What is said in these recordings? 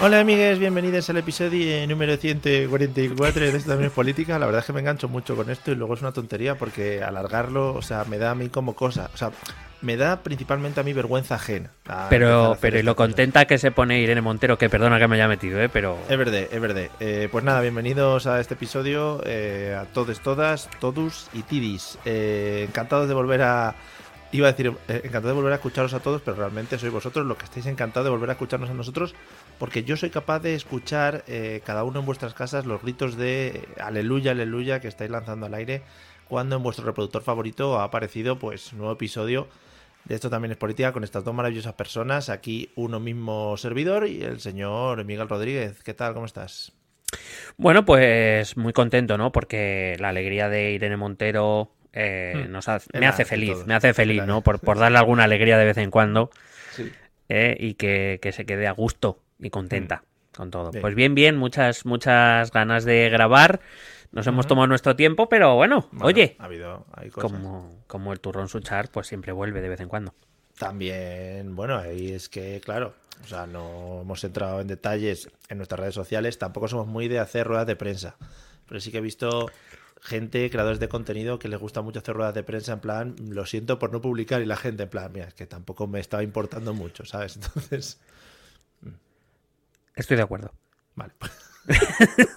Hola amigues, bienvenidos al episodio número 144 de Esto también política. La verdad es que me engancho mucho con esto y luego es una tontería porque alargarlo, o sea, me da a mí como cosa, o sea, me da principalmente a mí vergüenza ajena. Pero, pero y lo contenta que se pone Irene Montero, que perdona que me haya metido, ¿eh? pero... Es verdad, es verdad. Eh, pues nada, bienvenidos a este episodio, eh, a todos, todas, todos y tidis. Eh, encantados de volver a... Iba a decir, eh, encantado de volver a escucharos a todos, pero realmente sois vosotros los que estáis encantados de volver a escucharnos a nosotros, porque yo soy capaz de escuchar eh, cada uno en vuestras casas los gritos de aleluya, aleluya que estáis lanzando al aire cuando en vuestro reproductor favorito ha aparecido pues nuevo episodio de esto también es política con estas dos maravillosas personas, aquí uno mismo servidor y el señor Miguel Rodríguez. ¿Qué tal? ¿Cómo estás? Bueno, pues muy contento, ¿no? Porque la alegría de Irene Montero eh, Hmm. nos hace- me hace feliz, todo. me hace feliz, ¿no? Por, por darle alguna alegría de vez en cuando Sí. eh, y que, que se quede a gusto y contenta con todo. Hmm. Bien. Pues bien, bien, muchas, muchas ganas de grabar. Nos hemos tomado nuestro tiempo, pero bueno, Bueno, oye, ha habido hay cosas. como, como el turrón suchar, pues siempre vuelve de vez en cuando. También, bueno, ahí es que, claro, o sea, no hemos entrado en detalles en nuestras redes sociales, tampoco somos muy de hacer ruedas de prensa, pero sí que he visto gente, creadores de contenido, que les gusta mucho hacer ruedas de prensa en plan, lo siento por no publicar, y la gente en plan, mira, es que tampoco me estaba importando mucho, ¿sabes? Entonces, Estoy de acuerdo. vale.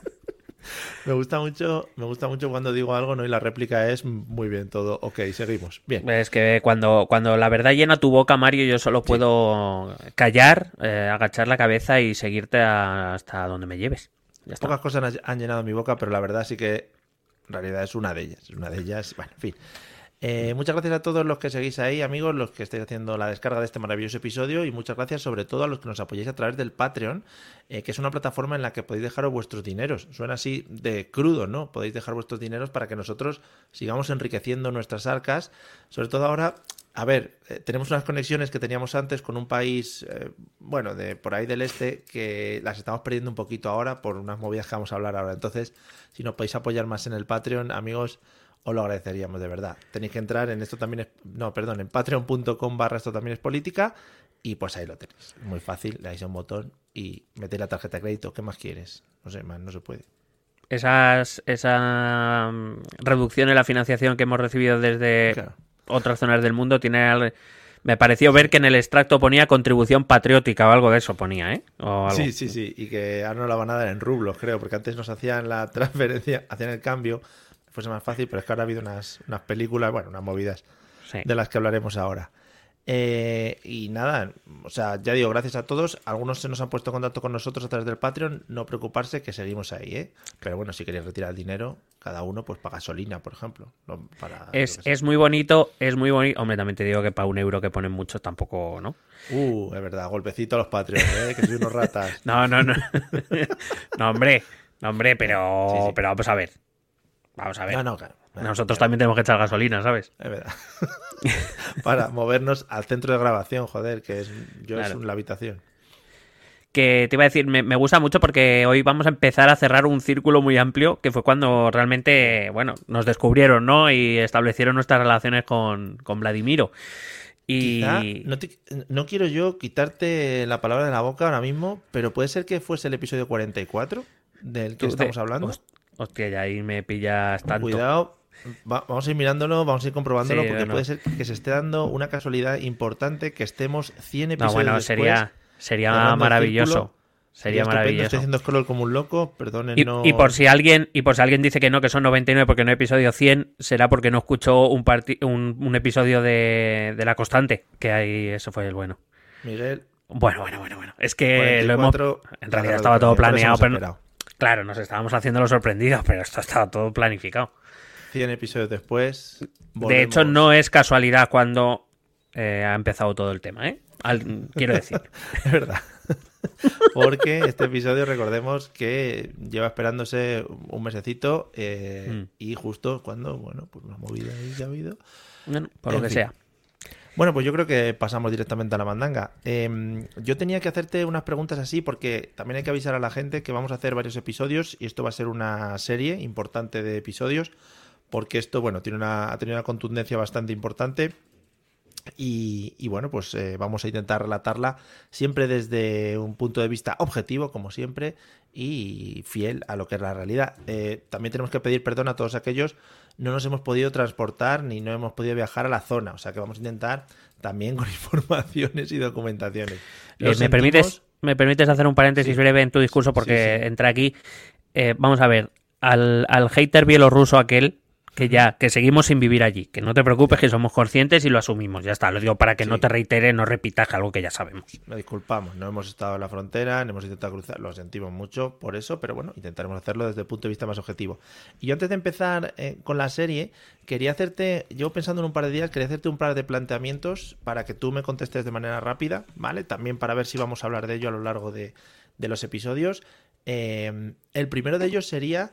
me gusta mucho, me gusta mucho cuando digo algo, ¿no? Y la réplica es muy bien todo, ok, seguimos. Bien. Es que cuando, cuando la verdad llena tu boca, Mario, yo solo puedo callar, eh, agachar la cabeza y seguirte a- hasta donde me lleves. Ya está. Pocas cosas han llenado mi boca, pero la verdad sí que en realidad es una de ellas. Es una de ellas. Bueno, en fin. Eh, muchas gracias a todos los que seguís ahí, amigos, los que estáis haciendo la descarga de este maravilloso episodio y muchas gracias sobre todo a los que nos apoyáis a través del Patreon, eh, que es una plataforma en la que podéis dejaros vuestros dineros. Suena así de crudo, ¿no? Podéis dejar vuestros dineros para que nosotros sigamos enriqueciendo nuestras arcas, sobre todo ahora a ver, eh, tenemos unas conexiones que teníamos antes con un país, bueno, de por ahí del este, que las estamos perdiendo un poquito ahora por unas movidas que vamos a hablar ahora. Entonces, si nos podéis apoyar más en el Patreon, amigos, os lo agradeceríamos de verdad. Tenéis que entrar en esto también es, no, perdón, en patreon.com barra esto también es política y pues ahí lo tenéis. Muy fácil, le dais a un botón y metéis la tarjeta de crédito. ¿Qué más quieres? No sé, más no se puede. Esas, esa mm, reducción en la financiación que hemos recibido desde Claro. otras zonas del mundo tiene al- Me pareció ver que en el extracto ponía contribución patriótica o algo de eso ponía, ¿eh? O algo. Sí, sí, sí. Y que ahora no la van a dar en rublos, creo, porque antes nos hacían la transferencia, hacían el cambio, fuese más fácil, pero es que ahora ha habido unas, unas películas, bueno, unas movidas Sí. de las que hablaremos ahora. Eh, y nada, o sea, ya digo, gracias a todos. Algunos se nos han puesto en contacto con nosotros a través del Patreon. No preocuparse que seguimos ahí, ¿eh? Pero bueno, si queréis retirar el dinero, cada uno, pues para gasolina, por ejemplo. no para, Es, es muy bonito, es muy bonito. Hombre, también te digo que para un euro que ponen muchos tampoco, ¿no? Uh, es verdad, golpecito a los Patreons, ¿eh? Que sois unos ratas. No, no, no. no, hombre. No, hombre, pero, Sí, sí. pero vamos a ver. Vamos a ver. No, no, claro. Nosotros también tenemos que echar gasolina, ¿sabes? Es verdad. Para movernos al centro de grabación, joder, que es yo Claro. es la habitación. Que te iba a decir, me, me gusta mucho porque hoy vamos a empezar a cerrar un círculo muy amplio, que fue cuando realmente, bueno, nos descubrieron, ¿no? Y establecieron nuestras relaciones con, con Vladimiro. Y Quizá, no, te- no quiero yo quitarte la palabra de la boca ahora mismo, pero puede ser que fuese el episodio 44 del que estamos hablando. Host- Hostia, ya ahí me pillas tanto. Cuidado, va- vamos a ir mirándolo, vamos a ir comprobándolo, Sí, porque bueno. puede ser que se esté dando una casualidad importante que estemos 100 No, episodios bueno, después sería, Sería maravilloso. Sería maravilloso. Estoy haciendo scroll como un loco, perdonen. Y, no... y por si alguien y por si alguien dice que no, que son 99 porque no hay episodio 100, será porque no escuchó un, un, un episodio de, de La Constante, que ahí eso fue el bueno. Miguel, Bueno, bueno, bueno, bueno. Es que lo hemos... 44, En realidad estaba todo planeado, pero... Claro, nos estábamos haciendo los sorprendidos, pero esto estaba todo planificado. 100 episodios después. De hecho, no es casualidad cuando eh, ha empezado todo el tema, ¿eh? Al- quiero decir. Es verdad. Porque este episodio, recordemos que lleva esperándose un mesecito eh, Mm. y justo cuando, bueno, pues una movida ahí ya ha habido. Bueno, por En lo que fin. sea. Bueno, pues yo creo que pasamos directamente a la mandanga. Eh, yo tenía que hacerte unas preguntas así porque también hay que avisar a la gente que vamos a hacer varios episodios y esto va a ser una serie importante de episodios porque esto, bueno, tiene una, ha tenido una contundencia bastante importante y, y bueno, pues eh, vamos a intentar relatarla siempre desde un punto de vista objetivo, como siempre, y fiel a lo que es la realidad. Eh, también tenemos que pedir perdón a todos aquellos no nos hemos podido transportar ni no hemos podido viajar a la zona, o sea que vamos a intentar también con informaciones y documentaciones. Eh, ¿me, permites, ¿Me permites hacer un paréntesis Sí. breve en tu discurso? Porque Sí, sí. entra aquí. Eh, vamos a ver, al, al hater bielorruso aquel, que ya, que seguimos sin vivir allí, que no te preocupes, que somos conscientes y lo asumimos, ya está, lo digo para que no te reitere, no repitas algo que ya sabemos. Nos disculpamos, no hemos estado en la frontera, no hemos intentado cruzar, lo sentimos mucho por eso, pero bueno, intentaremos hacerlo desde el punto de vista más objetivo. Y yo antes de empezar eh, con la serie, quería hacerte, yo pensando en un par de días, quería hacerte un par de planteamientos para que tú me contestes de manera rápida, ¿vale? También para ver si vamos a hablar de ello a lo largo de, de los episodios. Eh, el primero de ellos sería,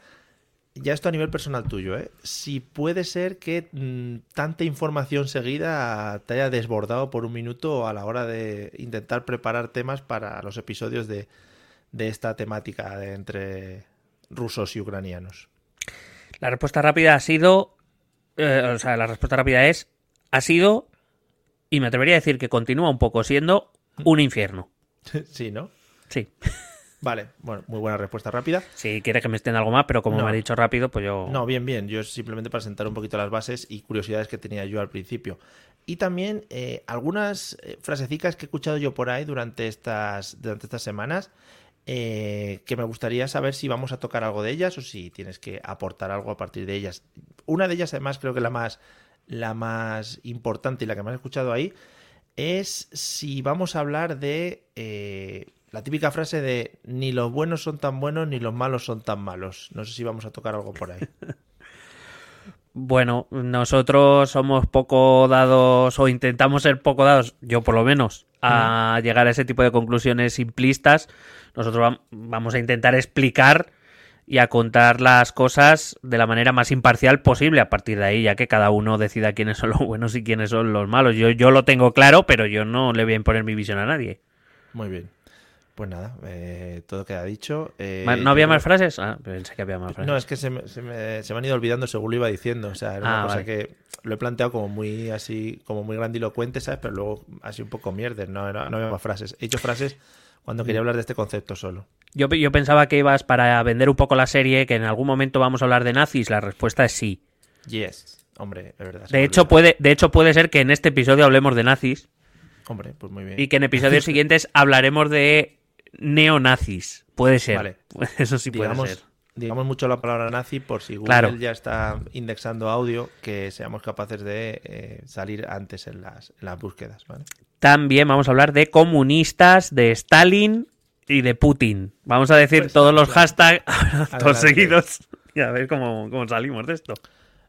ya esto a nivel personal tuyo, ¿eh? Si puede ser que mm, tanta información seguida te haya desbordado por un minuto a la hora de intentar preparar temas para los episodios de, de esta temática de entre rusos y ucranianos. La respuesta rápida ha sido. eh, o sea, la respuesta rápida es. Ha sido. Y me atrevería a decir que continúa un poco siendo un infierno. sí, ¿no? Sí. Vale, bueno, muy buena respuesta rápida. Si quieres que me estén algo más, pero como No. me ha dicho rápido, pues yo. No, bien, bien. Yo simplemente para sentar un poquito las bases y curiosidades que tenía yo al principio. Y también eh, algunas eh, frasecicas que he escuchado yo por ahí durante estas, durante estas semanas eh, que me gustaría saber si vamos a tocar algo de ellas o si tienes que aportar algo a partir de ellas. Una de ellas, además, creo que la más, la más importante y la que más he escuchado ahí es si vamos a hablar de eh, la típica frase de ni los buenos son tan buenos ni los malos son tan malos. No sé si vamos a tocar algo por ahí. Bueno, nosotros somos poco dados, o intentamos ser poco dados, yo por lo menos, a llegar a ese tipo de conclusiones simplistas. Nosotros vam- vamos a intentar explicar y a contar las cosas de la manera más imparcial posible a partir de ahí, ya que cada uno decida quiénes son los buenos y quiénes son los malos. Yo, yo lo tengo claro, pero yo no le voy a imponer mi visión a nadie. Muy bien. Pues nada, eh, todo queda dicho. Eh, ¿No había más frases? Ah, pensé que había más frases. No, es que se me, se me- se me han ido olvidando según lo iba diciendo. O sea, era una Ah, cosa vale. que lo he planteado como muy así, como muy grandilocuente, ¿sabes? Pero luego así un poco mierder, no, no, no había más frases. He dicho frases cuando Mm. quería hablar de este concepto solo. Yo, yo pensaba que ibas para vender un poco la serie, que en algún momento vamos a hablar de nazis. La respuesta es sí. Yes, hombre, es verdad. De hecho, puede, de hecho, puede ser que en este episodio hablemos de nazis Hombre, pues muy bien. y que en episodios siguientes hablaremos de neonazis. Puede ser. Vale. Eso sí puede digamos, ser. digamos mucho la palabra nazi por si Google Claro. ya está indexando audio, que seamos capaces de eh, salir antes en las, en las búsquedas, ¿vale? También vamos a hablar de comunistas, de Stalin y de Putin. Vamos a decir Pues, todos los hashtags todos seguidos y a ver cómo, cómo salimos de esto.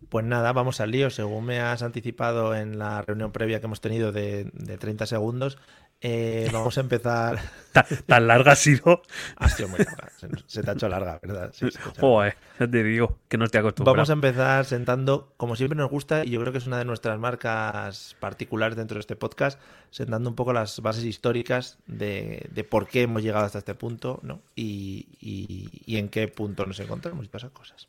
Pues nada, vamos al lío. Según me has anticipado en la reunión previa que hemos tenido de, de 30 segundos, eh, vamos a empezar. Ta- Tan larga ha sido. Ha sido muy larga. Se, te ha hecho larga, ¿verdad? Sí. Joder, ya te digo que no estoy acostumbrado. Vamos a empezar sentando, como siempre nos gusta, y yo creo que es una de nuestras marcas particulares dentro de este podcast, sentando un poco las bases históricas de, de por qué hemos llegado hasta este punto, ¿no? Y, y- y en qué punto nos encontramos y todas esas cosas.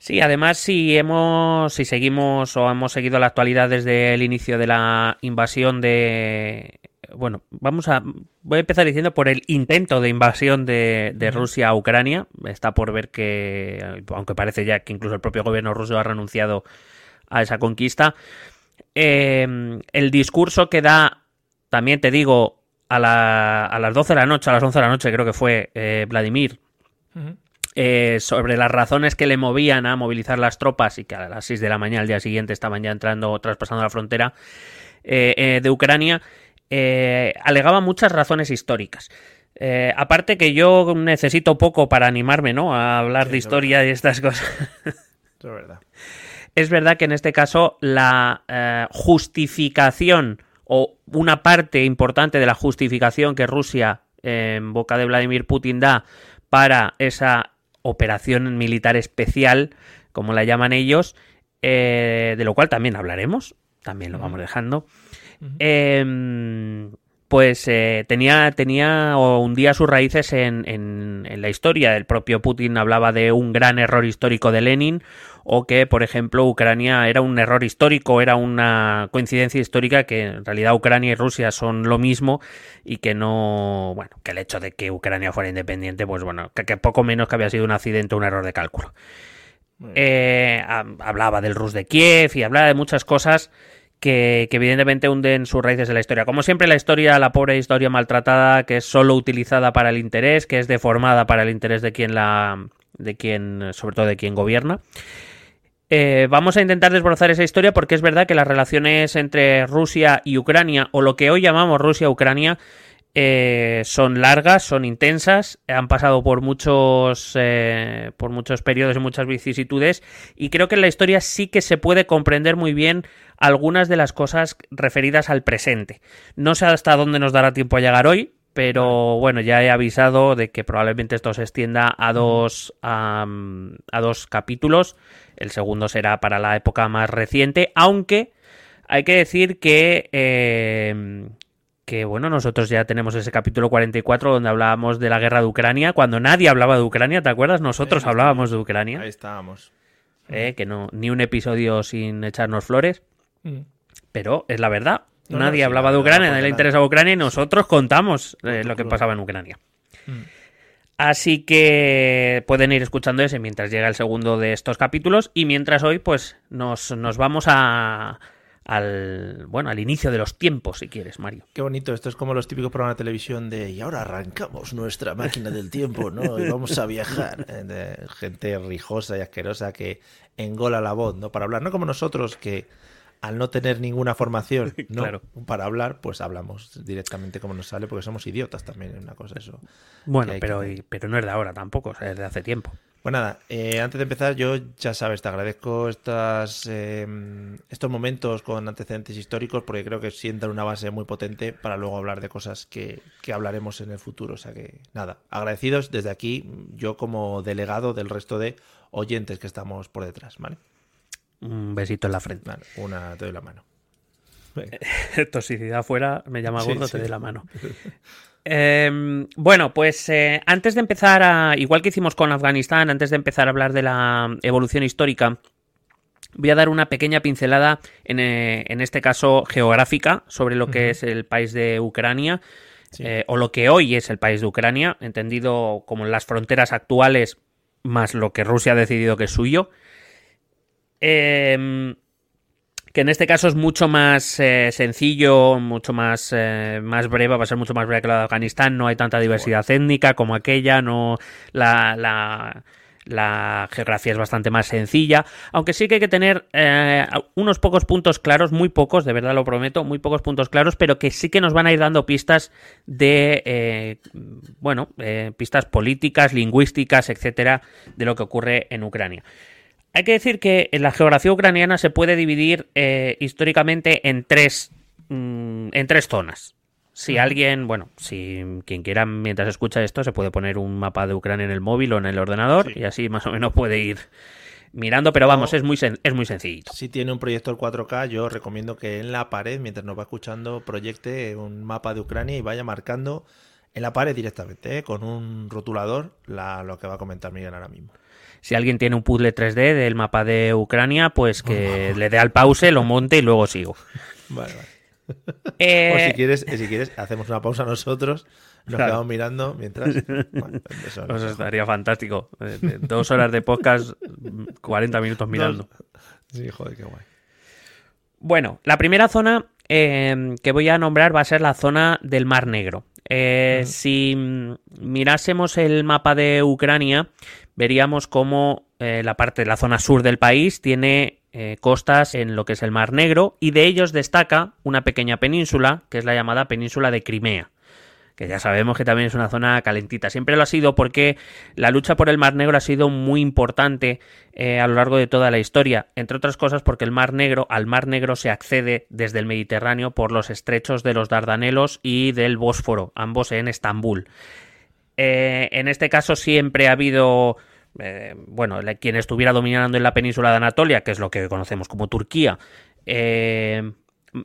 Sí, además si hemos, si seguimos o hemos seguido la actualidad desde el inicio de la invasión de, bueno, vamos a, voy a empezar diciendo por el intento de invasión de, de Rusia a Ucrania. Está por ver que, aunque parece ya que incluso el propio gobierno ruso ha renunciado a esa conquista. Eh, el discurso que da, también te digo, a, la- a las 12 de la noche, a las 11 de la noche creo que fue eh, Vladimir, eh, sobre las razones que le movían a movilizar las tropas y que a las 6 de la mañana al día siguiente estaban ya entrando, traspasando la frontera eh, eh, de Ucrania, eh, alegaba muchas razones históricas. Eh, aparte que yo necesito poco para animarme, ¿no? A hablar Sí, de historia y estas cosas. Es verdad. Es verdad que en este caso la eh, justificación o una parte importante de la justificación que Rusia eh, en boca de Vladimir Putin da para esa operación militar especial, como la llaman ellos, de lo cual también hablaremos, también lo vamos dejando. Eh, pues eh, tenía, tenía o hundía sus raíces en, en- en la historia. El propio Putin hablaba de un gran error histórico de Lenin o que, por ejemplo, Ucrania era un error histórico, era una coincidencia histórica que en realidad Ucrania y Rusia son lo mismo y que no, bueno, que el hecho de que Ucrania fuera independiente, pues bueno, que, que poco menos que había sido un accidente o un error de cálculo. Eh, ha- hablaba del Rus de Kiev y hablaba de muchas cosas que, evidentemente hunden sus raíces en la historia. Como siempre, la historia, la pobre historia maltratada, que es solo utilizada para el interés, que es deformada para el interés de quien la. de quien. sobre todo de quien gobierna. Eh, vamos a intentar desbrozar esa historia porque es verdad que las relaciones entre Rusia y Ucrania, o lo que hoy llamamos Rusia-Ucrania, eh, son largas, son intensas, han pasado por muchos, eh, por muchos periodos y muchas vicisitudes, y creo que en la historia sí que se puede comprender muy bien algunas de las cosas referidas al presente. No sé hasta dónde nos dará tiempo a llegar hoy, pero bueno, ya he avisado de que probablemente esto se extienda a dos, am, a dos capítulos. El segundo será para la época más reciente, aunque hay que decir que, eh, que bueno, nosotros ya tenemos ese capítulo 44 donde hablábamos de la guerra de Ucrania, cuando nadie hablaba de Ucrania, ¿te acuerdas? Nosotros hablábamos de Ucrania, Ahí estábamos. eh, que no, ni un episodio sin echarnos flores, Mm. pero es la verdad. No, no, nadie sí, hablaba la de Ucrania, nadie le interesaba Ucrania y nosotros contamos eh, lo que pasaba en Ucrania. Mm. Así que pueden ir escuchando ese mientras llega el segundo de estos capítulos y mientras hoy pues nos, nos vamos a, al bueno al inicio de los tiempos si quieres Mario. Qué bonito, esto es como los típicos programas de televisión de y ahora arrancamos nuestra máquina del tiempo, ¿no? Y vamos a viajar. Eh, gente rijosa y asquerosa que engola la voz, ¿no? Para hablar, no como nosotros que al no tener ninguna formación ¿no? Claro. para hablar, pues hablamos directamente como nos sale, porque somos idiotas también, es una cosa eso. Bueno, pero, que- pero no es de ahora tampoco, o sea, es de hace tiempo. Pues nada, eh, antes de empezar, yo ya sabes, te agradezco estas, eh, estos momentos con antecedentes históricos porque creo que sientan una base muy potente para luego hablar de cosas que, que hablaremos en el futuro. O sea que nada, agradecidos desde aquí, yo como delegado del resto de oyentes que estamos por detrás, ¿vale? Un besito en la frente. Vale, una, te doy la mano. Toxicidad fuera, me llama Sí, gordo, sí. te doy la mano. Eh, bueno, pues eh, antes de empezar a. Igual que hicimos con Afganistán, antes de empezar a hablar de la evolución histórica, voy a dar una pequeña pincelada, en, eh, en este caso geográfica, sobre lo que es el país de Ucrania, Sí. eh, o lo que hoy es el país de Ucrania, entendido como las fronteras actuales más lo que Rusia ha decidido que es suyo. Em, que en este caso es mucho más eh, sencillo, mucho más, eh, más breve, va a ser mucho más breve que la de Afganistán, no hay tanta diversidad étnica como aquella, no la, la, la geografía es bastante más sencilla, aunque sí que hay que tener eh, unos pocos puntos claros, muy pocos, de verdad lo prometo, muy pocos puntos claros, pero que sí que nos van a ir dando pistas de, eh, bueno, pistas políticas, lingüísticas, etcétera, de lo que ocurre en Ucrania. Hay que decir que la geografía ucraniana se puede dividir eh, históricamente en tres, mm, en tres zonas. Si alguien, bueno, si quien quiera mientras escucha esto se puede poner un mapa de Ucrania en el móvil o en el ordenador Sí. y así más o menos puede ir mirando, pero vamos, es muy sen- es muy sencillito. Si tiene un proyector 4K, yo recomiendo que en la pared, mientras nos va escuchando, proyecte un mapa de Ucrania y vaya marcando en la pared directamente, ¿eh? con un rotulador, la- lo que va a comentar Miguel ahora mismo. Si alguien tiene un puzzle 3D del mapa de Ucrania, pues que le dé al pause, lo monte y luego sigo. Vale, vale. Eh, O si quieres, si quieres, hacemos una pausa nosotros, nos Claro. quedamos mirando mientras. Bueno, eso Pues estaría fantástico. Eh, Dos horas de podcast, 40 minutos mirando. Sí, joder, qué guay. Bueno, la primera zona eh, que voy a nombrar va a ser la zona del Mar Negro. Eh, si mirásemos el mapa de Ucrania, veríamos cómo eh, la parte de la zona sur del país tiene eh, costas en lo que es el Mar Negro y de ellos destaca una pequeña península que es la llamada península de Crimea que ya sabemos que también es una zona calentita. Siempre lo ha sido porque la lucha por el Mar Negro ha sido muy importante eh, a lo largo de toda la historia, entre otras cosas porque el Mar Negro, al Mar Negro se accede desde el Mediterráneo por los estrechos de los Dardanelos y del Bósforo, ambos en Estambul. Eh, en este caso siempre ha habido eh, bueno, quien estuviera dominando en la península de Anatolia, que es lo que conocemos como Turquía, eh,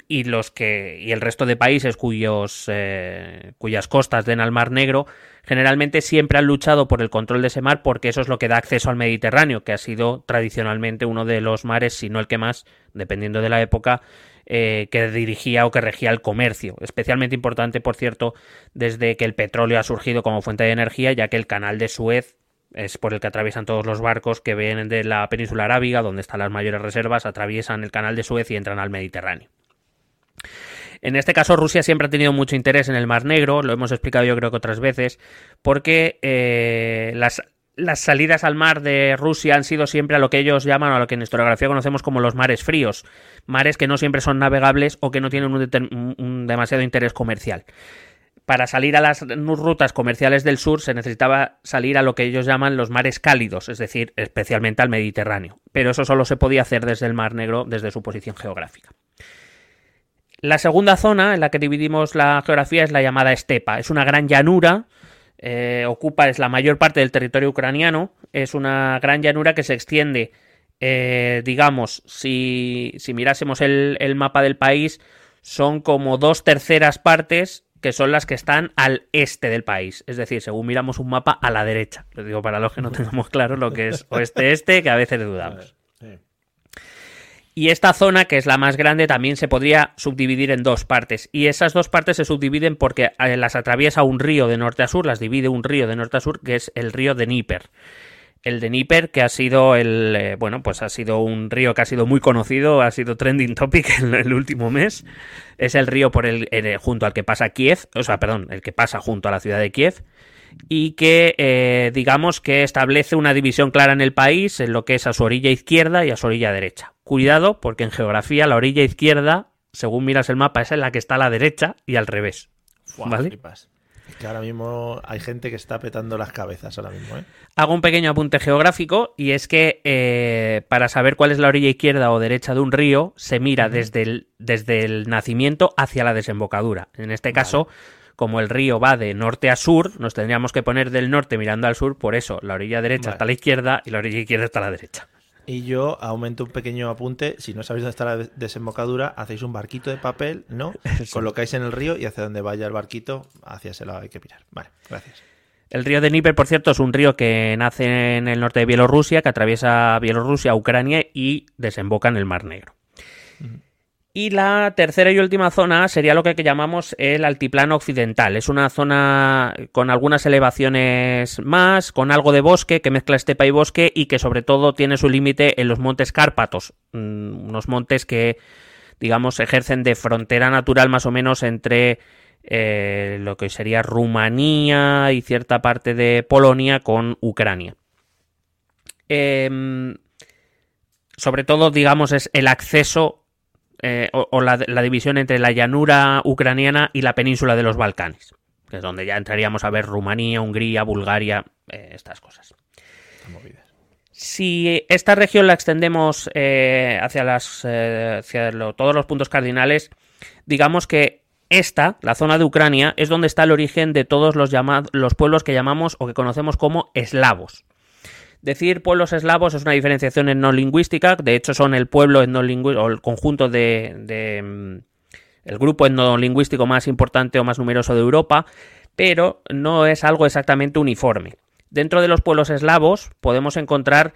y los que y el resto de países cuyos eh, cuyas costas den al Mar Negro generalmente siempre han luchado por el control de ese mar porque eso es lo que da acceso al Mediterráneo que ha sido tradicionalmente uno de los mares si no el que más dependiendo de la época eh, que dirigía o que regía el comercio especialmente importante por cierto desde que el petróleo ha surgido como fuente de energía ya que el canal de Suez es por el que atraviesan todos los barcos que vienen de la península arábiga, donde están las mayores reservas, atraviesan el canal de Suez y entran al Mediterráneo. En este caso, Rusia siempre ha tenido mucho interés en el Mar Negro, lo hemos explicado yo creo que otras veces, porque eh, las, las salidas al mar de Rusia han sido siempre a lo que ellos llaman, a lo que en historiografía conocemos como los mares fríos, mares que no siempre son navegables o que no tienen un, un demasiado interés comercial. Para salir a las rutas comerciales del sur se necesitaba salir a lo que ellos llaman los mares cálidos, es decir, especialmente al Mediterráneo. Pero eso solo se podía hacer desde el Mar Negro, desde su posición geográfica. La segunda zona en la que dividimos la geografía es la llamada estepa. Es una gran llanura, eh, ocupa es la mayor parte del territorio ucraniano. Es una gran llanura que se extiende, eh, digamos, si, si mirásemos el, el, mapa del país, son como dos terceras partes que son las que están al este del país. Es decir, según miramos un mapa a la derecha. Lo digo para los que no tengamos claro lo que es oeste-este, que a veces dudamos. Y esta zona, que es la más grande, también se podría subdividir en dos partes. Y esas dos partes se subdividen porque eh, las atraviesa un río de norte a sur, las divide un río de norte a sur, que es el río de Níper. El de Níper, que ha sido el. Eh, bueno, pues ha sido un río que ha sido muy conocido, ha sido trending topic en el último mes. Es el río por el, el junto al que pasa Kiev, o sea, perdón, el que pasa junto a la ciudad de Kiev y que eh, digamos que establece una división clara en el país en lo que es a su orilla izquierda y a su orilla derecha. Cuidado, porque en geografía la orilla izquierda, según miras el mapa, es en la que está a la derecha y al revés. Wow, ¿Vale? flipas. Es que ahora mismo hay gente que está petando las cabezas ahora mismo, ¿eh? Hago un pequeño apunte geográfico y es que eh, para saber cuál es la orilla izquierda o derecha de un río se mira desde, el, desde el nacimiento hacia la desembocadura. En este caso, vale. Como el río va de norte a sur, nos tendríamos que poner del norte mirando al sur, por eso la orilla derecha vale. está a la izquierda y la orilla izquierda está a la derecha. Y yo aumento un pequeño apunte. Si no sabéis dónde está la desembocadura, hacéis un barquito de papel, ¿no? Colocáis en el río y hacia donde vaya el barquito, hacia ese lado hay que mirar. Vale, gracias. El río de Níper, por cierto, es un río que nace en el norte de Bielorrusia, que atraviesa Bielorrusia, Ucrania y desemboca en el Mar Negro. Y la tercera y última zona sería lo que llamamos el altiplano occidental. Es una zona con algunas elevaciones más, con algo de bosque, que mezcla estepa y bosque y que sobre todo tiene su límite en los montes Cárpatos, mm, unos montes que, digamos, ejercen de frontera natural más o menos entre eh, lo que sería Rumanía y cierta parte de Polonia con Ucrania. Eh, sobre todo, digamos, es el acceso eh, o, o la, la, división entre la llanura ucraniana y la península de los Balcanes, que es donde ya entraríamos a ver Rumanía, Hungría, Bulgaria, eh, estas cosas. Si esta región la extendemos eh, hacia, las, hacia lo, todos los puntos cardinales, digamos que esta, la zona de Ucrania, es donde está el origen de todos los, los pueblos que llamamos o que conocemos como eslavos. Decir pueblos eslavos es una diferenciación etnolingüística, de hecho son el pueblo etnolingüístico o el conjunto de, de, mm, el grupo etnolingüístico más importante o más numeroso de Europa, pero no es algo exactamente uniforme. Dentro de los pueblos eslavos podemos encontrar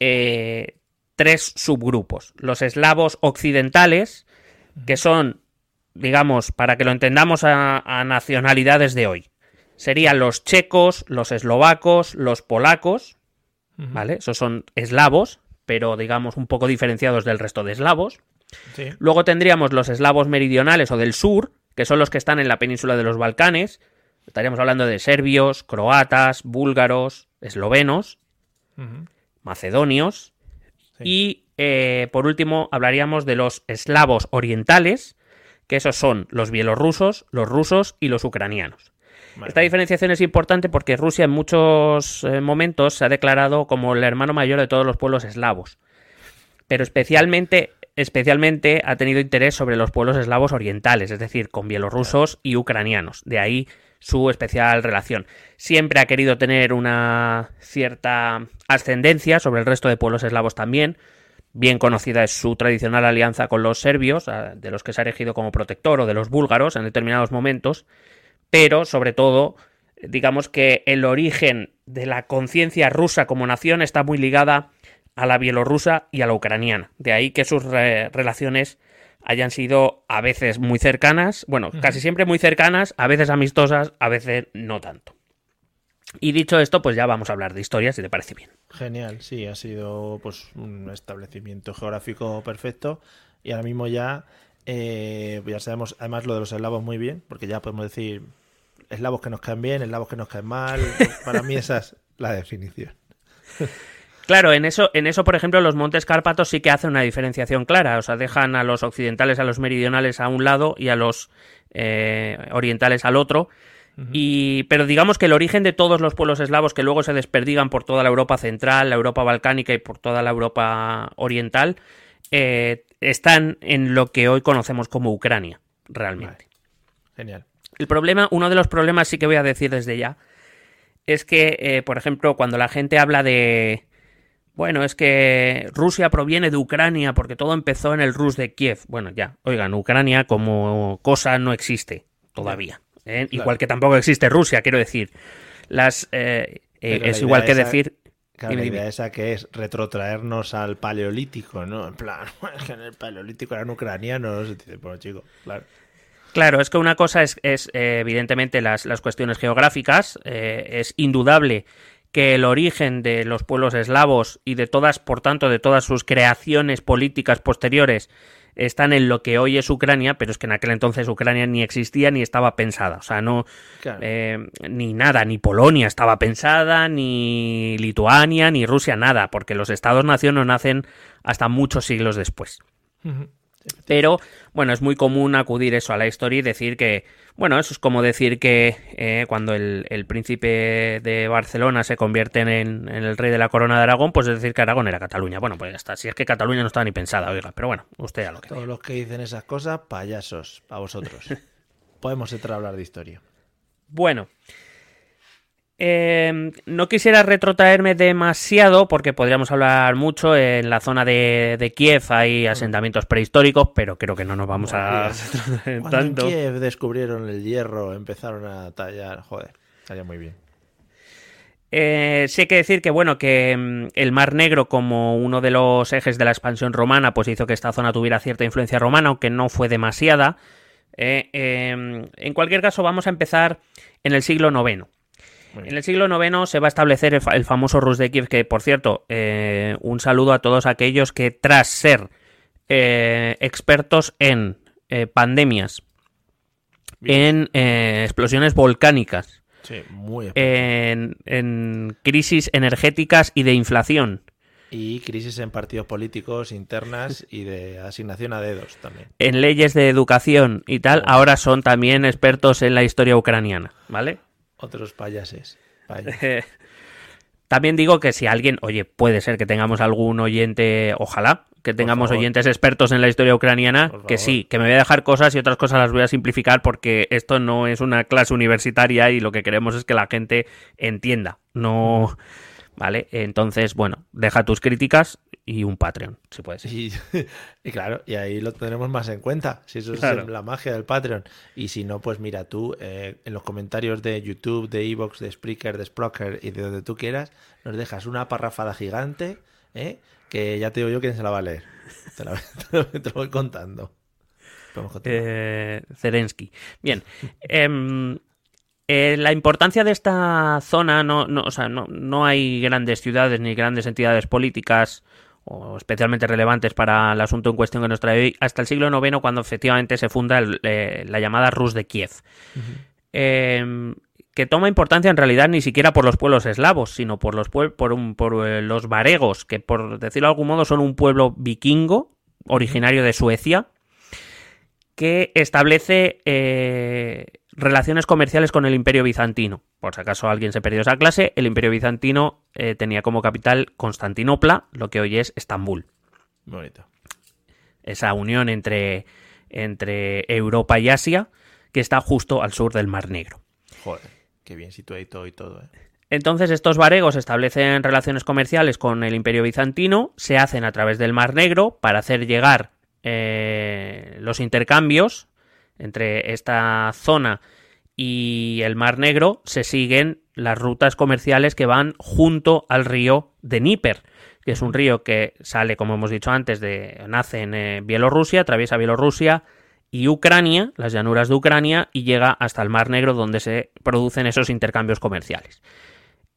eh, tres subgrupos. Los eslavos occidentales, que son, digamos, para que lo entendamos a, a nacionalidades de hoy, serían los checos, los eslovacos, los polacos, ¿vale? Esos son eslavos, pero digamos un poco diferenciados del resto de eslavos. Sí. Luego tendríamos los eslavos meridionales o del sur, que son los que están en la península de los Balcanes. Estaríamos hablando de serbios, croatas, búlgaros, eslovenos, macedonios. Sí. Y eh, por último hablaríamos de los eslavos orientales, que esos son los bielorrusos, los rusos y los ucranianos. Esta diferenciación es importante porque Rusia en muchos eh, momentos se ha declarado como el hermano mayor de todos los pueblos eslavos. Pero especialmente, especialmente ha tenido interés sobre los pueblos eslavos orientales, es decir, con bielorrusos y ucranianos. De ahí su especial relación. Siempre ha querido tener una cierta ascendencia sobre el resto de pueblos eslavos también. Bien conocida es su tradicional alianza con los serbios, de los que se ha elegido como protector, o de los búlgaros en determinados momentos pero sobre todo, digamos que el origen de la conciencia rusa como nación está muy ligada a la bielorrusa y a la ucraniana. De ahí que sus re- relaciones hayan sido a veces muy cercanas, bueno, casi siempre muy cercanas, a veces amistosas, a veces no tanto. Y dicho esto, pues ya vamos a hablar de historia, si te parece bien. Genial, sí, ha sido pues un establecimiento geográfico perfecto y ahora mismo ya eh, ya sabemos además lo de los eslavos muy bien, porque ya podemos decir eslavos que nos caen bien, eslavos que nos caen mal. Para mí esa es la definición. Claro, en eso, en eso, por ejemplo, los Montes Cárpatos sí que hacen una diferenciación clara. O sea, dejan a los occidentales, a los meridionales a un lado y a los eh, orientales al otro. Y, pero digamos que el origen de todos los pueblos eslavos que luego se desperdigan por toda la Europa central, la Europa balcánica y por toda la Europa oriental, eh, están en lo que hoy conocemos como Ucrania, realmente. Genial. El problema, uno de los problemas sí que voy a decir desde ya, es que, eh, por ejemplo, cuando la gente habla de, bueno, es que Rusia proviene de Ucrania porque todo empezó en el Rus de Kiev. Bueno, ya, oigan, Ucrania como cosa no existe todavía. ¿eh? Claro. Igual que tampoco existe Rusia, quiero decir. Las, eh, eh, es igual que esa- decir... Claro, la idea esa que es retrotraernos al paleolítico, ¿no? En plan, es que en el paleolítico eran ucranianos. bueno, chico, claro. Claro, es que una cosa es, es, eh, evidentemente las, las cuestiones geográficas. eh, es indudable que el origen de los pueblos eslavos y de todas, por tanto, de todas sus creaciones políticas posteriores están en lo que hoy es Ucrania, pero es que en aquel entonces Ucrania ni existía ni estaba pensada. O sea, no, Claro. eh, ni nada, ni Polonia estaba pensada, ni Lituania, ni Rusia, nada, porque los estados-nación no nacen hasta muchos siglos después. Pero, bueno, es muy común acudir eso a la historia y decir que, bueno, eso es como decir que eh, cuando el, el príncipe de Barcelona se convierte en, en el rey de la corona de Aragón, pues es decir que Aragón era Cataluña. Bueno, pues ya está. Si es que Cataluña no estaba ni pensada, oiga, pero bueno, usted a lo que. Todos los que dicen esas cosas, payasos, a vosotros. Podemos entrar a hablar de historia. Bueno. Eh, no quisiera retrotraerme demasiado porque podríamos hablar mucho. En la zona de, de Kiev hay asentamientos prehistóricos, pero creo que no nos vamos a retrotraer Cuando en tanto. Kiev descubrieron el hierro, empezaron a tallar. Joder, estaría muy bien. Eh, sí hay que decir que, bueno, que mm, el Mar Negro, como uno de los ejes de la expansión romana, pues hizo que esta zona tuviera cierta influencia romana, aunque no fue demasiada. Eh, eh, en cualquier caso, vamos a empezar en el siglo IX. En el siglo IX se va a establecer el, fa- el famoso Rus de Kiev, que por cierto, eh, un saludo a todos aquellos que tras ser eh, expertos en eh, pandemias, en explosiones volcánicas, Sí, muy en, en crisis energéticas y de inflación, Y crisis en partidos políticos internas y de asignación a dedos también. en leyes de educación y tal, ahora son también expertos en la historia ucraniana, ¿vale? Otros payases. Payas. También digo que si alguien, oye, puede ser que tengamos algún oyente, ojalá, que tengamos oyentes expertos en la historia ucraniana, que sí, que me voy a dejar cosas y otras cosas las voy a simplificar porque esto no es una clase universitaria y lo que queremos es que la gente entienda, no... ¿Vale? Entonces, bueno, deja tus críticas y un Patreon, si puedes. Y, y claro, y ahí lo tenemos más en cuenta. Si eso Claro. es la magia del Patreon. Y si no, pues mira tú, eh, en los comentarios de YouTube, de Evox, de Spreaker, de Sprocker y de donde tú quieras, nos dejas una parrafada gigante, ¿eh? que ya te digo yo quién se la va a leer. Te, la- te lo, te lo voy contando. Eh, Zelensky. Bien. em, eh, la importancia de esta zona, no, no, o sea, no, no hay grandes ciudades ni grandes entidades políticas o especialmente relevantes para el asunto en cuestión que nos trae hoy, hasta el siglo IX, cuando efectivamente se funda el- eh, la llamada Rus de Kiev. Eh, que toma importancia en realidad ni siquiera por los pueblos eslavos, sino por los, pue- por un- por, eh, los varegos, que por decirlo de algún modo son un pueblo vikingo, originario de Suecia, que establece eh, relaciones comerciales con el Imperio Bizantino. Por si acaso alguien se perdió esa clase, el Imperio Bizantino eh, tenía como capital Constantinopla, lo que hoy es Estambul. Bonito. Esa unión entre, entre Europa y Asia, que está justo al sur del Mar Negro. Joder, qué bien situadito y todo, ¿eh? Entonces estos varegos establecen relaciones comerciales con el Imperio Bizantino, se hacen a través del Mar Negro para hacer llegar eh, los intercambios entre esta zona y el Mar Negro, se siguen las rutas comerciales que van junto al río de Níper, que es un río que sale, como hemos dicho antes, de nace en eh, Bielorrusia, atraviesa Bielorrusia y Ucrania, las llanuras de Ucrania, y llega hasta el Mar Negro donde se producen esos intercambios comerciales.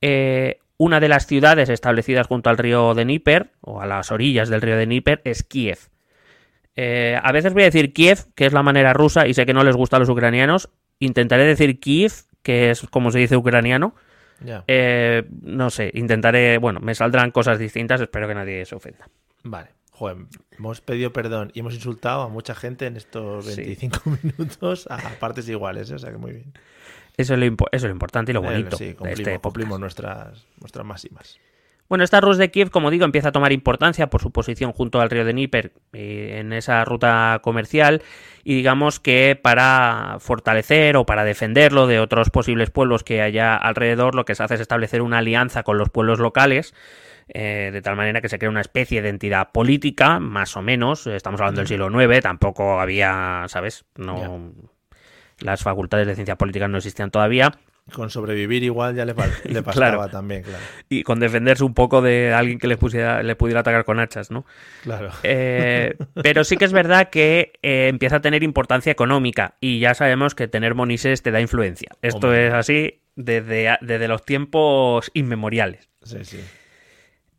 Eh, una de las ciudades establecidas junto al río de Níper, o a las orillas del río de Níper, es Kiev. Eh, a veces voy a decir Kiev, que es la manera rusa, y sé que no les gusta a los ucranianos. Intentaré decir Kiev, que es como se dice ucraniano. Ya. Eh, no sé, intentaré, bueno, me saldrán cosas distintas, espero que nadie se ofenda. Vale. Joder, hemos pedido perdón y hemos insultado a mucha gente en estos Sí. 25 minutos a partes iguales, ¿eh? o sea que muy bien. Eso es lo, impo- eso es lo importante y lo Eh, bonito sí, de este cumplimos nuestras, nuestras máximas. Bueno, esta Rus de Kiev, como digo, empieza a tomar importancia por su posición junto al río de Níper eh, en esa ruta comercial y digamos que para fortalecer o para defenderlo de otros posibles pueblos que haya alrededor, lo que se hace es establecer una alianza con los pueblos locales. eh, de tal manera que se crea una especie de entidad política, más o menos. Estamos hablando del siglo IX, tampoco había, ¿sabes? No, las facultades de ciencias políticas no existían todavía. Con sobrevivir igual ya le, pa- le pasaba Claro. también, claro. Y con defenderse un poco de alguien que le, pusiera, le pudiera atacar con hachas, ¿no? Claro. Eh, pero sí que es verdad que eh, empieza a tener importancia económica y ya sabemos que tener monises te da influencia. Esto Hombre. es así desde, desde los tiempos inmemoriales. Sí, sí.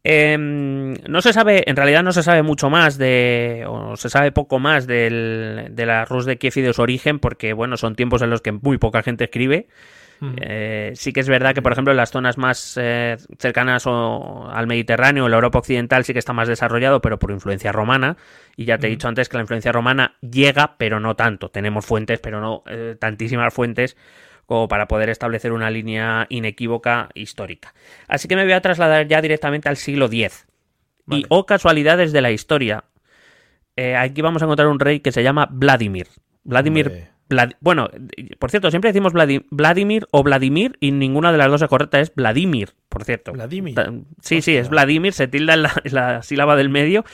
Eh, no se sabe, en realidad no se sabe mucho más de, o se sabe poco más del- de la Rus de Kiev y de su origen, porque bueno, son tiempos en los que muy poca gente escribe. Eh, sí que es verdad que, por ejemplo, en las zonas más eh, cercanas o- al Mediterráneo, en la Europa occidental, sí que está más desarrollado, pero por influencia romana. Y ya te he dicho antes que la influencia romana llega, pero no tanto. Tenemos fuentes, pero no eh, tantísimas fuentes como para poder establecer una línea inequívoca histórica. Así que me voy a trasladar ya directamente al siglo X. Vale. Y, oh casualidades de la historia, aquí vamos a encontrar un rey que se llama Vladimir. Vladimir. Bueno, por cierto, siempre decimos Vladi- Vladimir o Vladimir y ninguna de las dos es correcta, es Vladimir, por cierto. Vladimir. Sí, sí, es. Vladimir, se tilda en la, en la sílaba del medio,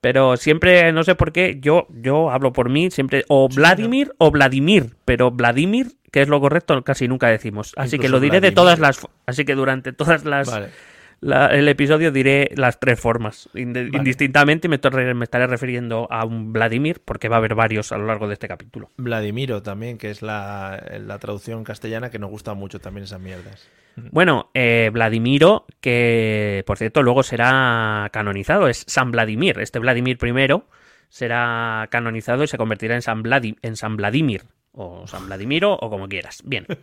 pero siempre, no sé por qué, yo, yo hablo por mí, siempre, o Vladimir o Vladimir, pero Vladimir, que es lo correcto, casi nunca decimos. Así que lo diré de todas las... Así que durante todas las... Vale. La- el episodio diré las tres formas, Vale. indistintamente, y me, me estaré refiriendo a un Vladimir, porque va a haber varios a lo largo de este capítulo. Vladimiro también, que es la, la traducción castellana que nos gusta mucho también esas mierdas. Bueno, eh, Vladimiro, que por cierto luego será canonizado, es San Vladimir. Este Vladimir I será canonizado y se convertirá en San, Vladi- en San Vladimir, o San Vladimiro, o como quieras. Bien.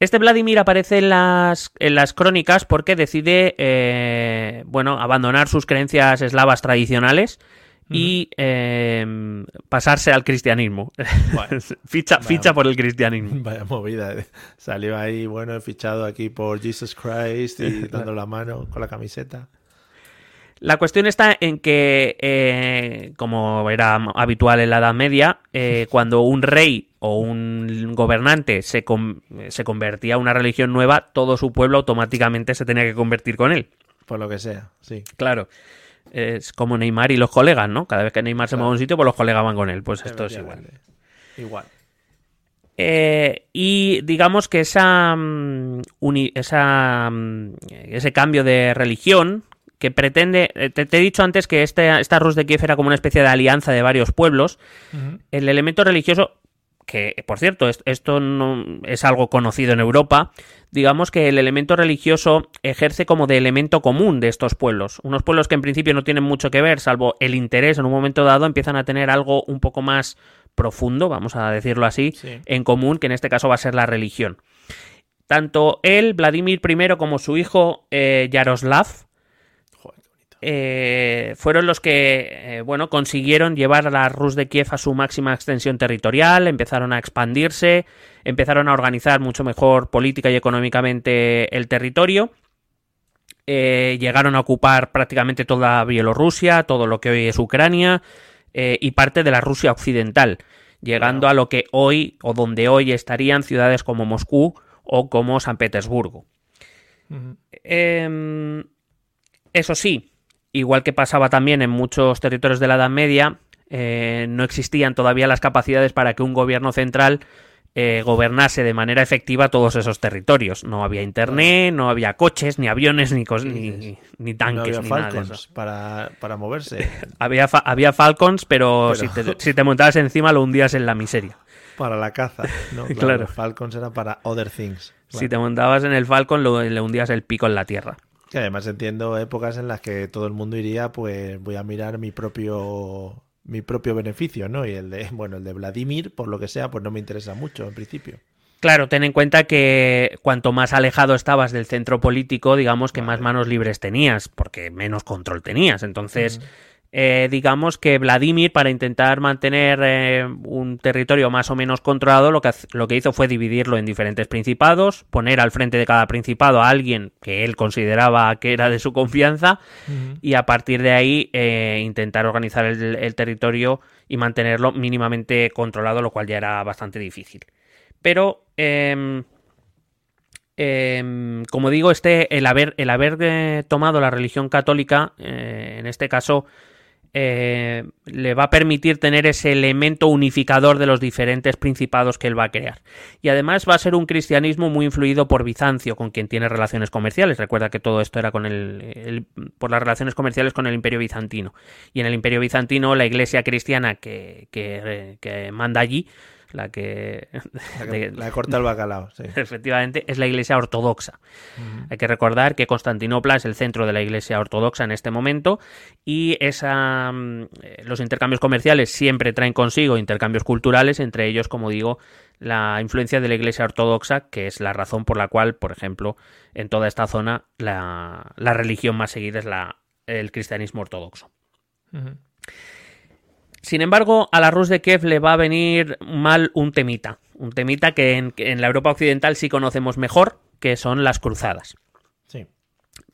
Este Vladimir aparece en las, en las crónicas porque decide, eh, bueno, abandonar sus creencias eslavas tradicionales y eh, pasarse al cristianismo. Bueno. ficha, Vaya. ficha por el cristianismo. Vaya movida. eh. Salió ahí, bueno, fichado aquí por Jesus Christ y dando la mano con la camiseta. La cuestión está en que, eh, como era habitual en la Edad Media, eh, cuando un rey o un gobernante se, con- se convertía a una religión nueva, todo su pueblo automáticamente se tenía que convertir con él. Por lo que sea, sí. Claro. Es como Neymar y los colegas, ¿no? Cada vez que Neymar se Claro. mueve a un sitio, pues los colegas van con él. Pues esto es igual. Igual. Eh, y digamos que esa, mm, uni- esa, mm, ese cambio de religión que pretende, eh, te, te he dicho antes que este, esta Rus de Kiev era como una especie de alianza de varios pueblos, el elemento religioso que por cierto, es- esto no es algo conocido en Europa, digamos que el elemento religioso ejerce como de elemento común de estos pueblos. Unos pueblos que en principio no tienen mucho que ver, salvo el interés en un momento dado, empiezan a tener algo un poco más profundo, vamos a decirlo así, Sí. en común, que en este caso va a ser la religión. Tanto él, Vladimir I, como su hijo eh, Yaroslav. Eh, fueron los que, eh, bueno, consiguieron llevar a la Rus de Kiev a su máxima extensión territorial, empezaron a expandirse, empezaron a organizar mucho mejor política y económicamente el territorio. eh, llegaron a ocupar prácticamente toda Bielorrusia, todo lo que hoy es Ucrania y parte de la Rusia occidental, llegando a lo que hoy o donde hoy estarían ciudades como Moscú o como San Petersburgo. Em, eso sí, igual que pasaba también en muchos territorios de la Edad Media, eh, no existían todavía las capacidades para que un gobierno central eh, gobernase de manera efectiva todos esos territorios. No había internet, no había coches, ni aviones, ni, ni, ni No tanques, había ni nada de Falcons eso. para, para moverse. Había, fa- había Falcons, pero, Pero- Si, te, si te montabas encima lo hundías en la miseria. para la caza. ¿no? Claro, Claro. Falcons era para other things. Si te montabas en el Falcon lo- le hundías el pico en la tierra. Que además entiendo épocas en las que todo el mundo iría, pues voy a mirar mi propio mi propio beneficio, ¿no? Y el de, bueno, el de Vladimir, por lo que sea, pues no me interesa mucho en principio. Claro, ten en cuenta que cuanto más alejado estabas del centro político, digamos que más manos libres tenías, porque menos control tenías. Entonces, eh, digamos que Vladimir, para intentar mantener eh, un territorio más o menos controlado, lo que, lo que hizo fue dividirlo en diferentes principados, poner al frente de cada principado a alguien que él consideraba que era de su confianza, y a partir de ahí eh, intentar organizar el, el territorio y mantenerlo mínimamente controlado, lo cual ya era bastante difícil. Pero, em, em, como digo, este, el haber, el haber eh, tomado la religión católica, eh, en este caso, eh, le va a permitir tener ese elemento unificador de los diferentes principados que él va a crear. Y además va a ser un cristianismo muy influido por Bizancio, con quien tiene relaciones comerciales. Recuerda que todo esto era con el, por las relaciones comerciales con el Imperio Bizantino. Y en el Imperio Bizantino, la iglesia cristiana que, que, eh, que manda allí, la que, La, que- de- la corta el bacalao, sí. efectivamente, es la iglesia ortodoxa. Hay que recordar que Constantinopla es el centro de la iglesia ortodoxa en este momento y esa, mm, eh, los intercambios comerciales siempre traen consigo intercambios culturales, entre ellos, como digo, la influencia de la iglesia ortodoxa, que es la razón por la cual, por ejemplo, en toda esta zona la, la religión más seguida es la, el cristianismo ortodoxo. Sin embargo, a la Rus de Kiev le va a venir mal un temita. Un temita que en, que en la Europa occidental sí conocemos mejor, que son las cruzadas. Sí.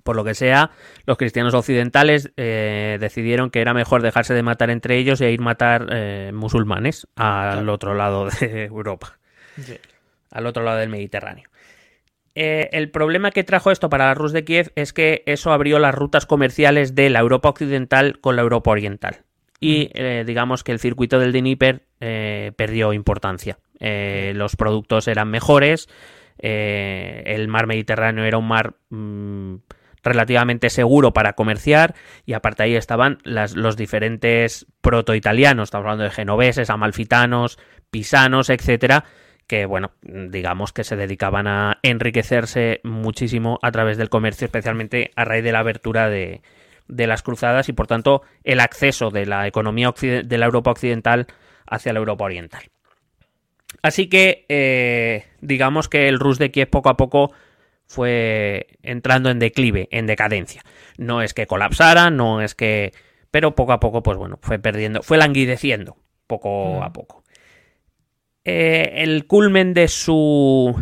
Por lo que sea, los cristianos occidentales eh, decidieron que era mejor dejarse de matar entre ellos e ir matar eh, musulmanes al Claro. otro lado de Europa, Sí. al otro lado del Mediterráneo. Eh, el problema que trajo esto para la Rus de Kiev es que eso abrió las rutas comerciales de la Europa occidental con la Europa oriental. Y eh, digamos que el circuito del Dnieper eh, perdió importancia. Eh, los productos eran mejores, el mar Mediterráneo era un mar mm, relativamente seguro para comerciar y aparte ahí estaban las- los diferentes proto-italianos, estamos hablando de genoveses, amalfitanos, pisanos, etcétera, que bueno, digamos que se dedicaban a enriquecerse muchísimo a través del comercio, especialmente a raíz de la abertura de, de las cruzadas y por tanto el acceso de la economía de la Europa occidental hacia la Europa oriental. Así que eh, digamos que el Rus de Kiev poco a poco fue entrando en declive, en decadencia. No es que colapsara, no es que... Pero poco a poco, pues bueno, fue perdiendo, fue languideciendo poco a poco. Eh, el culmen de su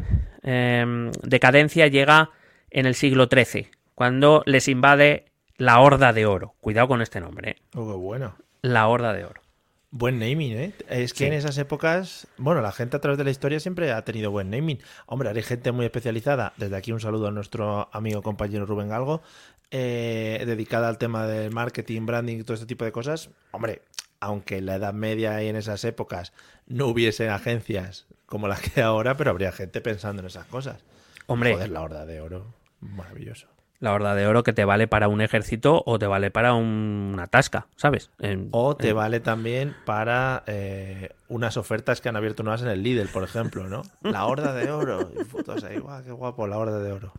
eh, decadencia llega en el siglo XIII, cuando les invade la Horda de Oro. Cuidado con este nombre, ¿eh? Oh, qué bueno. La Horda de Oro. Buen naming, ¿eh? Es que Sí. en esas épocas, bueno, la gente a través de la historia siempre ha tenido buen naming. Hombre, hay gente muy especializada. Desde aquí un saludo a nuestro amigo compañero Rubén Galgo, eh, dedicada al tema del marketing, branding y todo este tipo de cosas. Hombre, aunque en la Edad Media y en esas épocas no hubiese agencias como las que hay ahora, pero habría gente pensando en esas cosas. Hombre, Joder, la Horda de Oro, maravilloso. La horda de oro que te vale para un ejército o te vale para un- una tasca, ¿sabes? En- O te en- vale también para eh, unas ofertas que han abierto nuevas en el Lidl, por ejemplo, ¿no? La horda de oro. Y fotos ahí, guau, qué guapo, la horda de oro.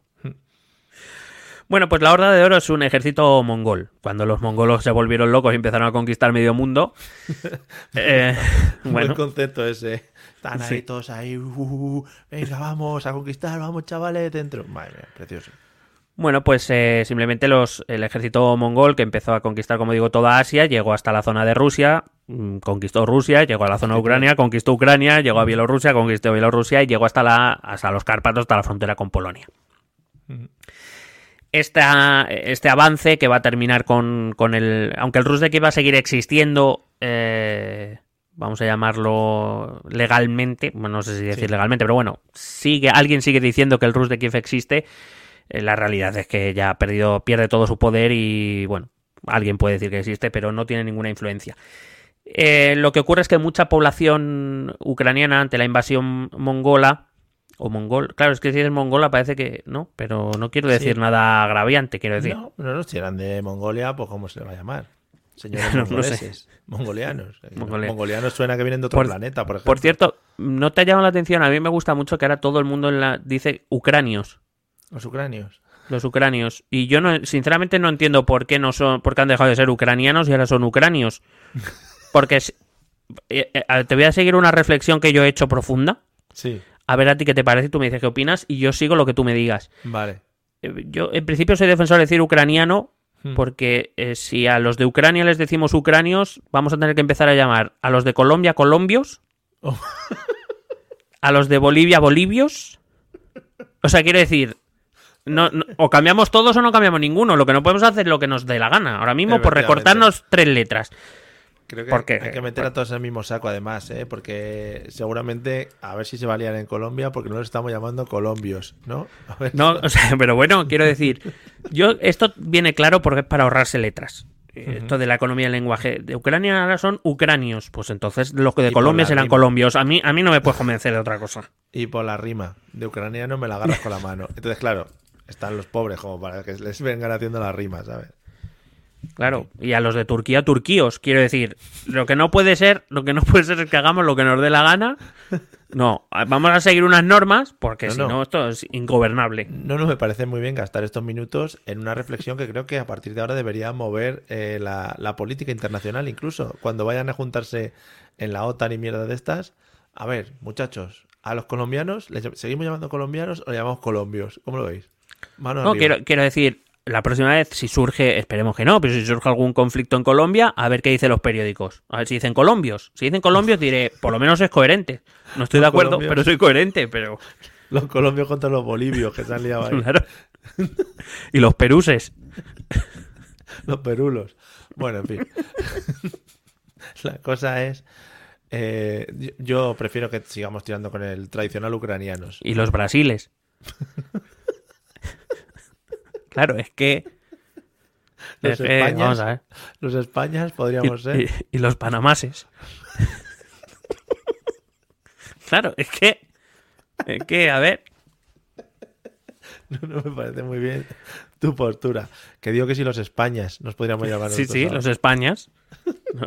Bueno, pues la Horda de Oro es un ejército mongol. Cuando los mongolos se volvieron locos y empezaron a conquistar medio mundo. eh, Buen concepto ese. Están ahí Sí. todos ahí. uh, uh, venga, vamos a conquistar, vamos, chavales, dentro. Madre mía, precioso. Bueno, pues eh, simplemente los, el ejército mongol que empezó a conquistar, como digo, toda Asia, llegó hasta la zona de Rusia, mm, conquistó Rusia, llegó a la zona de Ucrania, conquistó Ucrania, llegó a Bielorrusia, conquistó Bielorrusia y llegó hasta, la, hasta los Cárpatos, hasta la frontera con Polonia. Esta- este avance que va a terminar con, con el. Aunque el Rusdek iba a seguir existiendo, eh, vamos a llamarlo legalmente, bueno, no sé si decir Sí. legalmente, pero bueno, sigue, alguien sigue diciendo que el Rus de Kiev existe. Eh, la realidad es que ya ha perdido, pierde todo su poder y bueno, alguien puede decir que existe, pero no tiene ninguna influencia. Eh, lo que ocurre es que mucha población ucraniana ante la invasión mongola o mongol, claro, es que si es mongola parece que no, pero no quiero decir Sí. nada agraviante, quiero decir. No, no, no, si eran de Mongolia, pues ¿cómo se le va a llamar? Señores No, no sé. Mongolianos. Eh, Mongolia. Mongolianos suena que vienen de otro Por- planeta, por ejemplo. Por cierto, ¿no te ha llamado la atención? A mí me gusta mucho que ahora todo el mundo en la, dice ucranios. Los ucranios. Los ucranios. Y yo no, sinceramente no entiendo por qué no son, por qué han dejado de ser ucranianos y ahora son ucranios. Porque es- eh, eh, te voy a seguir una reflexión que yo he hecho profunda. Sí, A ver a ti qué te parece, tú me dices qué opinas y yo sigo lo que tú me digas. vale. Eh, Yo en principio soy defensor de decir ucraniano Hmm. porque si a los de Ucrania les decimos ucranios, vamos a tener que empezar a llamar a los de Colombia colombios, Oh. a los de Bolivia bolivios. O sea, quiero decir, no, no- o cambiamos todos o no cambiamos ninguno. Lo que no podemos hacer es lo que nos dé la gana. Ahora mismo por recortarnos tres letras. Creo que ¿Por qué? hay que meter a todos en el mismo saco, además, ¿eh? porque seguramente a ver si se valían en Colombia, porque no los estamos llamando colombios, ¿no? A ver. No, o sea, pero bueno, quiero decir, yo esto viene claro porque es para ahorrarse letras. Eh, Esto de la economía del lenguaje. De Ucrania ahora son ucranios. Pues entonces los que de Colombia serán rima. colombios. A mí, a mí no me puedes convencer de otra cosa. Y por la rima de ucraniano me la agarras con la mano. Entonces, claro, están los pobres como para que les vengan haciendo la rima, ¿sabes? Claro. Y a los de Turquía, turquíos. Quiero decir, lo que no puede ser, lo que no puede ser es que hagamos lo que nos dé la gana. No, vamos a seguir unas normas porque No, si no. no, esto es ingobernable. No, no, me parece muy bien gastar estos minutos en una reflexión que creo que a partir de ahora debería mover eh, la, la política internacional, incluso cuando vayan a juntarse en la OTAN y mierda de estas. A ver, muchachos, a los colombianos, ¿les seguimos llamando colombianos o le llamamos colombios? ¿Cómo lo veis? Mano No, quiero, quiero decir, la próxima vez, si surge, esperemos que no, pero si surge algún conflicto en Colombia, a ver qué dicen los periódicos. A ver si dicen colombios. Si dicen colombios, diré, por lo menos es coherente. No estoy de acuerdo, colombios. pero soy coherente, pero. Los colombios contra los bolivios que se han liado ahí. Claro. Y los peruses. Los perulos. Bueno, en fin. La cosa es. eh, yo- yo prefiero que sigamos tirando con el tradicional ucranianos. Y los brasiles. Claro, es que. Los es que, Españas, vamos a ver. los Españas Y, podríamos ser. y- y los panamases. Claro, es que. Es que, a ver. No, no me parece muy bien tu postura. Que digo que si los Españas nos podríamos llamar Sí, sí, ahora. los Españas.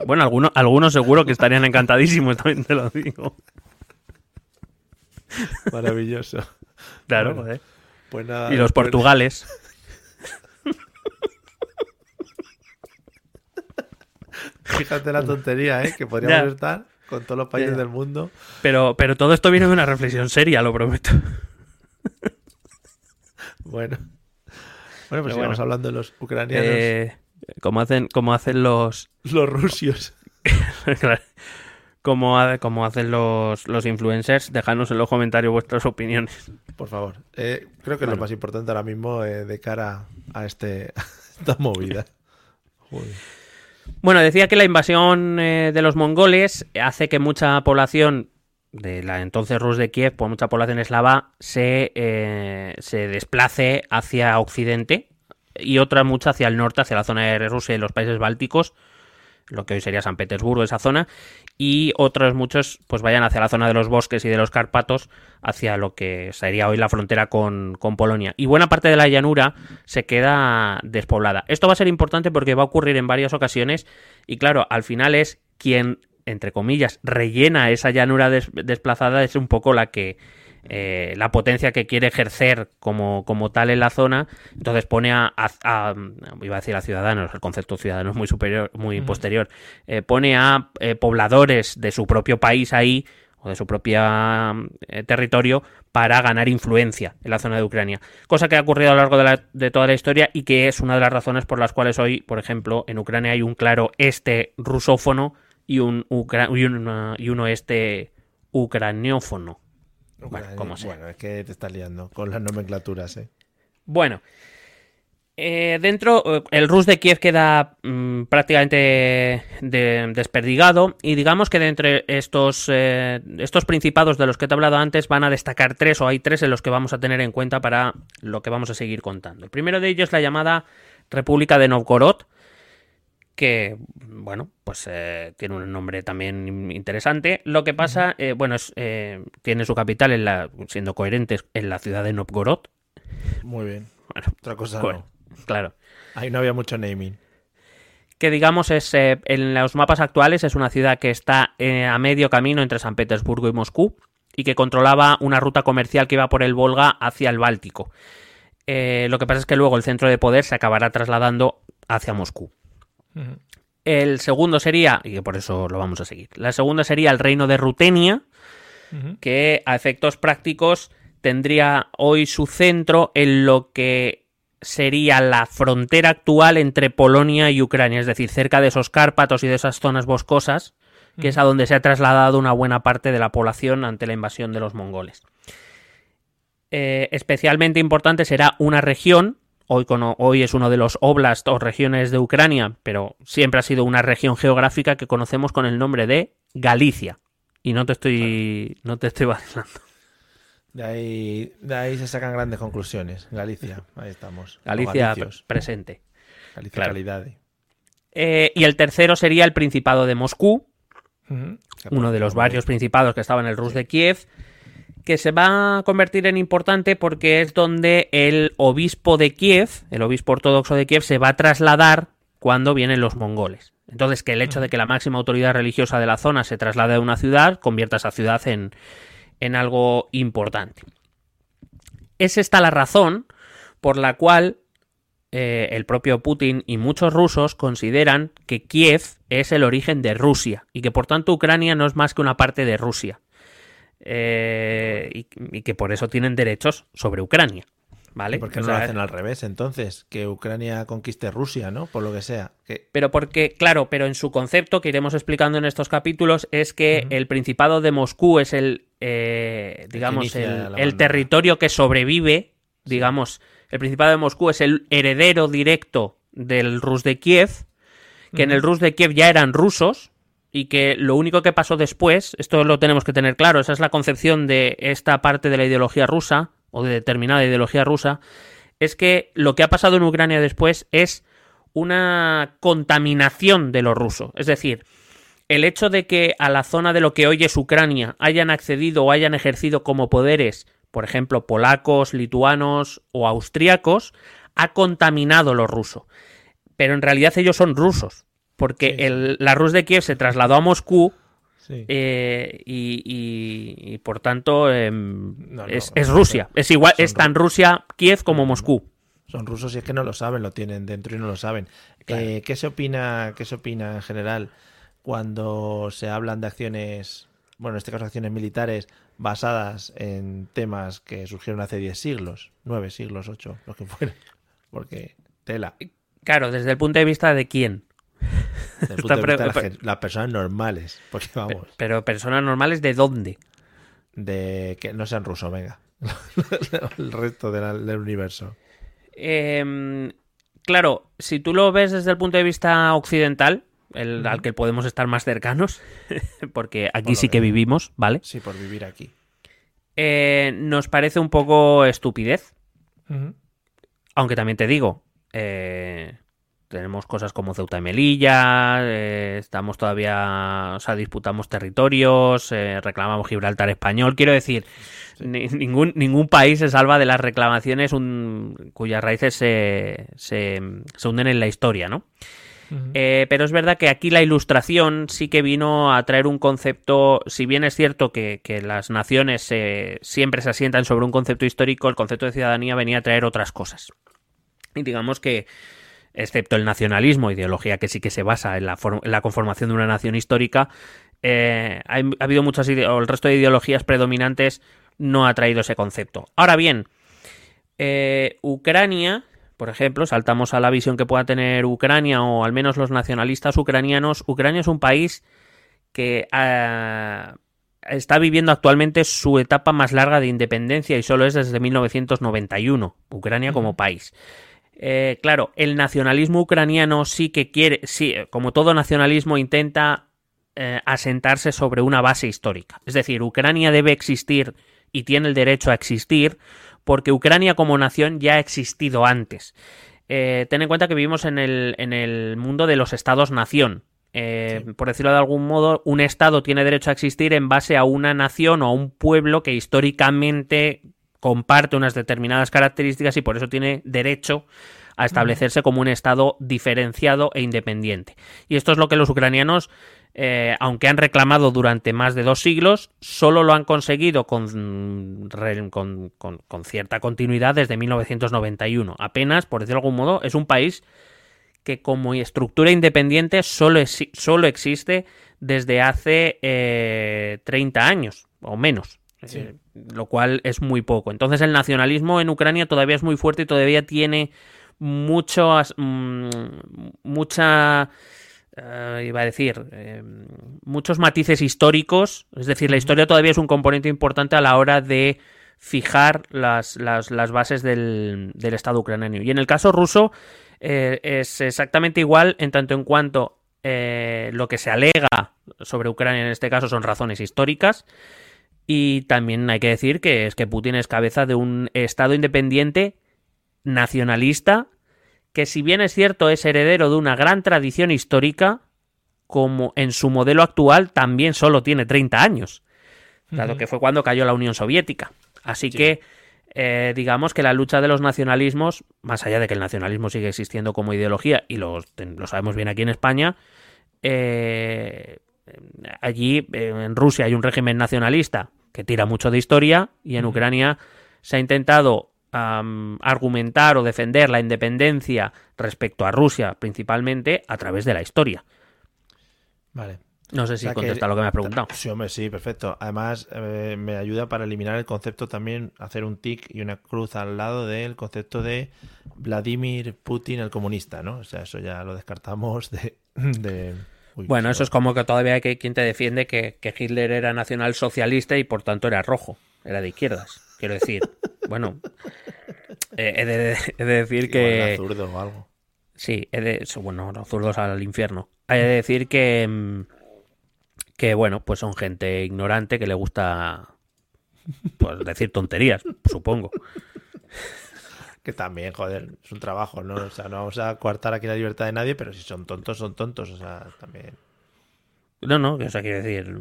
Bueno, algunos, algunos seguro que estarían encantadísimos, también te lo digo. Maravilloso. Claro, Bueno, joder. Pues nada, Y los después- portugales. Fíjate la tontería, ¿eh? Que podríamos Ya. estar con todos los países Ya. del mundo. Pero, pero todo esto viene de una reflexión seria, lo prometo. Bueno. Bueno, pues sigamos bueno. hablando de los ucranianos. Eh, como hacen, como hacen los. Los rusios. como, ha- como hacen los, los influencers, dejadnos en los comentarios vuestras opiniones. Por favor. Eh, creo que es lo más importante ahora mismo eh, de cara a este a esta movida. Joder. Bueno, decía que la invasión eh, de los mongoles hace que mucha población de la entonces Rus de Kiev, por mucha población eslava, se, eh, se desplace hacia Occidente y otra mucha hacia el norte, hacia la zona de Rusia y los países bálticos, lo que hoy sería San Petersburgo, esa zona, y otros muchos pues vayan hacia la zona de los bosques y de los Cárpatos, hacia lo que sería hoy la frontera con, con Polonia. Y buena parte de la llanura se queda despoblada. Esto va a ser importante porque va a ocurrir en varias ocasiones y claro, al final es quien, entre comillas, rellena esa llanura des- desplazada, es un poco la que eh, la potencia que quiere ejercer como, como tal en la zona, entonces pone a, a- a- iba a decir a ciudadanos, el concepto ciudadano es muy superior, muy posterior, eh, pone a eh, pobladores de su propio país ahí o de su propio territorio para ganar influencia en la zona de Ucrania. Cosa que ha ocurrido a lo largo de, la- de toda la historia y que es una de las razones por las cuales hoy, por ejemplo, en Ucrania hay un claro este rusófono y un, ucra- y un, y un oeste ucraniófono. Bueno, como sea. Bueno, es que te estás liando con las nomenclaturas, ¿eh? Bueno, eh, dentro eh, el Rus de Kiev queda mm, prácticamente de- desperdigado y digamos que de entre estos, eh, estos principados de los que te he hablado antes van a destacar tres o hay tres en los que vamos a tener en cuenta para lo que vamos a seguir contando. El primero de ellos es la llamada República de Novgorod, que, bueno, pues eh, tiene un nombre también interesante. Lo que pasa, eh, bueno, es, eh, tiene su capital, en la, siendo coherentes, en la ciudad de Novgorod. Muy bien. Bueno, Otra cosa Bueno, no. claro. Ahí no había mucho naming. Que digamos es en los mapas actuales es una ciudad que está a medio camino entre San Petersburgo y Moscú y que controlaba una ruta comercial que iba por el Volga hacia el Báltico. Lo que pasa es que luego el centro de poder se acabará trasladando hacia Moscú. El segundo sería, y que por eso lo vamos a seguir, la segunda sería el reino de Rutenia, que a efectos prácticos tendría hoy su centro en lo que sería la frontera actual entre Polonia y Ucrania, es decir, cerca de esos Cárpatos y de esas zonas boscosas, que es a donde se ha trasladado una buena parte de la población ante la invasión de los mongoles. Eh, especialmente importante será una región, hoy, es uno de los oblast o regiones de Ucrania, pero siempre ha sido una región geográfica que conocemos con el nombre de Galicia. Y no te estoy, no te estoy vacilando. De ahí, de ahí se sacan grandes conclusiones. Galicia, ahí estamos. Galicia presente. Galicia claro. calidad. Eh, y el tercero sería el Principado de Moscú, uno de los varios principados que estaba en el Rus de Kiev, que se va a convertir en importante porque es donde el obispo de Kiev, el obispo ortodoxo de Kiev, se va a trasladar cuando vienen los mongoles. Entonces, que el hecho de que la máxima autoridad religiosa de la zona se traslade a una ciudad convierta esa ciudad en, en algo importante. Es esta la razón por la cual eh, el propio Putin y muchos rusos consideran que Kiev es el origen de Rusia y que por tanto Ucrania no es más que una parte de Rusia. Eh, y, y que por eso tienen derechos sobre Ucrania. ¿Vale? ¿Y por qué O no lo hacen al revés entonces? Que Ucrania conquiste Rusia, ¿no? Por lo que sea. Que... Pero porque, claro, pero en su concepto que iremos explicando en estos capítulos es que el Principado de Moscú es el, eh, digamos, el, territorio que sobrevive, digamos, el Principado de Moscú es el heredero directo del Rus de Kiev, que en el Rus de Kiev ya eran rusos y que lo único que pasó después, esto lo tenemos que tener claro, esa es la concepción de esta parte de la ideología rusa o de determinada ideología rusa, es que lo que ha pasado en Ucrania después es una contaminación de lo ruso. Es decir, el hecho de que a la zona de lo que hoy es Ucrania hayan accedido o hayan ejercido como poderes, por ejemplo, polacos, lituanos o austriacos, ha contaminado lo ruso. Pero en realidad ellos son rusos, porque Sí, el- la Rus de Kiev se trasladó a Moscú Sí. eh, y, y- y, por tanto em, No, no, es, Rusia. Es igual, es tan ru- Rusia Kiev como Moscú. Son rusos y es que no lo saben, lo tienen dentro y no lo saben. Eh, ¿Qué se opina, qué se opina en general cuando se hablan de acciones, bueno, en este caso acciones militares basadas en temas que surgieron hace 10 siglos, 9 siglos, 8, lo que fuera? Porque tela. Claro, desde el punto de vista de quién. Desde punto de vista las, personas normales, porque vamos, Pero personas normales, ¿de dónde? de que no sean rusos, venga. el resto de la- del universo. Em, claro, si tú lo ves desde el punto de vista occidental, el, al que podemos estar más cercanos, porque aquí Por sí que vivimos, ¿vale? Sí, por vivir aquí. Eh, nos parece un poco estupidez, aunque también te digo, eh, tenemos cosas como Ceuta y Melilla, eh, estamos todavía, o sea, disputamos territorios, eh, reclamamos Gibraltar español. Quiero decir, ni- ningún, ningún país se salva de las reclamaciones un- cuyas raíces se, se, se hunden en la historia, ¿no? Eh, pero es verdad que aquí la ilustración sí que vino a traer un concepto, si bien es cierto que, que las naciones siempre se asientan sobre un concepto histórico, el concepto de ciudadanía venía a traer otras cosas. Y digamos que, excepto el nacionalismo, ideología que sí que se basa en la, en la conformación de una nación histórica, eh, ha, ha habido muchas o el resto de ideologías predominantes no ha traído ese concepto. Ahora bien, eh, Ucrania, por ejemplo, saltamos a la visión que pueda tener Ucrania o al menos los nacionalistas ucranianos. Ucrania es un país que ah, está viviendo actualmente su etapa más larga de independencia y solo es desde 1991, Ucrania como país. Eh, claro, el nacionalismo ucraniano sí que quiere, sí, como todo nacionalismo intenta eh, asentarse sobre una base histórica. Es decir, Ucrania debe existir y tiene el derecho a existir porque Ucrania como nación ya ha existido antes. Eh, ten en cuenta que vivimos en el, en el mundo de los estados-nación. Eh, Por decirlo de algún modo, un estado tiene derecho a existir en base a una nación o a un pueblo que históricamente comparte unas determinadas características y por eso tiene derecho a establecerse como un estado diferenciado e independiente. Y esto es lo que los ucranianos, eh, aunque han reclamado durante más de dos siglos, solo lo han conseguido con, con- con- con cierta continuidad desde 1991. Apenas, por decirlo de algún modo, es un país que como estructura independiente solo, solo existe desde hace eh, 30 años o menos. Eh, lo cual es muy poco. Entonces el nacionalismo en Ucrania todavía es muy fuerte y todavía tiene muchos, mm, mucha, eh, iba a decir, eh, muchos matices históricos. Es decir, la historia todavía es un componente importante a la hora de fijar las, las- las bases del, del Estado ucraniano. Y en el caso ruso eh, es exactamente igual en tanto en cuanto eh, lo que se alega sobre Ucrania en este caso son razones históricas. Y también hay que decir que es que Putin es cabeza de un Estado independiente nacionalista que si bien es cierto es heredero de una gran tradición histórica, como en su modelo actual también solo tiene 30 años, dado que fue cuando cayó la Unión Soviética. Así que eh, digamos que la lucha de los nacionalismos, más allá de que el nacionalismo sigue existiendo como ideología, y lo, lo sabemos bien aquí en España, eh, allí eh, en Rusia hay un régimen nacionalista que tira mucho de historia y en Ucrania se ha intentado argumentar o defender la independencia respecto a Rusia principalmente a través de la historia. Vale. No sé si O sea que- contesta lo que me has preguntado. Sí, hombre, sí, perfecto. Además, eh, me ayuda para eliminar el concepto también, hacer un tic y una cruz al lado del concepto de Vladimir Putin, el comunista, ¿no? O sea, eso ya lo descartamos de... de- Uy, Bueno, eso es como que todavía hay que- quien te defiende que, que Hitler era nacionalsocialista y por tanto era rojo, era de izquierdas. Quiero decir, bueno, eh, he, de, he de decir Igual era que... zurdo o algo. Sí, he de, bueno, los zurdos al infierno. Hay de decir que, mm, que, bueno, pues son gente ignorante que le gusta, pues, decir tonterías, supongo. Que también, joder, es un trabajo, ¿no? O sea, no vamos a coartar aquí la libertad de nadie, pero si son tontos, son tontos. O sea, también... No, no, o sea, quiero decir,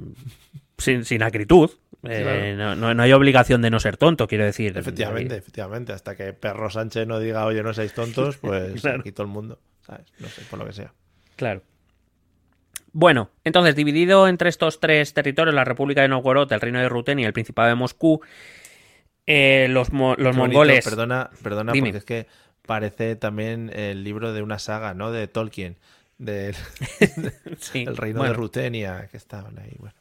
sin, sin acritud. Eh, no, no- no hay obligación de no ser tonto, quiero decir. Efectivamente, efectivamente. Hasta que Perro Sánchez no diga, oye, no seáis tontos, pues Claro. aquí todo el mundo, ¿sabes? No sé, por lo que sea. Claro. Bueno, entonces, dividido entre estos tres territorios, la República de Novgorod, el Reino de Rutenia y el Principado de Moscú, eh, los, mo- los Qué bonito, mongoles... Perdona, perdona, Dime. porque es que parece también el libro de una saga, ¿no? De Tolkien, del Sí, el reino bueno. de Rutenia, que estaban ahí. Bueno,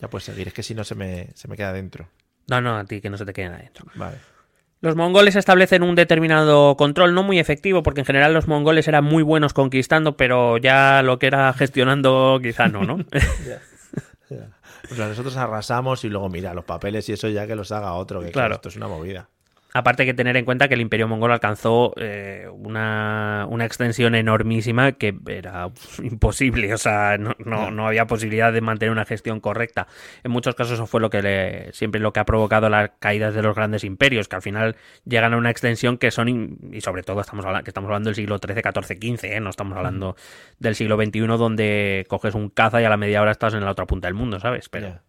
ya puedes seguir, es que si no se me, se me queda dentro. No, no, a ti que no se te quede adentro. Vale. Los mongoles establecen un determinado control, no muy efectivo, porque en general los mongoles eran muy buenos conquistando, pero ya lo que era gestionando quizá no, ¿no? O sea, nosotros arrasamos y luego, mira, los papeles y eso ya que los haga otro, que Claro. esto es una movida. Aparte hay que tener en cuenta que el imperio mongol alcanzó eh, una, una extensión enormísima que era imposible, o sea, no, no, no había posibilidad de mantener una gestión correcta. En muchos casos eso fue lo que le- siempre lo que ha provocado las caídas de los grandes imperios, que al final llegan a una extensión que son, in- y sobre todo estamos hablando, que estamos hablando del siglo XIII, XIV, XV, ¿eh? no estamos hablando del siglo XXI donde coges un caza y a la media hora estás en la otra punta del mundo, ¿sabes? Pero...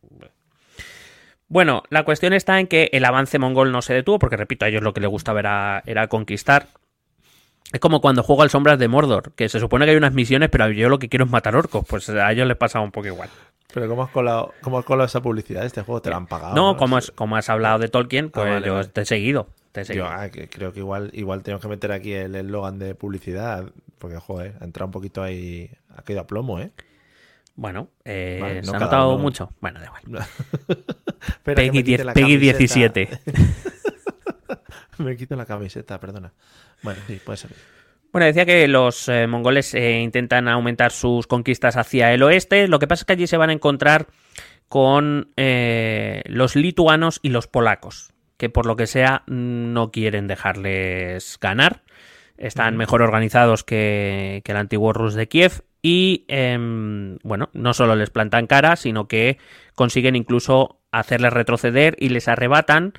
Bueno, la cuestión está en que el avance mongol no se detuvo, porque repito, a ellos lo que les gustaba era, era conquistar. Es como cuando juego al Sombras de Mordor, que se supone que hay unas misiones, pero yo lo que quiero es matar orcos. Pues a ellos les pasa un poco igual. Pero ¿cómo has colado, cómo has colado esa publicidad? Este juego te lo han pagado. no, como has, como has hablado de Tolkien, pues Ah, vale, yo vale. te he seguido. Te he seguido. Yo ah, que creo que igual, igual tenemos que meter aquí el eslogan de publicidad, porque joder, ha entrado un poquito ahí, ha caído a plomo, ¿eh? Bueno, eh, Vale, no ¿se ha notado uno. mucho? Bueno, da igual. Peggy, me quite 10 la Peggy camiseta. 17. me quito la camiseta, perdona. Bueno, sí, puede ser. Bueno, decía que los eh, mongoles eh, intentan aumentar sus conquistas hacia el oeste. Lo que pasa es que allí se van a encontrar con eh, los lituanos y los polacos, que por lo que sea no quieren dejarles ganar. Están mejor organizados que, que el antiguo Rus de Kiev y, em, bueno, no solo les plantan cara, sino que consiguen incluso hacerles retroceder y les arrebatan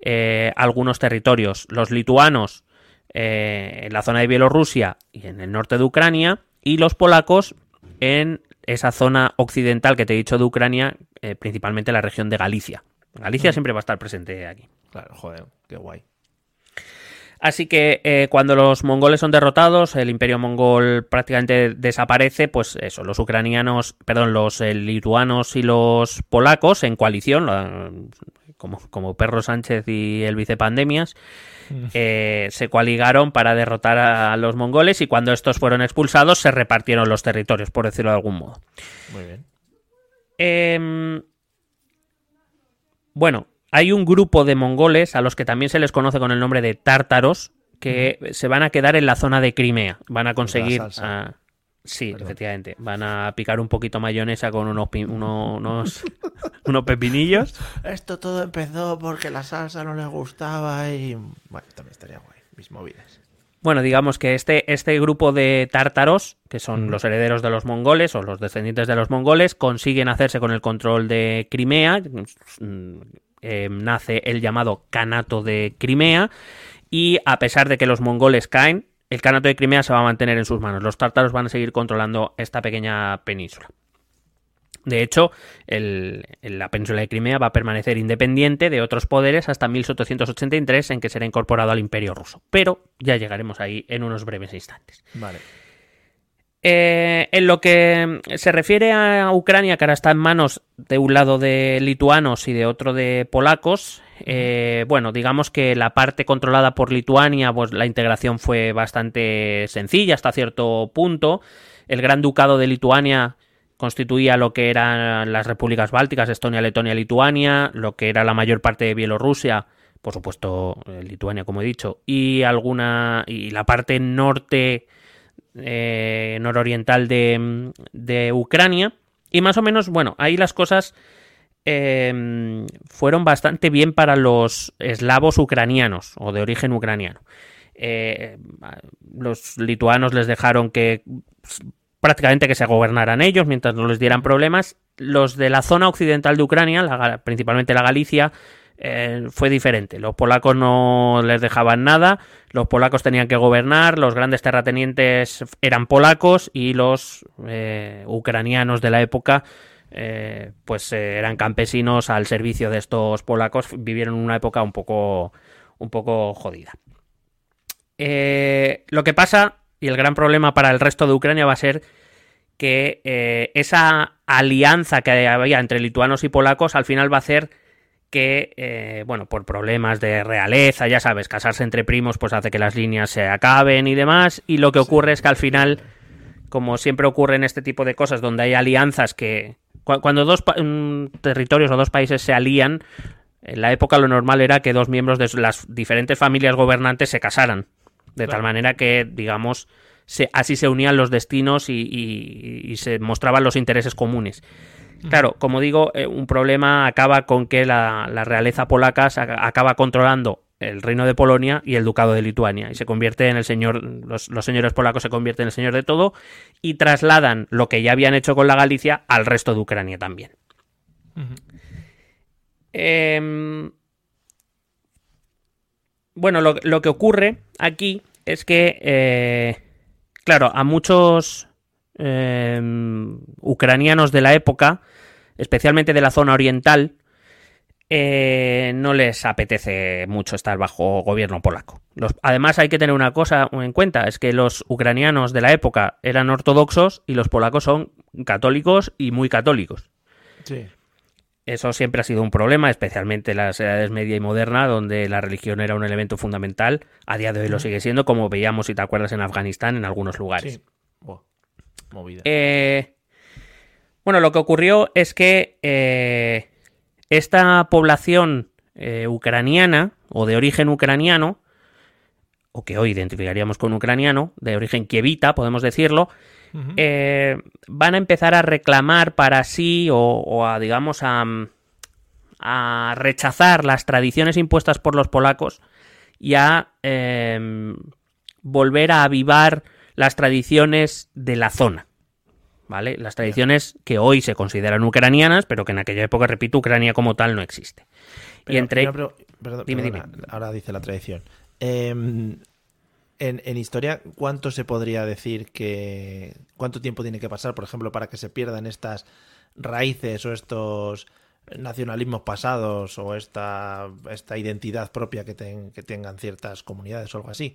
eh, algunos territorios. Los lituanos eh, en la zona de Bielorrusia y en el norte de Ucrania, y los polacos en esa zona occidental que te he dicho de Ucrania, eh, principalmente la región de Galicia. Galicia siempre va a estar presente aquí. Claro, joder, qué guay. Así que eh, cuando los mongoles son derrotados, el imperio mongol prácticamente desaparece, pues eso, los ucranianos, perdón, los eh, lituanos y los polacos en coalición, la- como, como Perro Sánchez y el vicepandemias, eh, se coaligaron para derrotar a los mongoles y cuando estos fueron expulsados se repartieron los territorios, por decirlo de algún modo. Muy bien. Em, bueno, hay un grupo de mongoles a los que también se les conoce con el nombre de tártaros que se van a quedar en la zona de Crimea. Van a conseguir. sí, Perdón. efectivamente. Van a picar un poquito mayonesa con unos, pi- uno- unos, unos pepinillos. Esto todo empezó porque la salsa no les gustaba y... Bueno, también estaría guay, mis movidas. Bueno, digamos que este, este grupo de tártaros, que son los herederos de los mongoles o los descendientes de los mongoles, consiguen hacerse con el control de Crimea. Eh, nace el llamado Canato de Crimea. Y a pesar de que los mongoles caen, el Canato de Crimea se va a mantener en sus manos. Los tártaros van a seguir controlando esta pequeña península. De hecho, la península de Crimea va a permanecer independiente de otros poderes hasta 1783, en que será incorporado al Imperio ruso. Pero ya llegaremos ahí en unos breves instantes. Vale. Eh, en lo que se refiere a Ucrania, que ahora está en manos de un lado de lituanos y de otro de polacos, eh, bueno, digamos que la parte controlada por Lituania, pues la integración fue bastante sencilla hasta cierto punto. El Gran Ducado de Lituania constituía lo que eran las repúblicas bálticas, Estonia, Letonia, Lituania, lo que era la mayor parte de Bielorrusia, por supuesto eh, Lituania, como he dicho, y alguna y la parte norte eh, nororiental de, de Ucrania. Y más o menos, bueno, ahí las cosas eh, fueron bastante bien para los eslavos ucranianos o de origen ucraniano. Eh, los lituanos les dejaron que prácticamente que se gobernaran ellos mientras no les dieran problemas. Los de la zona occidental de Ucrania, principalmente la Galicia, eh, fue diferente. Los polacos no les dejaban nada, los polacos tenían que gobernar, los grandes terratenientes eran polacos y los eh, ucranianos de la época eh, pues eran campesinos al servicio de estos polacos, vivieron una época un poco, un poco jodida. Lo que pasa, y el gran problema para el resto de Ucrania va a ser que esa alianza que había entre lituanos y polacos al final va a hacer que, eh, bueno, por problemas de realeza, ya sabes, casarse entre primos pues hace que las líneas se acaben y demás, y lo que ocurre es que al final, como siempre ocurre en este tipo de cosas, donde hay alianzas que... cu- Cuando dos mm, territorios o dos países se alían, en la época lo normal era que dos miembros de las diferentes familias gobernantes se casaran. De tal manera que, digamos, se- así se unían los destinos y, y- y se mostraban los intereses comunes. Claro, como digo, eh, un problema acaba con que la, la realeza polaca acaba controlando el reino de Polonia y el ducado de Lituania. Y se convierte en el señor, los, los señores polacos se convierten en el señor de todo y trasladan lo que ya habían hecho con la Galicia al resto de Ucrania también. Em, bueno, lo, lo que ocurre aquí es que, eh, claro, a muchos em, ucranianos de la época, especialmente de la zona oriental, eh, no les apetece mucho estar bajo gobierno polaco. Los- además hay que tener una cosa en cuenta, es que los ucranianos de la época eran ortodoxos y los polacos son católicos y muy católicos. Sí. Eso siempre ha sido un problema, especialmente en las edades media y moderna, donde la religión era un elemento fundamental. A día de hoy lo sigue siendo, como veíamos, si te acuerdas, en Afganistán, en algunos lugares. Sí. Movida. Eh, bueno, lo que ocurrió es que eh, esta población eh, ucraniana, o de origen ucraniano, o que hoy identificaríamos con ucraniano, de origen kievita, podemos decirlo, eh, van a empezar a reclamar para sí o, o a, digamos, a, a rechazar las tradiciones impuestas por los polacos y a volver a avivar las tradiciones de la zona. ¿Vale? Las tradiciones que hoy se consideran ucranianas, pero que en aquella época, repito, Ucrania como tal no existe. y entre. Dime, perdona, ahora dice la tradición. Eh, en, en historia, ¿cuánto se podría decir que. ¿Cuánto tiempo tiene que pasar, por ejemplo, para que se pierdan estas raíces o estos nacionalismos pasados o esta, esta identidad propia que, ten- que tengan ciertas comunidades o algo así?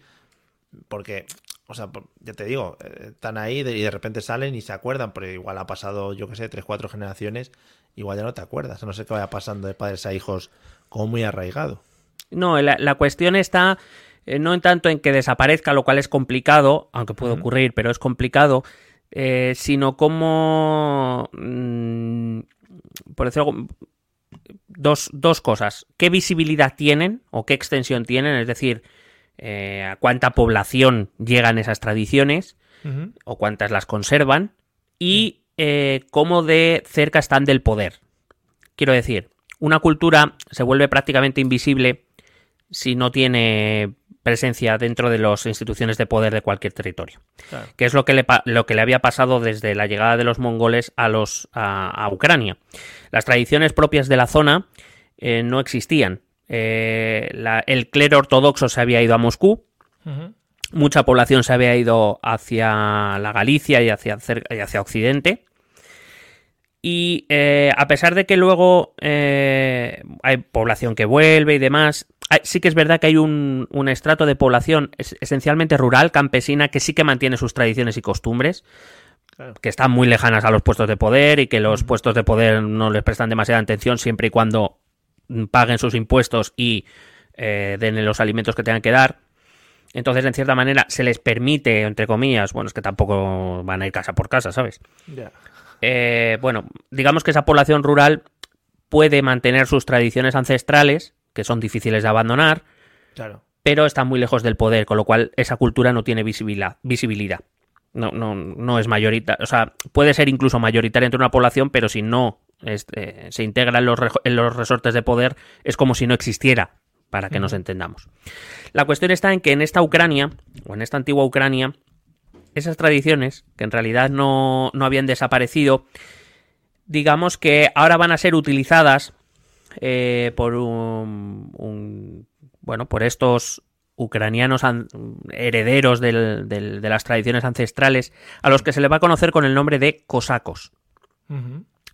Porque, o sea, ya te digo, eh, están ahí y de repente salen y se acuerdan, pero igual ha pasado, yo que sé, tres, cuatro generaciones, igual ya no te acuerdas, a no sé qué vaya pasando de padres a hijos como muy arraigado. No, la, la cuestión está eh, no en tanto en que desaparezca, lo cual es complicado, aunque puede ocurrir, pero es complicado, eh, sino como, mm, por decirlo, dos, dos cosas. ¿Qué visibilidad tienen o qué extensión tienen? Es decir, eh, a cuánta población llegan esas tradiciones o cuántas las conservan y eh, cómo de cerca están del poder. Quiero decir, una cultura se vuelve prácticamente invisible si no tiene presencia dentro de las instituciones de poder de cualquier territorio. Claro. Que es lo que le, lo que le había pasado desde la llegada de los mongoles a, los, a, a Ucrania. Las tradiciones propias de la zona eh, no existían. Eh, la- el clero ortodoxo se había ido a Moscú, mucha población se había ido hacia la Galicia y hacia, cer- y hacia Occidente. Y eh, a pesar de que luego eh, hay población que vuelve y demás, hay- sí que es verdad que hay un, un estrato de población es- esencialmente rural, campesina, que sí que mantiene sus tradiciones y costumbres, Claro. que están muy lejanas a los puestos de poder y que los puestos de poder no les prestan demasiada atención siempre y cuando paguen sus impuestos y eh, den los alimentos que tengan que dar. Entonces, en cierta manera, se les permite, entre comillas, bueno, es que tampoco van a ir casa por casa, ¿sabes? Ya. Eh, bueno, digamos que esa población rural puede mantener sus tradiciones ancestrales, que son difíciles de abandonar, Claro. pero están muy lejos del poder, con lo cual esa cultura no tiene visibilidad. visibilidad. No, no, no es mayoritaria. O sea, puede ser incluso mayoritaria entre una población, pero si no este, se integra en los, en los resortes de poder, es como si no existiera, para que nos entendamos. La cuestión está en que en esta Ucrania, o en esta antigua Ucrania, esas tradiciones, que en realidad no, no habían desaparecido, digamos que ahora van a ser utilizadas eh, por un, un- bueno por estos ucranianos an- herederos del- del- de las tradiciones ancestrales a los que se les va a conocer con el nombre de cosacos.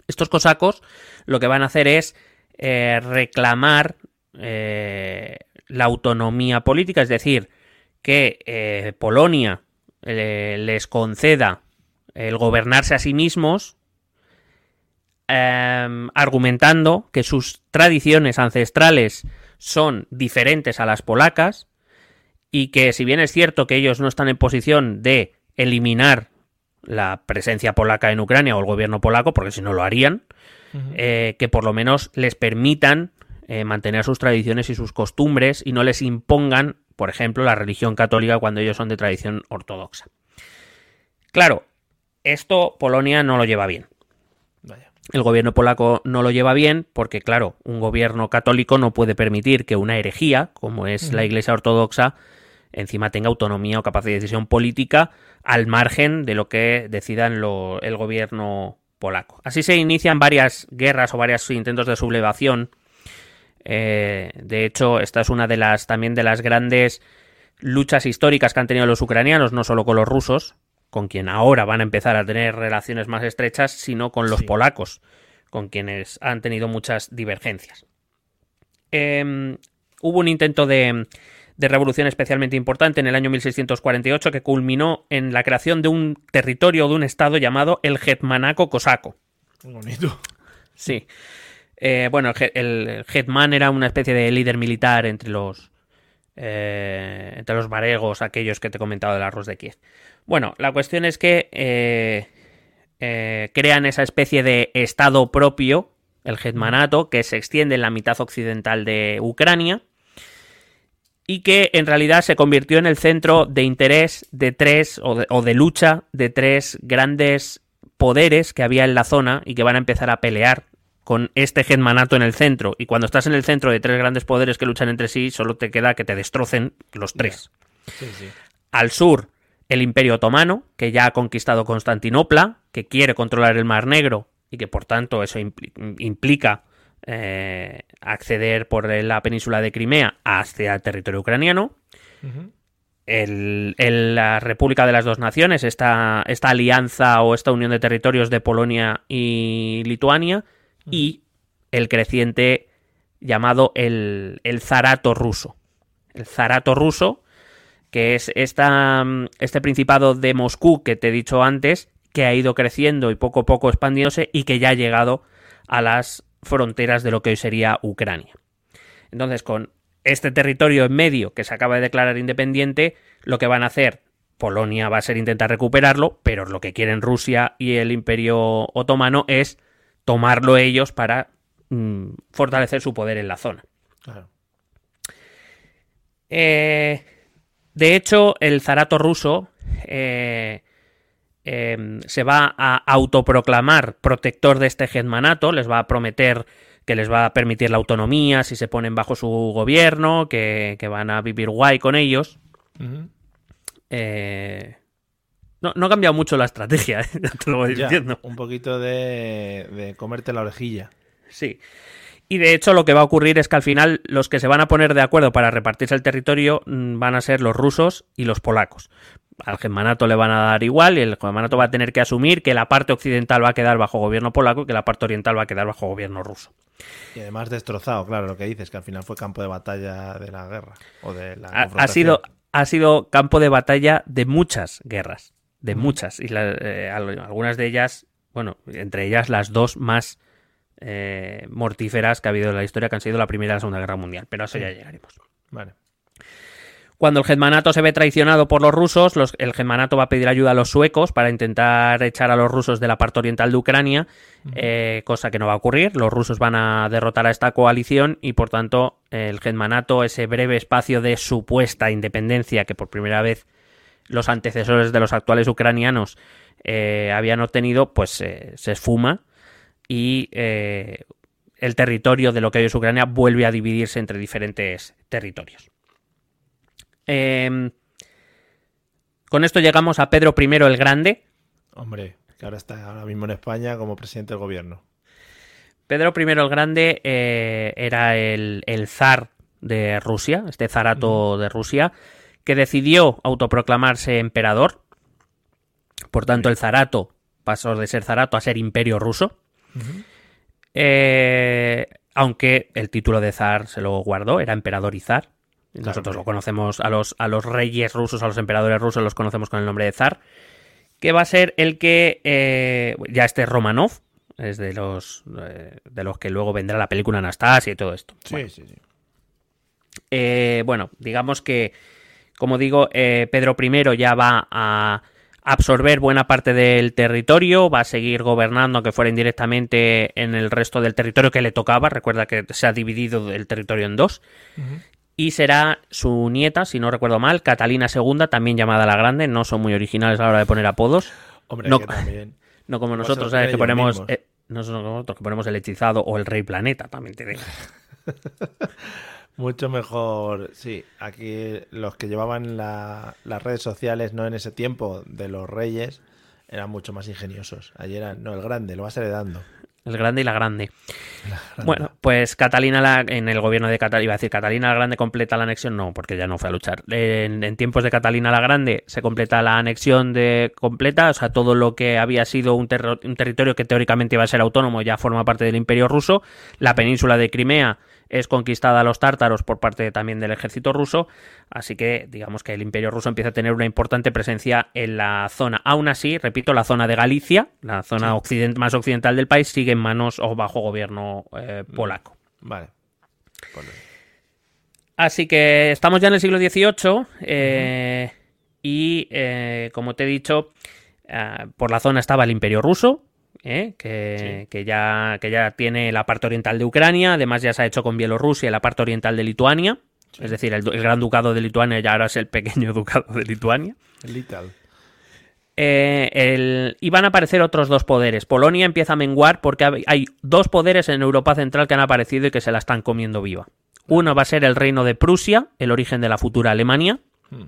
Estos cosacos lo que van a hacer es eh, reclamar eh, la autonomía política, es decir, que eh, Polonia les conceda el gobernarse a sí mismos, em, argumentando que sus tradiciones ancestrales son diferentes a las polacas y que si bien es cierto que ellos no están en posición de eliminar la presencia polaca en Ucrania o el gobierno polaco, porque si no lo harían, eh, que por lo menos les permitan eh, mantener sus tradiciones y sus costumbres y no les impongan, por ejemplo, la religión católica cuando ellos son de tradición ortodoxa. Claro, esto Polonia no lo lleva bien. Vaya. El gobierno polaco no lo lleva bien porque, claro, un gobierno católico no puede permitir que una herejía, como es la Iglesia Ortodoxa, encima tenga autonomía o capacidad de decisión política al margen de lo que decida lo, el gobierno polaco. Así se inician varias guerras o varios intentos de sublevación. Eh, de hecho, esta es una de las también de las grandes luchas históricas que han tenido los ucranianos, no solo con los rusos, con quien ahora van a empezar a tener relaciones más estrechas, sino con los Sí. polacos, con quienes han tenido muchas divergencias. Eh, hubo un intento de, de revolución especialmente importante en el año 1648 que culminó en la creación de un territorio, de un estado llamado el Hetmanaco Cosaco. Muy bonito. Sí. Eh, bueno, el Hetman era una especie de líder militar entre los eh, entre los varegos, aquellos que te he comentado del arroz de Kiev. Bueno, la cuestión es que eh, eh, crean esa especie de estado propio, el Hetmanato, que se extiende en la mitad occidental de Ucrania y que en realidad se convirtió en el centro de interés de tres o de, o de lucha de tres grandes poderes que había en la zona y que van a empezar a pelear con este Hetmanato en el centro. Y cuando estás en el centro de tres grandes poderes que luchan entre sí, solo te queda que te destrocen los tres. Sí, sí. Al sur, el Imperio Otomano, que ya ha conquistado Constantinopla, que quiere controlar el Mar Negro y que por tanto eso impli- implica eh, acceder por la península de Crimea hacia el territorio ucraniano. El- el- la República de las Dos Naciones, esta, esta alianza o esta unión de territorios de Polonia y Lituania, y el creciente llamado el, el zarato ruso. El zarato ruso, que es esta, este principado de Moscú que te he dicho antes, que ha ido creciendo y poco a poco expandiéndose y que ya ha llegado a las fronteras de lo que hoy sería Ucrania. Entonces, con este territorio en medio que se acaba de declarar independiente, lo que van a hacer Polonia va a ser intentar recuperarlo, pero lo que quieren Rusia y el Imperio Otomano es tomarlo ellos para mm, fortalecer su poder en la zona. Claro. Eh, de hecho, el zarato ruso eh, eh, se va a autoproclamar protector de este hetmanato, les va a prometer que les va a permitir la autonomía si se ponen bajo su gobierno, que, que van a vivir guay con ellos. Eh, no, no ha cambiado mucho la estrategia, ¿eh? Ya te lo voy Ya, diciendo. un poquito de, de comerte la orejilla. Sí. Y de hecho lo que va a ocurrir es que al final los que se van a poner de acuerdo para repartirse el territorio mm, van a ser los rusos y los polacos. Al germanato le van a dar igual y el germanato va a tener que asumir que la parte occidental va a quedar bajo gobierno polaco y que la parte oriental va a quedar bajo gobierno ruso. Y además destrozado, claro, lo que dices, que al final fue campo de batalla de la guerra. O de la Ha, sido, ha sido campo de batalla de muchas guerras, de muchas. Y la- eh, al- algunas de ellas, bueno, entre ellas las dos más eh, mortíferas que ha habido en la historia, que han sido la Primera y la Segunda Guerra Mundial. Pero a eso ya llegaremos. Vale. Cuando el Hetmanato se ve traicionado por los rusos, los- el Hetmanato va a pedir ayuda a los suecos para intentar echar a los rusos de la parte oriental de Ucrania, eh, cosa que no va a ocurrir. Los rusos van a derrotar a esta coalición y, por tanto, el Hetmanato, ese breve espacio de supuesta independencia que por primera vez los antecesores de los actuales ucranianos eh, habían obtenido, pues eh, se esfuma y el territorio de lo que hoy es Ucrania vuelve a dividirse entre diferentes territorios. Eh, con esto llegamos a Pedro I el Grande. Hombre, que ahora está ahora mismo en España como presidente del gobierno. Pedro I el Grande eh, era el, el zar de Rusia, este zarato de Rusia, que decidió autoproclamarse emperador. Por tanto, el zarato pasó de ser zarato a ser imperio ruso. Eh, aunque el título de zar se lo guardó, era emperador y zar. Nosotros lo conocemos a los, a los reyes rusos, a los emperadores rusos, los conocemos con el nombre de zar. Que va a ser el que. eh, ya este Romanov, es de los, eh, de los que luego vendrá la película Anastasia y todo esto. Sí, Bueno, sí, sí. eh, bueno, digamos que, como digo, Pedro I ya va a absorber buena parte del territorio, va a seguir gobernando, aunque fuera indirectamente, en el resto del territorio que le tocaba. Recuerda que se ha dividido el territorio en dos. Y será su nieta, si no recuerdo mal, Catalina II, también llamada la Grande. No son muy originales a la hora de poner apodos. Hombre, No- que también. No como nosotros, ¿sabes? Que ponemos eh, no somos nosotros que ponemos el hechizado o el rey planeta, también te digo. Mucho mejor, sí. Aquí los que llevaban la- las redes sociales, no en ese tiempo de los reyes, eran mucho más ingeniosos. Ayer era, no, el grande, lo vas heredando. El grande y la grande. Bueno, pues Catalina la- en el gobierno de Catalina, iba a decir, Catalina la Grande completa la anexión, no, porque ya no fue a luchar. En, en tiempos de Catalina la Grande se completa la anexión de completa, o sea, todo lo que había sido un, terro- un territorio que teóricamente iba a ser autónomo ya forma parte del Imperio ruso. La península de Crimea es conquistada a los tártaros por parte también del ejército ruso, así que digamos que el Imperio ruso empieza a tener una importante presencia en la zona. Aún así, repito, la zona de Galicia, la zona occident- más occidental del país, sigue en manos o bajo gobierno eh, polaco. Vale. Así que estamos ya en el siglo XVIII eh, y, eh, como te he dicho, por la zona estaba el Imperio Ruso, eh, que, que ya, que ya tiene la parte oriental de Ucrania, además ya se ha hecho con Bielorrusia y la parte oriental de Lituania, es decir, el, Gran Ducado de Lituania ya ahora es el pequeño Ducado de Lituania. Eh, el- y van a aparecer otros dos poderes. Polonia empieza a menguar porque hay- hay dos poderes en Europa Central que han aparecido y que se la están comiendo viva. Uno va a ser el reino de Prusia, el origen de la futura Alemania, Hmm.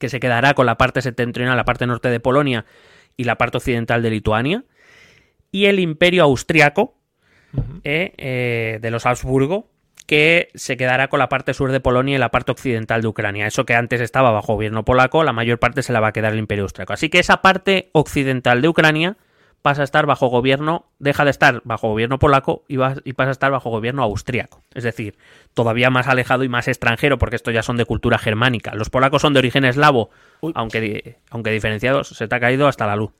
que se quedará con la parte septentrional, la parte norte de Polonia y la parte occidental de Lituania. Y el imperio austriaco eh, eh, de los Habsburgo, que se quedará con la parte sur de Polonia y la parte occidental de Ucrania. Eso que antes estaba bajo gobierno polaco, la mayor parte se la va a quedar el imperio austriaco. Así que esa parte occidental de Ucrania pasa a estar bajo gobierno, deja de estar bajo gobierno polaco y, va- y pasa a estar bajo gobierno austriaco. Es decir, todavía más alejado y más extranjero, porque estos ya son de cultura germánica. Los polacos son de origen eslavo, Uy. aunque, aunque diferenciados, se te ha caído hasta la luz.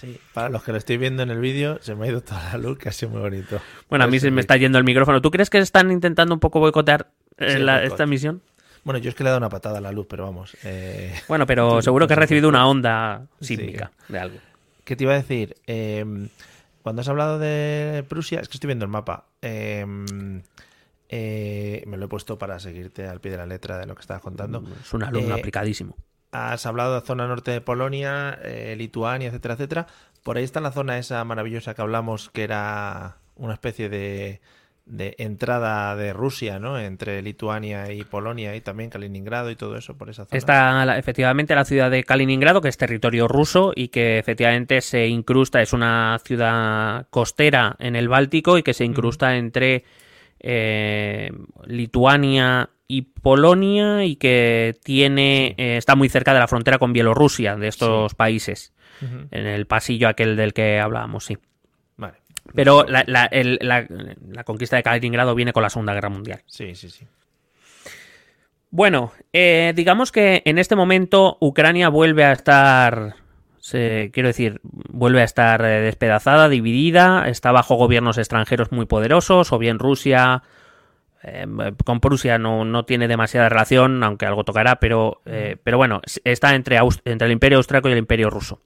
Sí, para los que lo estoy viendo en el vídeo, se me ha ido toda la luz, que ha sido muy bonito. Bueno, a mí se me está yendo el micrófono. ¿Tú crees que están intentando un poco boicotear eh, Sí, la- boicot. esta misión? Bueno, yo es que le he dado una patada a la luz, pero vamos. eh, Bueno, pero seguro que has recibido una onda Sí. sísmica de algo. ¿Qué te iba a decir? Eh, cuando has hablado de Prusia, es que estoy viendo el mapa. Eh, eh, me lo he puesto para seguirte al pie de la letra de lo que estabas contando. Es un alumno Eh, aplicadísimo. Has hablado de zona norte de Polonia, eh, Lituania, etcétera, etcétera. Por ahí está la zona esa maravillosa que hablamos, que era una especie de, de entrada de Rusia, ¿no? Entre Lituania y Polonia y también Kaliningrado y todo eso por esa zona. Está efectivamente la ciudad de Kaliningrado, que es territorio ruso y que efectivamente se incrusta, es una ciudad costera en el Báltico y que se incrusta entre eh, Lituania y Polonia y que tiene eh, está muy cerca de la frontera con Bielorrusia, de estos países, en el pasillo aquel del que hablábamos, sí. Vale. Pero la, la- el- la- la conquista de Kaliningrado viene con la Segunda Guerra Mundial. Sí, sí, sí. Bueno, eh, digamos que en este momento Ucrania vuelve a estar, se- quiero decir, vuelve a estar eh, despedazada, dividida, está bajo gobiernos extranjeros muy poderosos, o bien Rusia, eh, con Prusia no, no tiene demasiada relación, aunque algo tocará, pero, eh, pero bueno, está entre, entre el imperio austriaco y el imperio ruso,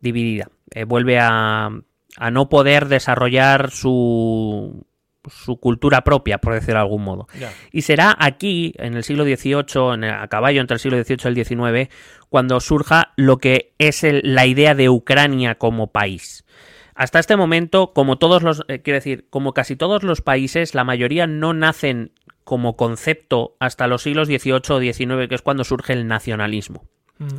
dividida. Eh, vuelve a, a no poder desarrollar su, su cultura propia, por decirlo de algún modo. Y será aquí, en el siglo XVIII, en el- a caballo entre el siglo XVIII y el XIX, cuando surja lo que es el- la idea de Ucrania como país. Hasta este momento, como todos los, eh, quiero decir, como casi todos los países, la mayoría no nacen como concepto hasta los siglos XVIII o XIX, que es cuando surge el nacionalismo.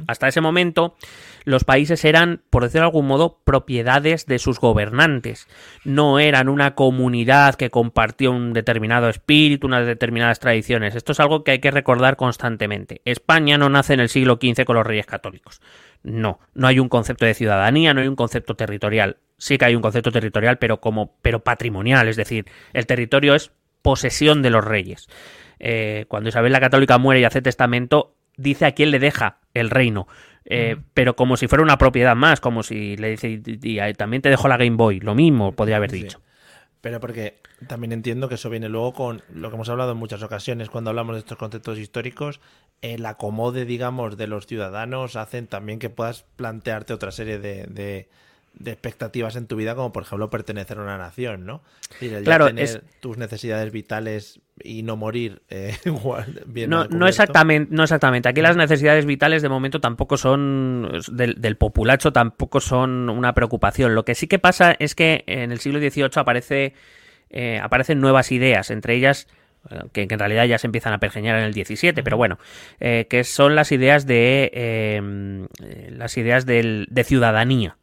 Hasta ese momento, los países eran, por decirlo de algún modo, propiedades de sus gobernantes. No eran una comunidad que compartía un determinado espíritu, unas determinadas tradiciones. Esto es algo que hay que recordar constantemente. España no nace en el siglo XV con los reyes católicos. No, no hay un concepto de ciudadanía, no hay un concepto territorial. Sí que hay un concepto territorial, pero como, pero patrimonial, es decir, el territorio es posesión de los reyes. Eh, cuando Isabel la Católica muere y hace testamento, dice a quién le deja el reino. Eh, Pero como si fuera una propiedad más, como si le dice, y, y- y también te dejo la Game Boy, lo mismo podría haber Sí. Pero porque también entiendo que eso viene luego con lo que hemos hablado en muchas ocasiones cuando hablamos de estos conceptos históricos, el acomode, digamos, de los ciudadanos hacen también que puedas plantearte otra serie de, de- de expectativas en tu vida, como por ejemplo pertenecer a una nación, ¿no? Y Claro, tener es- tus necesidades vitales y no morir eh, igual bien No, no exactamente, no exactamente. Aquí las necesidades vitales de momento tampoco son del, del populacho, tampoco son una preocupación. Lo que sí que pasa es que en el siglo XVIII aparece, eh, aparecen nuevas ideas, entre ellas eh, que, que en realidad ya se empiezan a pergeñar en el XVII, pero bueno, eh, que son las ideas de las ideas del- de ciudadanía.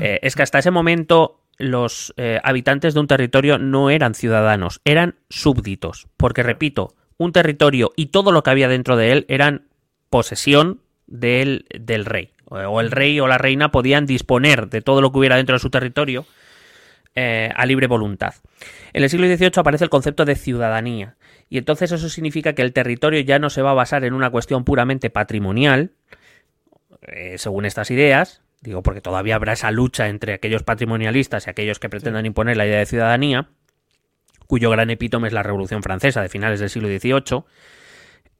Eh, es que hasta ese momento los eh, habitantes de un territorio no eran ciudadanos, eran súbditos. Porque, repito, un territorio y todo lo que había dentro de él eran posesión del, del rey. O- O el rey o la reina podían disponer de todo lo que hubiera dentro de su territorio eh, a libre voluntad. En el siglo XVIII aparece el concepto de ciudadanía. Y entonces eso significa que el territorio ya no se va a basar en una cuestión puramente patrimonial, eh, según estas ideas, digo porque todavía habrá esa lucha entre aquellos patrimonialistas y aquellos que pretendan imponer la idea de ciudadanía, cuyo gran epítome es la Revolución Francesa de finales del siglo XVIII,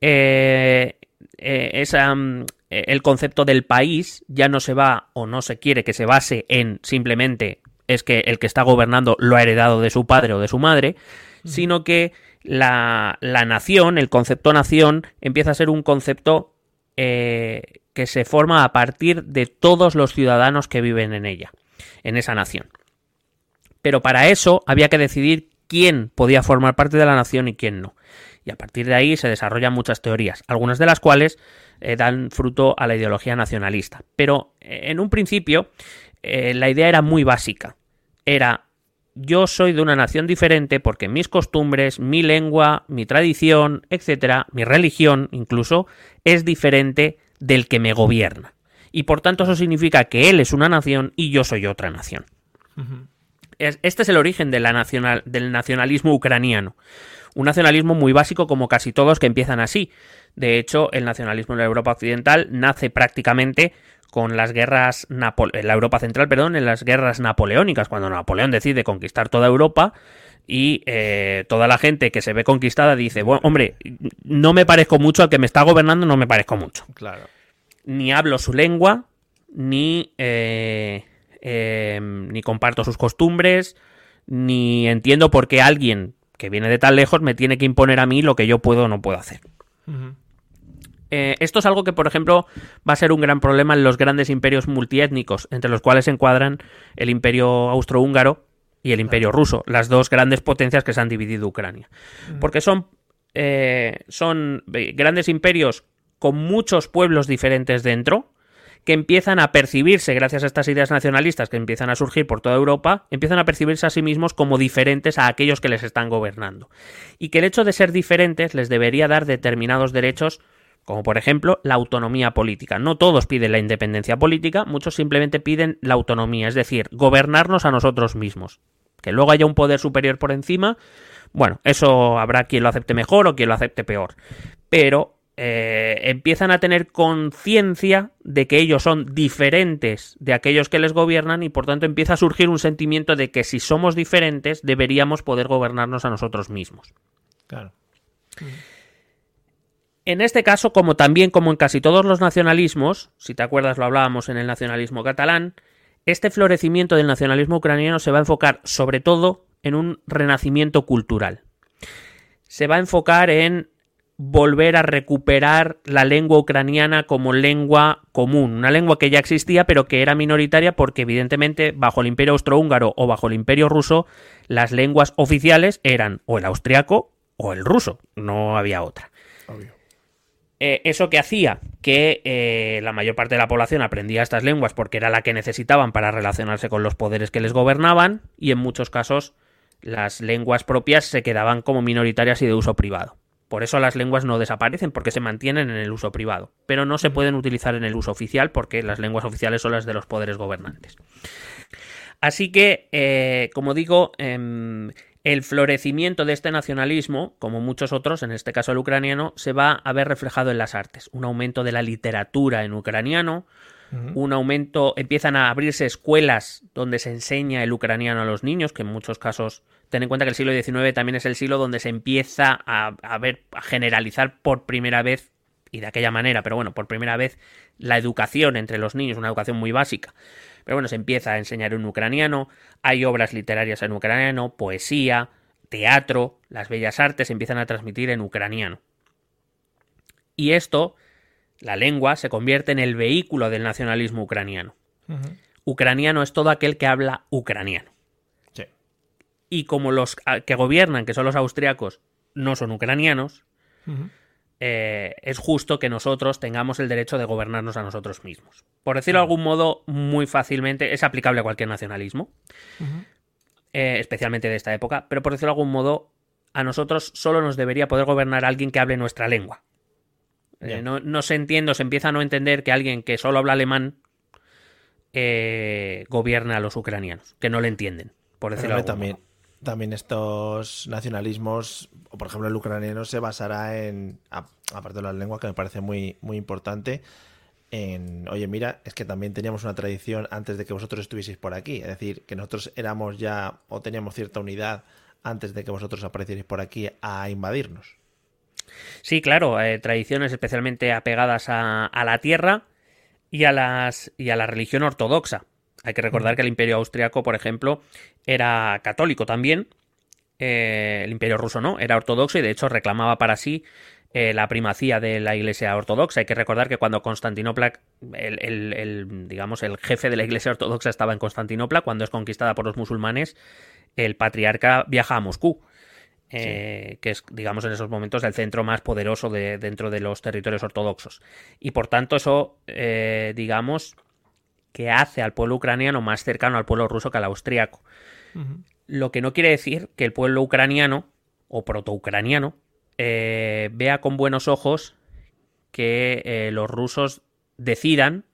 eh, eh, esa, mm, eh, el concepto del país ya no se va o no se quiere que se base en simplemente es que el que está gobernando lo ha heredado de su padre o de su madre, sino que la, la nación, el concepto nación, empieza a ser un concepto eh, que se forma a partir de todos los ciudadanos que viven en ella, en esa nación. Pero para eso había que decidir quién podía formar parte de la nación y quién no. Y a partir de ahí se desarrollan muchas teorías, algunas de las cuales eh, dan fruto a la ideología nacionalista. Pero eh, en un principio eh, la idea era muy básica. Era yo soy de una nación diferente porque mis costumbres, mi lengua, mi tradición, etcétera, mi religión incluso, es diferente del que me gobierna. Y por tanto eso significa que él es una nación y yo soy otra nación. Es- Este es el origen de la nacional- del nacionalismo ucraniano. Un nacionalismo muy básico como casi todos que empiezan así. De hecho, el nacionalismo en la Europa occidental nace prácticamente con las guerras en la Europa central, perdón, en las guerras napoleónicas, cuando Napoleón decide conquistar toda Europa y eh, toda la gente que se ve conquistada dice, bueno, hombre, no me parezco mucho al que me está gobernando, no me parezco mucho Claro. ni hablo su lengua, ni, eh, eh, ni comparto sus costumbres, ni entiendo por qué alguien que viene de tan lejos me tiene que imponer a mí lo que yo puedo o no puedo hacer. Eh, esto es algo que, por ejemplo, va a ser un gran problema en los grandes imperios multiétnicos, entre los cuales se encuadran el imperio austrohúngaro y el imperio ruso, las dos grandes potencias que se han dividido Ucrania. Porque son, eh, son eh, grandes imperios con muchos pueblos diferentes dentro, que empiezan a percibirse, gracias a estas ideas nacionalistas que empiezan a surgir por toda Europa, empiezan a percibirse a sí mismos como diferentes a aquellos que les están gobernando. Y que el hecho de ser diferentes les debería dar determinados derechos, como por ejemplo la autonomía política. No todos piden la independencia política, muchos simplemente piden la autonomía, es decir, gobernarnos a nosotros mismos. Que luego haya un poder superior por encima, bueno, eso habrá quien lo acepte mejor o quien lo acepte peor. Pero eh, empiezan a tener conciencia de que ellos son diferentes de aquellos que les gobiernan y por tanto empieza a surgir un sentimiento de que si somos diferentes deberíamos poder gobernarnos a nosotros mismos. Claro. En este caso, como también como en casi todos los nacionalismos, si te acuerdas lo hablábamos en el nacionalismo catalán, este florecimiento del nacionalismo ucraniano se va a enfocar sobre todo en un renacimiento cultural. Se va a enfocar en volver a recuperar la lengua ucraniana como lengua común, una lengua que ya existía pero que era minoritaria porque evidentemente bajo el imperio austrohúngaro o bajo el imperio ruso las lenguas oficiales eran o el austriaco o el ruso, no había otra. Eh, eso que hacía que eh, la mayor parte de la población aprendía estas lenguas porque era la que necesitaban para relacionarse con los poderes que les gobernaban y en muchos casos las lenguas propias se quedaban como minoritarias y de uso privado. Por eso las lenguas no desaparecen porque se mantienen en el uso privado, pero no se pueden utilizar en el uso oficial porque las lenguas oficiales son las de los poderes gobernantes. Así que, eh, como digo, em, el florecimiento de este nacionalismo, como muchos otros, en este caso el ucraniano, se va a ver reflejado en las artes. Un aumento de la literatura en ucraniano, un aumento, empiezan a abrirse escuelas donde se enseña el ucraniano a los niños, que en muchos casos, ten en cuenta que el siglo XIX también es el siglo donde se empieza a, a ver, a generalizar por primera vez y de aquella manera, pero bueno, por primera vez la educación entre los niños, una educación muy básica. Pero bueno, se empieza a enseñar en ucraniano, hay obras literarias en ucraniano, poesía, teatro, las bellas artes se empiezan a transmitir en ucraniano. Y esto, la lengua, se convierte en el vehículo del nacionalismo ucraniano. Ucraniano es todo aquel que habla ucraniano. Sí. Y como los que gobiernan, que son los austriacos, no son ucranianos, eh, es justo que nosotros tengamos el derecho de gobernarnos a nosotros mismos. Por decirlo de algún modo, muy fácilmente, es aplicable a cualquier nacionalismo, eh, especialmente de esta época, pero por decirlo de algún modo, a nosotros solo nos debería poder gobernar alguien que hable nuestra lengua. Eh, no, no, se entiende, se empieza a no entender que alguien que solo habla alemán gobierna a los ucranianos, que no le entienden, por decirlo de también. Modo también estos nacionalismos, o por ejemplo el ucraniano, se basará en, aparte de la lengua, que me parece muy, muy importante, en, oye, mira, es que también teníamos una tradición antes de que vosotros estuvieseis por aquí, es decir, que nosotros éramos ya o teníamos cierta unidad antes de que vosotros aparecierais por aquí a invadirnos. Sí, claro, eh, tradiciones especialmente apegadas a, a, la tierra y a, las, y a la religión ortodoxa. Hay que recordar que el imperio austriaco, por ejemplo, era católico también. Eh, el imperio ruso no, era ortodoxo y de hecho reclamaba para sí eh, la primacía de la iglesia ortodoxa. Hay que recordar que cuando Constantinopla, el, el, el, digamos, el jefe de la iglesia ortodoxa estaba en Constantinopla, cuando es conquistada por los musulmanes, el patriarca viaja a Moscú. Eh, sí. que es, digamos, en esos momentos el centro más poderoso de, dentro de los territorios ortodoxos. Y por tanto, eso, eh, digamos, que hace al pueblo ucraniano más cercano al pueblo ruso que al austriaco. Uh -huh. Lo que no quiere decir que el pueblo ucraniano o protoucraniano eh, vea con buenos ojos que eh, los rusos decidan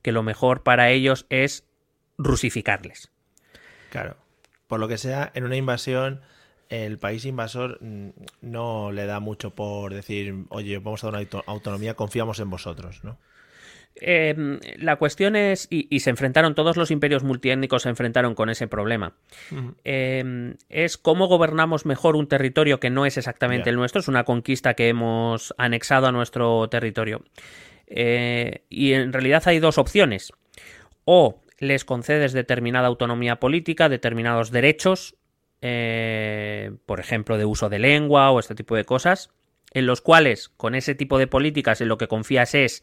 que lo mejor para ellos es rusificarles. Claro. Por lo que sea, en una invasión, el país invasor no le da mucho por decir, oye, vamos a dar una autonomía, confiamos en vosotros, ¿no? Eh, la cuestión es, y, y, se enfrentaron, todos los imperios multiétnicos se enfrentaron con ese problema, uh -huh. eh, es cómo gobernamos mejor un territorio que no es exactamente yeah. el nuestro, es una conquista que hemos anexado a nuestro territorio. Eh, y en realidad hay dos opciones, o les concedes determinada autonomía política, determinados derechos, eh, por ejemplo, de uso de lengua o este tipo de cosas, en los cuales, con ese tipo de políticas, en lo que confías es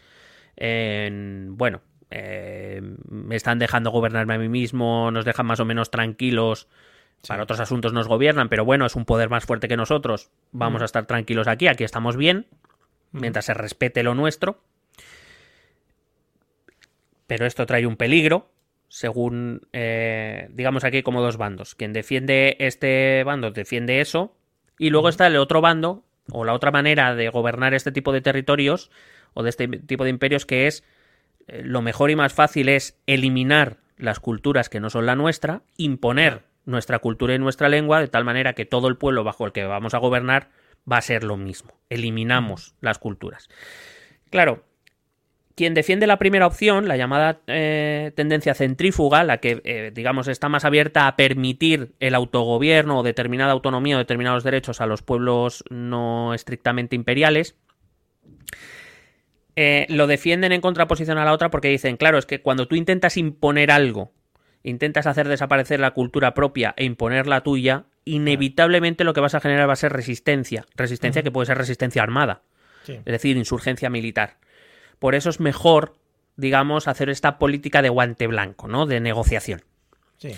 en, bueno, eh, me están dejando gobernarme a mí mismo, nos dejan más o menos tranquilos. Sí. Para otros asuntos nos gobiernan, pero bueno, es un poder más fuerte que nosotros. Vamos mm. a estar tranquilos aquí, aquí estamos bien, mm. mientras se respete lo nuestro. Pero esto trae un peligro, según, eh, digamos aquí como dos bandos. Quien defiende este bando defiende eso, y luego está el otro bando, o la otra manera de gobernar este tipo de territorios, o de este tipo de imperios que es eh, lo mejor y más fácil es eliminar las culturas que no son la nuestra, imponer nuestra cultura y nuestra lengua de tal manera que todo el pueblo bajo el que vamos a gobernar va a ser lo mismo. Eliminamos las culturas. Claro, quien defiende la primera opción, la llamada eh, tendencia centrífuga, la que, eh, digamos, está más abierta a permitir el autogobierno o determinada autonomía o determinados derechos a los pueblos no estrictamente imperiales, eh, lo defienden en contraposición a la otra porque dicen, claro, es que cuando tú intentas imponer algo, intentas hacer desaparecer la cultura propia e imponer la tuya, inevitablemente lo que vas a generar va a ser resistencia. Resistencia uh -huh. que puede ser resistencia armada, sí. es decir, insurgencia militar. Por eso es mejor, digamos, hacer esta política de guante blanco, ¿no? De negociación. Sí.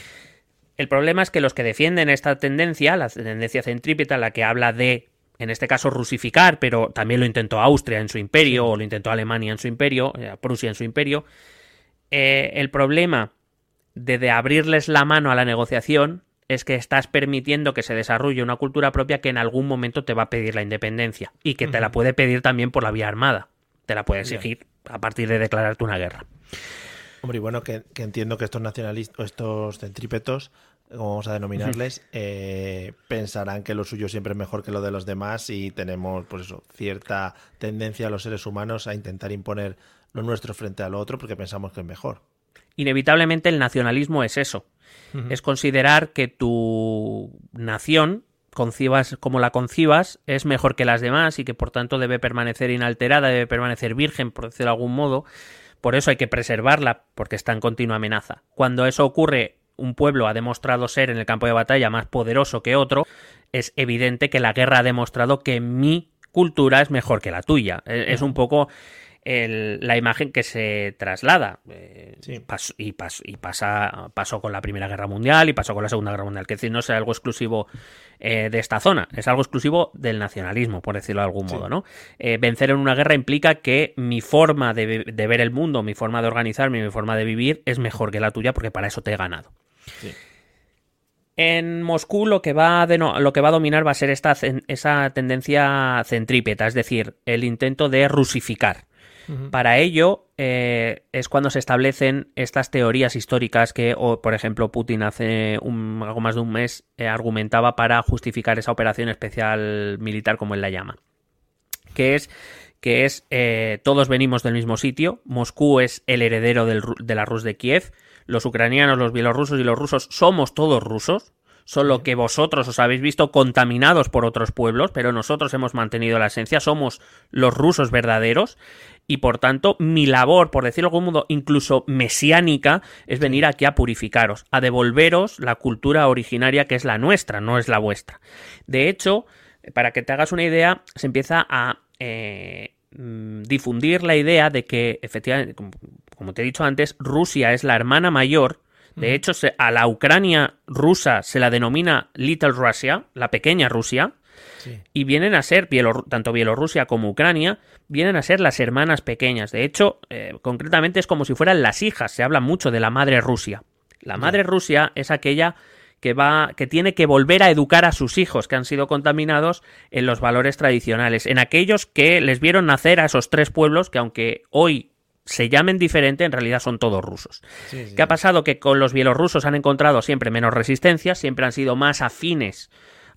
El problema es que los que defienden esta tendencia, la tendencia centrípeta, la que habla de en este caso rusificar, pero también lo intentó Austria en su imperio, o lo intentó Alemania en su imperio, eh, Prusia en su imperio. Eh, el problema de, de, abrirles la mano a la negociación es que estás permitiendo que se desarrolle una cultura propia que en algún momento te va a pedir la independencia y que te la puede pedir también por la vía armada. Te la puede exigir a partir de declararte una guerra. Hombre, y bueno, que, que entiendo que estos nacionalistas, estos centrípetos, como vamos a denominarles, eh, pensarán que lo suyo siempre es mejor que lo de los demás y tenemos, pues eso, cierta tendencia a los seres humanos a intentar imponer lo nuestro frente a lo otro porque pensamos que es mejor. Inevitablemente el nacionalismo es eso. Uh -huh. Es considerar que tu nación, concibas como la concibas, es mejor que las demás y que por tanto debe permanecer inalterada, debe permanecer virgen, por decirlo de algún modo. Por eso hay que preservarla, porque está en continua amenaza. Cuando eso ocurre, un pueblo ha demostrado ser en el campo de batalla más poderoso que otro, es evidente que la guerra ha demostrado que mi cultura es mejor que la tuya. Es un poco el- la imagen que se traslada. Eh, Sí. pas- y pas- y pasa, pasó con la Primera Guerra Mundial y pasó con la Segunda Guerra Mundial. Que es decir, no es algo exclusivo eh, de esta zona, es algo exclusivo del nacionalismo, por decirlo de algún modo. ¿no? Eh, vencer en una guerra implica que mi forma de, de ver el mundo, mi forma de organizarme, mi forma de vivir es mejor que la tuya porque para eso te he ganado. Sí. En Moscú lo que va a, deno- lo que va a dominar va a ser esta, esa tendencia centrípeta, es decir, el intento de rusificar. Para ello eh, es cuando se establecen estas teorías históricas que, o, por ejemplo, Putin hace un- algo más de un mes eh, argumentaba para justificar esa operación especial militar, como él la llama. Que es que es eh, todos venimos del mismo sitio. Moscú es el heredero del de la Rus de Kiev. Los ucranianos, los bielorrusos y los rusos somos todos rusos. Solo que vosotros os habéis visto contaminados por otros pueblos, pero nosotros hemos mantenido la esencia, somos los rusos verdaderos y por tanto mi labor, por decirlo de algún modo, incluso mesiánica, es venir aquí a purificaros, a devolveros la cultura originaria que es la nuestra, no es la vuestra. De hecho, para que te hagas una idea, se empieza a eh, mm, difundir la idea de que, efectivamente, como, te he dicho antes, Rusia es la hermana mayor. De hecho, se- a la Ucrania rusa se la denomina Little Russia, la pequeña Rusia, Sí. y vienen a ser, tanto Bielorrusia como Ucrania, vienen a ser las hermanas pequeñas. De hecho, eh, concretamente es como si fueran las hijas. Se habla mucho de la madre Rusia. La madre Rusia es aquella que va, que tiene que volver a educar a sus hijos que han sido contaminados en los valores tradicionales, en aquellos que les vieron nacer a esos tres pueblos que aunque hoy se llamen diferente, en realidad son todos rusos. Sí, sí. ¿Qué ha pasado? Que con los bielorrusos han encontrado siempre menos resistencia, siempre han sido más afines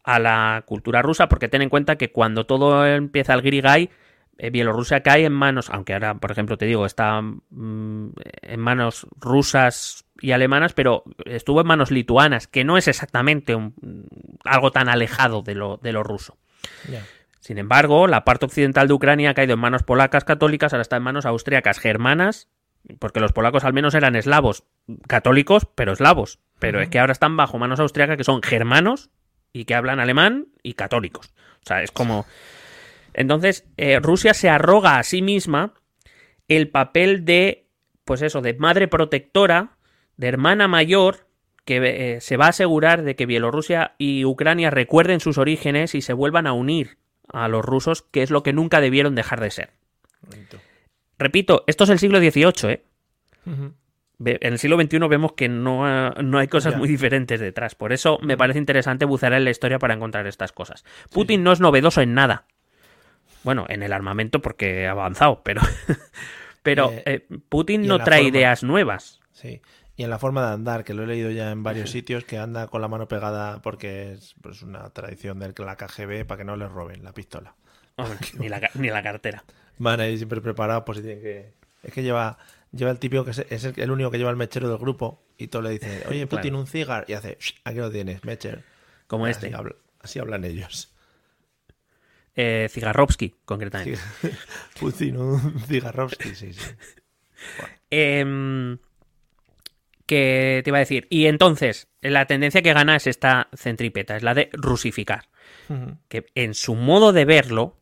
a la cultura rusa, porque ten en cuenta que cuando todo empieza el Grigay, eh, Bielorrusia cae en manos, aunque ahora, por ejemplo, te digo, está mm, en manos rusas y alemanas, pero estuvo en manos lituanas, que no es exactamente un- algo tan alejado de lo, de lo ruso. Sin embargo, la parte occidental de Ucrania ha caído en manos polacas católicas, ahora está en manos austríacas germanas, porque los polacos al menos eran eslavos, católicos, pero eslavos. Pero es que ahora están bajo manos austríacas que son germanos y que hablan alemán y católicos. O sea, es como... Entonces, eh, Rusia se arroga a sí misma el papel de, pues eso, de madre protectora, de hermana mayor, que eh, se va a asegurar de que Bielorrusia y Ucrania recuerden sus orígenes y se vuelvan a unir a los rusos, que es lo que nunca debieron dejar de ser. Bonito. Repito, esto es el siglo XVIII, ¿eh? En el siglo XXI vemos que no, no hay cosas Ya. muy diferentes detrás. Por eso me parece interesante bucear en la historia para encontrar estas cosas. Putin no es novedoso en nada. Bueno, en el armamento porque ha avanzado, pero, pero Eh, eh, Putin no trae forma. ideas nuevas. Sí. Y en la forma de andar, que lo he leído ya en varios sitios, que anda con la mano pegada porque es pues, una tradición de la KGB para que no le roben la pistola. ni, la, ni la cartera. Van ahí siempre preparados por si tienen que... Es que lleva, lleva el típico que es, es el, el único que lleva el mechero del grupo y todo le dice, oye, Putin, Claro. un cigar. Y hace, "Shh, aquí lo tienes, mecher. Como Así este. habla- así hablan ellos. Eh, Zigarrovsky, concretamente. Putin, un cigarrovsky, sí, sí. Em, que te iba a decir. Y entonces, la tendencia que gana es esta centrípeta, es la de rusificar. Que en su modo de verlo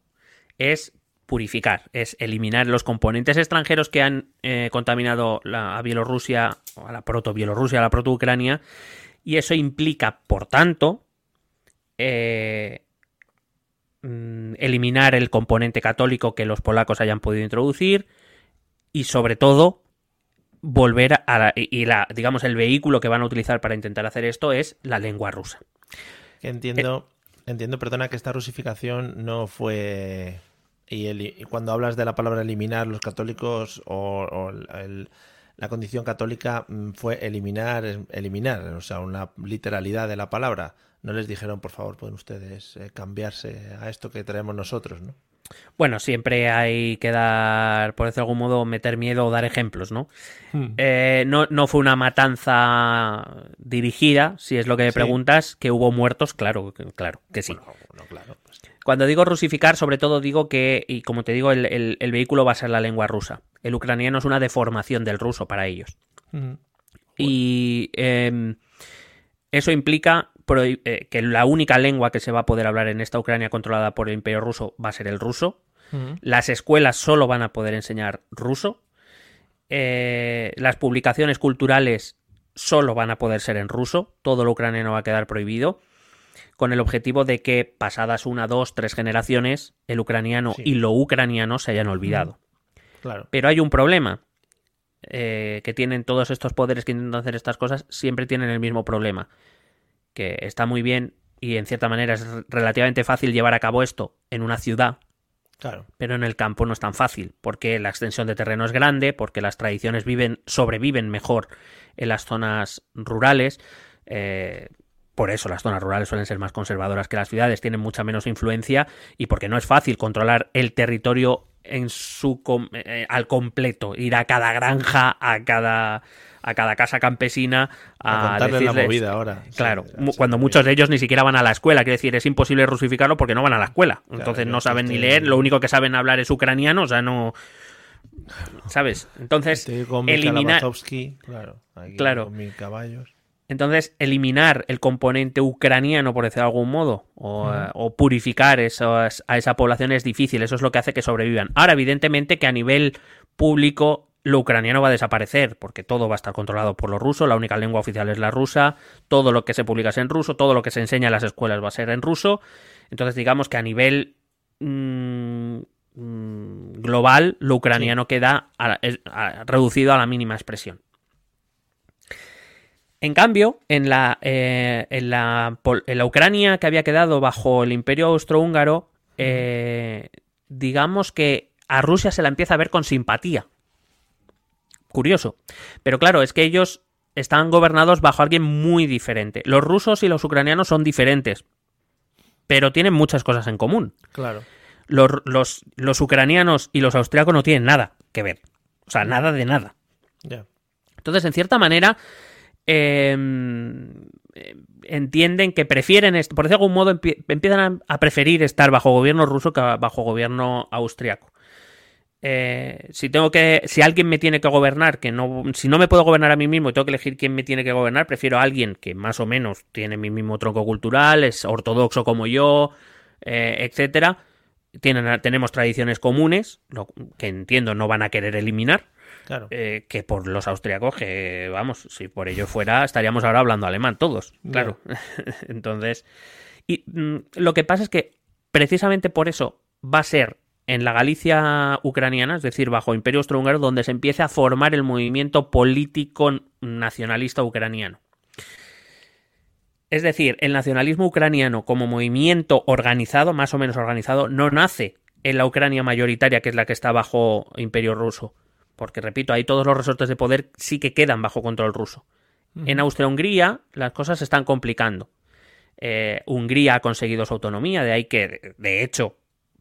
es purificar, es eliminar los componentes extranjeros que han eh, contaminado la, a Bielorrusia, o a la proto-Bielorrusia, a la proto-Ucrania, y eso implica, por tanto, eh, mm, eliminar el componente católico que los polacos hayan podido introducir y sobre todo volver a la, y la digamos el vehículo que van a utilizar para intentar hacer esto es la lengua rusa. Entiendo, entiendo, perdona, que esta rusificación no fue. Y, el- cuando hablas de la palabra eliminar, los católicos o, la condición católica mm, fue eliminar, eliminar, o sea, una literalidad de la palabra. No les dijeron, por favor, pueden ustedes eh, cambiarse a esto que traemos nosotros, ¿no? Bueno, siempre hay que dar, por decirlo de algún modo, meter miedo o dar ejemplos, ¿no? Hmm. Eh, no, no fue una matanza dirigida, si es lo que me Sí. preguntas, que hubo muertos, claro, claro, que sí. Bueno, no, claro. pues, Cuando digo rusificar, sobre todo digo que, y como te digo, el, el- el vehículo va a ser la lengua rusa. El ucraniano es una deformación del ruso para ellos. mm, Y em, eso implica eh, que la única lengua que se va a poder hablar en esta Ucrania controlada por el imperio ruso va a ser el ruso. Las escuelas solo van a poder enseñar ruso. Eh, las publicaciones culturales solo van a poder ser en ruso. Todo lo ucraniano va a quedar prohibido. Con el objetivo de que pasadas una, dos, tres generaciones, el ucraniano Sí. y lo ucraniano se hayan olvidado. Claro. Pero hay un problema. eh, que tienen todos estos poderes que intentan hacer estas cosas, siempre tienen el mismo problema. Que está muy bien y en cierta manera es relativamente fácil llevar a cabo esto en una ciudad, Claro. pero en el campo no es tan fácil, porque la extensión de terreno es grande, porque las tradiciones viven, sobreviven mejor en las zonas rurales. eh, por eso las zonas rurales suelen ser más conservadoras que las ciudades, tienen mucha menos influencia y porque no es fácil controlar el territorio en su com- eh, al completo, ir a cada granja, a cada a cada casa campesina A a, contarles la movida ahora. Claro, sí, cuando muchos de ellos ni siquiera van a la escuela, quiero decir, es imposible rusificarlo porque no van a la escuela. Claro, Entonces no saben ni leer, lo único que saben hablar es ucraniano, o sea, no ¿sabes? Entonces, eliminar claro. Aquí Claro. Con mis caballos. Entonces eliminar el componente ucraniano, por decirlo de algún modo, o, eh, o purificar esas- a esa población es difícil, eso es lo que hace que sobrevivan. Ahora, evidentemente que a nivel público lo ucraniano va a desaparecer, porque todo va a estar controlado por lo ruso, la única lengua oficial es la rusa, todo lo que se publica es en ruso, todo lo que se enseña en las escuelas va a ser en ruso, entonces digamos que a nivel mm, mm, global lo ucraniano queda a- a- reducido a la mínima expresión. En cambio, en la, eh, en, la, en la Ucrania que había quedado bajo el imperio austrohúngaro, eh, digamos que a Rusia se la empieza a ver con simpatía. Curioso. Pero claro, es que ellos están gobernados bajo alguien muy diferente. Los rusos y los ucranianos son diferentes, pero tienen muchas cosas en común. Claro. Los, los, los ucranianos y los austriacos no tienen nada que ver. O sea, nada de nada. Ya. Entonces, en cierta manera, eh, entienden que prefieren, est- por de algún modo, empie- empiezan a, preferir estar bajo gobierno ruso que bajo gobierno austriaco. Eh, si tengo que, si alguien me tiene que gobernar, que no, si no me puedo gobernar a mí mismo y tengo que elegir quién me tiene que gobernar, prefiero a alguien que más o menos tiene mi mismo tronco cultural, es ortodoxo como yo, eh, etcétera. Tienen, tenemos tradiciones comunes, que entiendo no van a querer eliminar, Claro. eh, que por los austriacos, que vamos, si por ello fuera, estaríamos ahora hablando alemán todos, claro. Entonces, y mm, lo que pasa es que precisamente por eso va a ser en la Galicia ucraniana, es decir, bajo Imperio Austrohúngaro, donde se empieza a formar el movimiento político nacionalista ucraniano. Es decir, el nacionalismo ucraniano como movimiento organizado, más o menos organizado, no nace en la Ucrania mayoritaria, que es la que está bajo Imperio ruso. Porque, repito, ahí todos los resortes de poder sí que quedan bajo control ruso. En Austria-Hungría las cosas se están complicando. Eh, Hungría ha conseguido su autonomía, de ahí que, de hecho,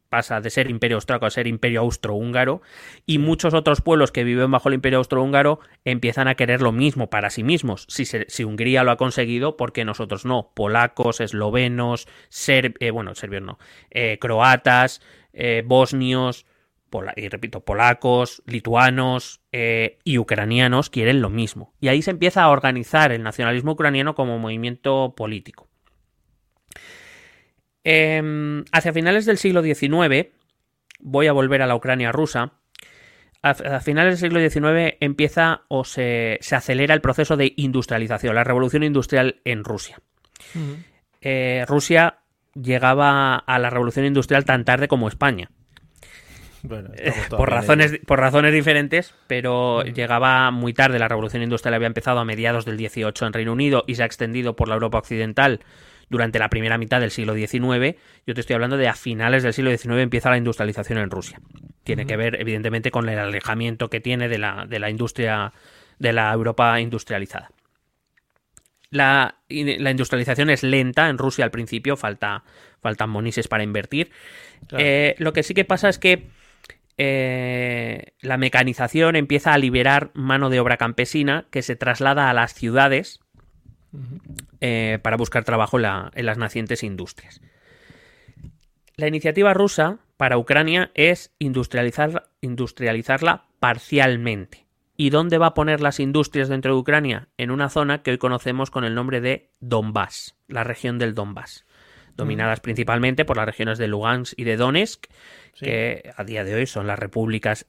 pasa de ser imperio austriaco a ser imperio austrohúngaro, y muchos otros pueblos que viven bajo el imperio austrohúngaro empiezan a querer lo mismo para sí mismos. Si, se- si Hungría lo ha conseguido, ¿por qué nosotros no? Polacos, eslovenos, ser, eh, bueno, serbios no, eh, croatas, bosnios, pola- y repito, polacos, lituanos eh, y ucranianos quieren lo mismo. Y ahí se empieza a organizar el nacionalismo ucraniano como movimiento político. Em, hacia finales del siglo XIX, voy a volver a la Ucrania rusa, a, a finales del siglo XIX empieza o se, se acelera el proceso de industrialización, la revolución industrial en Rusia. Eh, Rusia llegaba a la revolución industrial tan tarde como España Bueno, eh, por razones por razones diferentes, pero llegaba muy tarde. La revolución industrial había empezado a mediados del 18 en Reino Unido y se ha extendido por la Europa occidental durante la primera mitad del siglo XIX. Yo te estoy hablando de a finales del siglo XIX empieza la industrialización en Rusia. Tiene que ver, evidentemente, con el alejamiento que tiene de la, de la industria de la Europa industrializada. La, la, industrialización es lenta en Rusia al principio, falta, faltan monises para invertir. Claro. Eh, lo que sí que pasa es que eh, la mecanización empieza a liberar mano de obra campesina que se traslada a las ciudades eh, para buscar trabajo en, la- en las nacientes industrias. La iniciativa rusa para Ucrania es industrializar, industrializarla parcialmente. ¿Y dónde va a poner las industrias dentro de Ucrania? En una zona que hoy conocemos con el nombre de Donbass, la región del Donbass, dominadas principalmente por las regiones de Lugansk y de Donetsk, Sí. que a día de hoy son las repúblicas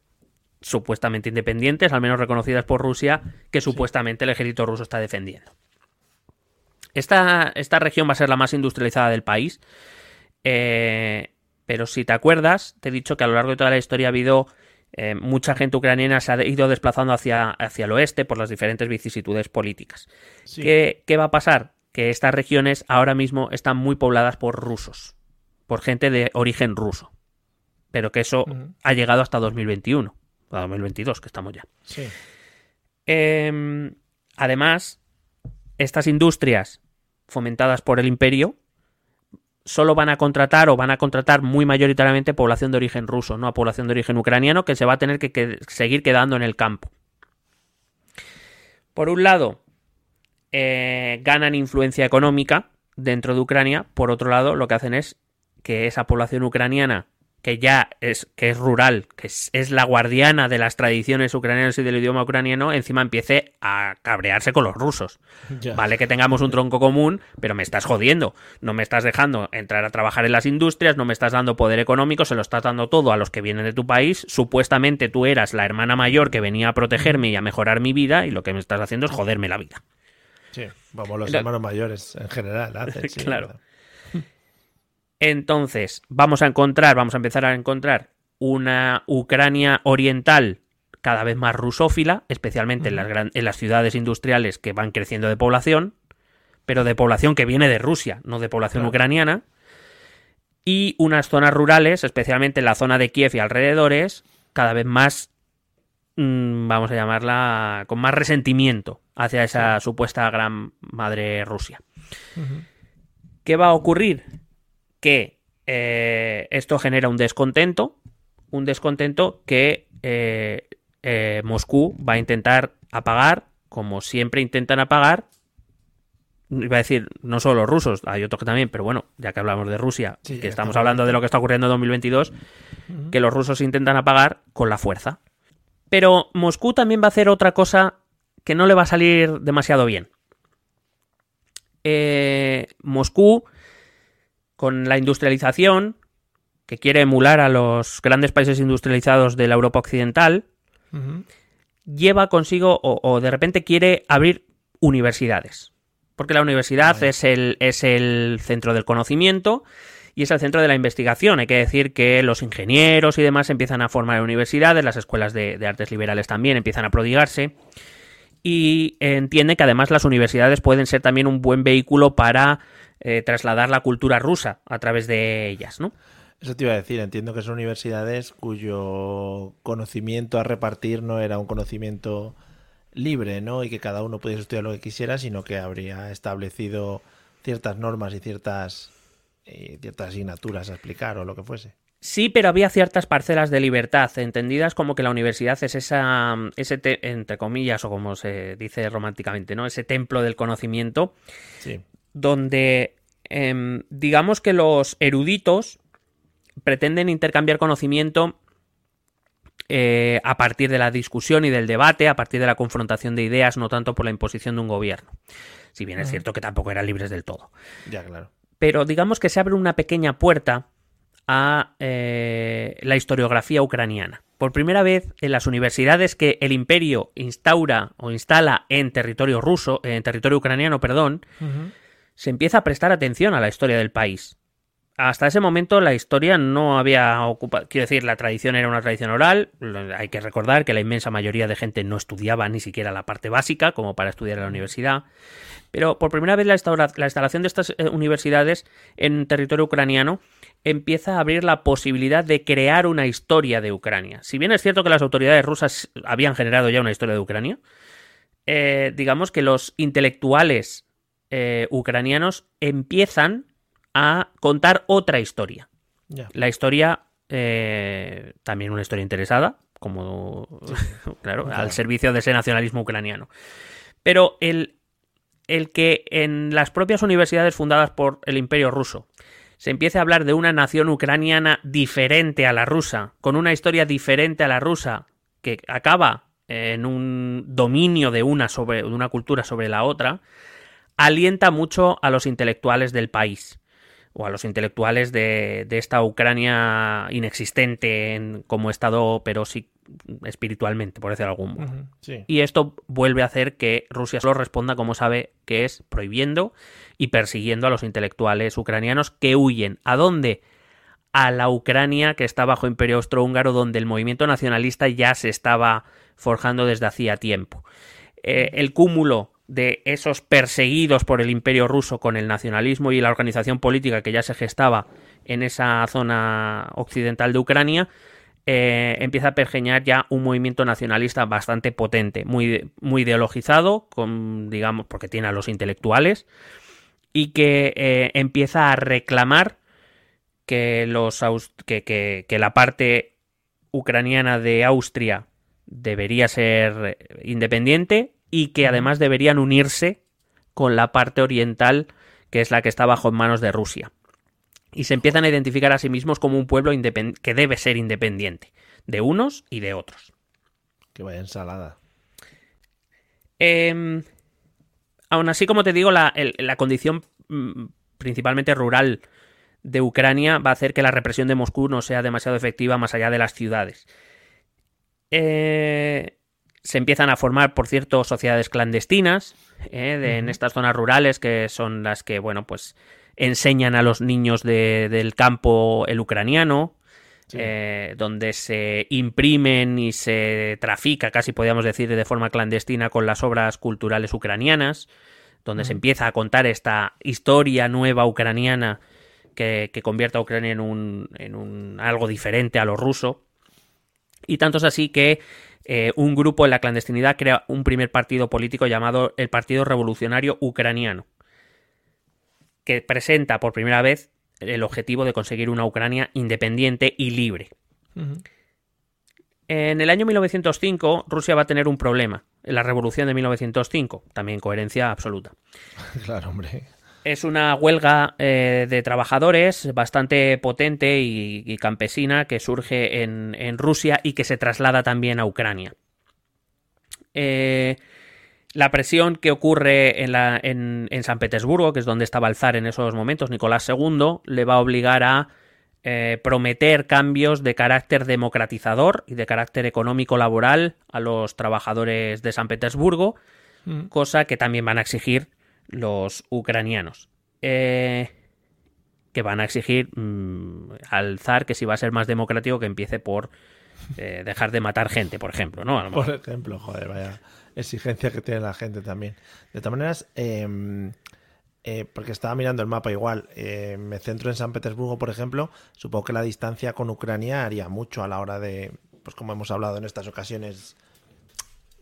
supuestamente independientes, al menos reconocidas por Rusia, que supuestamente el ejército ruso está defendiendo. Esta, esta región va a ser la más industrializada del país, eh, pero si te acuerdas, te he dicho que a lo largo de toda la historia ha habido eh, mucha gente ucraniana se ha ido desplazando hacia, hacia el oeste por las diferentes vicisitudes políticas. Sí. ¿Qué, qué va a pasar? Que estas regiones ahora mismo están muy pobladas por rusos, por gente de origen ruso. Pero que eso ha llegado hasta 2021, o 2022, que estamos ya. Sí. Eh, además, estas industrias fomentadas por el imperio solo van a contratar o van a contratar muy mayoritariamente población de origen ruso, no a población de origen ucraniano, que se va a tener que, que- seguir quedando en el campo. Por un lado, eh, ganan influencia económica dentro de Ucrania. Por otro lado, lo que hacen es que esa población ucraniana, que ya es, que es rural, que es, es la guardiana de las tradiciones ucranianas y del idioma ucraniano, encima empiece a cabrearse con los rusos. Vale que tengamos un tronco común, pero me estás jodiendo. No me estás dejando entrar a trabajar en las industrias, no me estás dando poder económico, se lo estás dando todo a los que vienen de tu país. Supuestamente tú eras la hermana mayor que venía a protegerme y a mejorar mi vida, y lo que me estás haciendo es joderme la vida. Sí. Vamos, los Lo- hermanos mayores en general hacen. sí, Claro. Entonces, vamos a encontrar, vamos a empezar a encontrar una Ucrania oriental cada vez más rusófila, especialmente en, las gran- en las ciudades industriales que van creciendo de población, pero de población que viene de Rusia, no de población Claro. ucraniana, y unas zonas rurales, especialmente en la zona de Kiev y alrededores, cada vez más, vamos a llamarla, con más resentimiento hacia esa supuesta gran madre Rusia. ¿Qué va a ocurrir? Que eh, esto genera un descontento, un descontento que eh, eh, Moscú va a intentar apagar, como siempre intentan apagar. Iba a decir, no solo los rusos, hay otros que también, pero bueno, ya que hablamos de Rusia, Sí, que estamos hablando de lo que está ocurriendo en 2022, que los rusos intentan apagar con la fuerza. Pero Moscú también va a hacer otra cosa que no le va a salir demasiado bien. Eh, Moscú, con la industrialización, que quiere emular a los grandes países industrializados de la Europa occidental, lleva consigo o, o de repente quiere abrir universidades. Porque la universidad Vale. es el, es el centro del conocimiento y es el centro de la investigación. Hay que decir que los ingenieros y demás empiezan a formar universidades, las escuelas de, artes liberales también empiezan a prodigarse. Y entiende que además las universidades pueden ser también un buen vehículo para eh, trasladar la cultura rusa a través de ellas, ¿no? Eso te iba a decir, entiendo que son universidades cuyo conocimiento a repartir no era un conocimiento libre, ¿no? Y que cada uno pudiese estudiar lo que quisiera, sino que habría establecido ciertas normas y ciertas, y ciertas asignaturas a explicar o lo que fuese. Sí, pero había ciertas parcelas de libertad, entendidas como que la universidad es esa, ese, te- entre comillas, o como se dice románticamente, ¿no? Ese templo del conocimiento, Sí. donde em, digamos que los eruditos pretenden intercambiar conocimiento eh, a partir de la discusión y del debate, a partir de la confrontación de ideas, no tanto por la imposición de un gobierno. Si bien es cierto que tampoco eran libres del todo Ya, claro. Pero digamos que se abre una pequeña puerta a eh, la historiografía ucraniana. Por primera vez en las universidades que el imperio instaura o instala en territorio ruso, en territorio ucraniano, perdón, se empieza a prestar atención a la historia del país. Hasta ese momento la historia no había ocupado, quiero decir, la tradición era una tradición oral, hay que recordar que la inmensa mayoría de gente no estudiaba ni siquiera la parte básica como para estudiar en la universidad, pero por primera vez la instalación de estas eh, universidades en territorio ucraniano empieza a abrir la posibilidad de crear una historia de Ucrania. Si bien es cierto que las autoridades rusas habían generado ya una historia de Ucrania, eh, digamos que los intelectuales eh, ucranianos empiezan a contar otra historia. La historia, eh, también una historia interesada, como, claro, al servicio de ese nacionalismo ucraniano. Pero el, el que en las propias universidades fundadas por el Imperio ruso se empiece a hablar de una nación ucraniana diferente a la rusa, con una historia diferente a la rusa, que acaba en un dominio de una, sobre, de una cultura sobre la otra, alienta mucho a los intelectuales del país o a los intelectuales de, de esta Ucrania inexistente en- como Estado, pero sí espiritualmente, por decirlo de algún modo. Sí. Y esto vuelve a hacer que Rusia solo responda como sabe que es prohibiendo y persiguiendo a los intelectuales ucranianos que huyen. ¿A dónde? A la Ucrania que está bajo imperio austrohúngaro, donde el movimiento nacionalista ya se estaba forjando desde hacía tiempo. Eh, el cúmulo de esos perseguidos por el imperio ruso con el nacionalismo y la organización política que ya se gestaba en esa zona occidental de Ucrania, eh, empieza a pergeñar ya un movimiento nacionalista bastante potente, muy, muy ideologizado, con, digamos, porque tiene a los intelectuales, y que eh, empieza a reclamar que, los, que, que- la parte ucraniana de Austria debería ser independiente y que además deberían unirse con la parte oriental, que es la que está bajo en manos de Rusia y se empiezan a identificar a sí mismos como un pueblo que debe ser independiente, de unos y de otros. Que vaya ensalada. Eh, aún así, como te digo, la, el- la condición mm, principalmente rural de Ucrania va a hacer que la represión de Moscú no sea demasiado efectiva más allá de las ciudades. Eh, se empiezan a formar, por cierto, sociedades clandestinas eh, de- en estas zonas rurales que son las que, bueno, pues enseñan a los niños de- del campo el ucraniano, Sí. eh, donde se imprimen y se trafica, casi podríamos decir, de forma clandestina con las obras culturales ucranianas, donde se empieza a contar esta historia nueva ucraniana que, que convierte a Ucrania en un, en un algo diferente a lo ruso. Y tanto es así que eh, un grupo en la clandestinidad crea un primer partido político llamado el Partido Revolucionario Ucraniano, que presenta por primera vez el objetivo de conseguir una Ucrania independiente y libre. En el año 1905 Rusia va a tener un problema, en la revolución de 1905, también coherencia absoluta. Claro, hombre. Es una huelga eh, de trabajadores bastante potente y, y campesina que surge en, en Rusia y que se traslada también a Ucrania. Eh, la presión que ocurre en, la- en- en San Petersburgo, que es donde estaba el zar en esos momentos, Nicolás II, le va a obligar a eh, prometer cambios de carácter democratizador y de carácter económico-laboral a los trabajadores de San Petersburgo, Mm. cosa que también van a exigir los ucranianos. Eh, que van a exigir mm, al zar que si va a ser más democrático que empiece por eh, dejar de matar gente, por ejemplo, ¿no? Por ejemplo, joder, vaya exigencia que tiene la gente también. De todas maneras, eh, eh, porque estaba mirando el mapa igual, eh, me centro en San Petersburgo, por ejemplo, supongo que la distancia con Ucrania haría mucho a la hora de, pues como hemos hablado en estas ocasiones,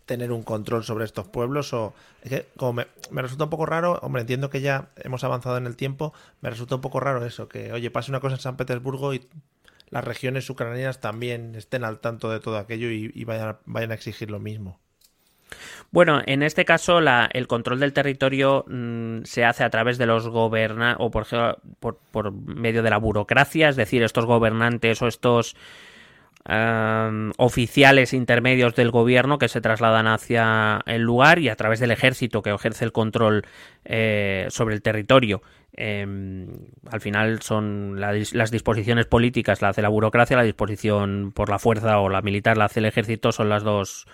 tener un control sobre estos pueblos o es que como me, resulta un poco raro, hombre, entiendo que ya hemos avanzado en el tiempo, me resulta un poco raro eso, que oye, pase una cosa en San Petersburgo y las regiones ucranianas también estén al tanto de todo aquello y, y vayan, vayan a exigir lo mismo. Bueno, en este caso la- el control del territorio mm, se hace a través de los gobernantes o por, por, por medio de la burocracia, es decir, estos gobernantes o estos am, oficiales intermedios del gobierno que se trasladan hacia el lugar y a través del ejército que ejerce el control eh, sobre el territorio. Em, al final son la las disposiciones políticas la hace la burocracia, la disposición por la fuerza o la militar la hace el ejército, son las dos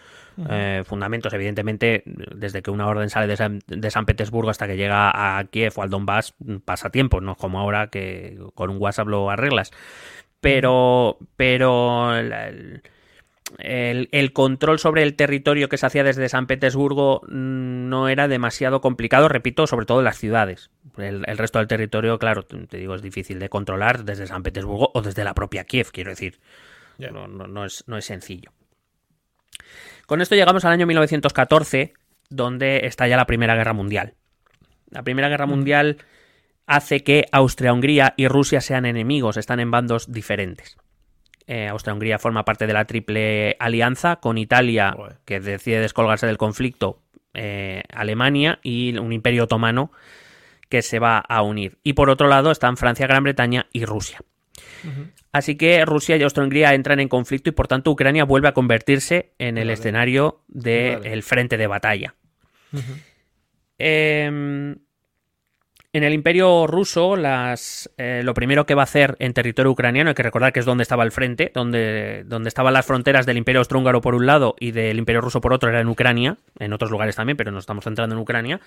eh, fundamentos. Evidentemente, desde que una orden sale de San, de San Petersburgo hasta que llega a Kiev o al Donbass, pasa tiempo, no es como ahora que con un WhatsApp lo arreglas. Pero, pero el, el- el control sobre el territorio que se hacía desde San Petersburgo mm, no era demasiado complicado, repito, sobre todo en las ciudades. El, el resto del territorio, claro, te digo, es difícil de controlar desde San Petersburgo o desde la propia Kiev, quiero decir. Ya. No, no- no es, no es sencillo. Con esto llegamos al año 1914, donde estalla la Primera Guerra Mundial. La Primera Guerra Mundial hace que Austria-Hungría y Rusia sean enemigos, están en bandos diferentes. Eh, Austria-Hungría forma parte de la Triple Alianza con Italia, que decide descolgarse del conflicto, eh, Alemania y un imperio otomano que se va a unir. Y por otro lado están Francia, Gran Bretaña y Rusia. Así que Rusia y Austria-Hungría entran en conflicto y por tanto Ucrania vuelve a convertirse en el Vale. escenario del Vale. frente de batalla. Em, en el imperio ruso, las, eh, lo primero que va a hacer en territorio ucraniano, hay que recordar que es donde estaba el frente, donde, donde estaban las fronteras del imperio austrohúngaro por un lado y del imperio ruso por otro, era en Ucrania, en otros lugares también, pero nos estamos centrando en Ucrania.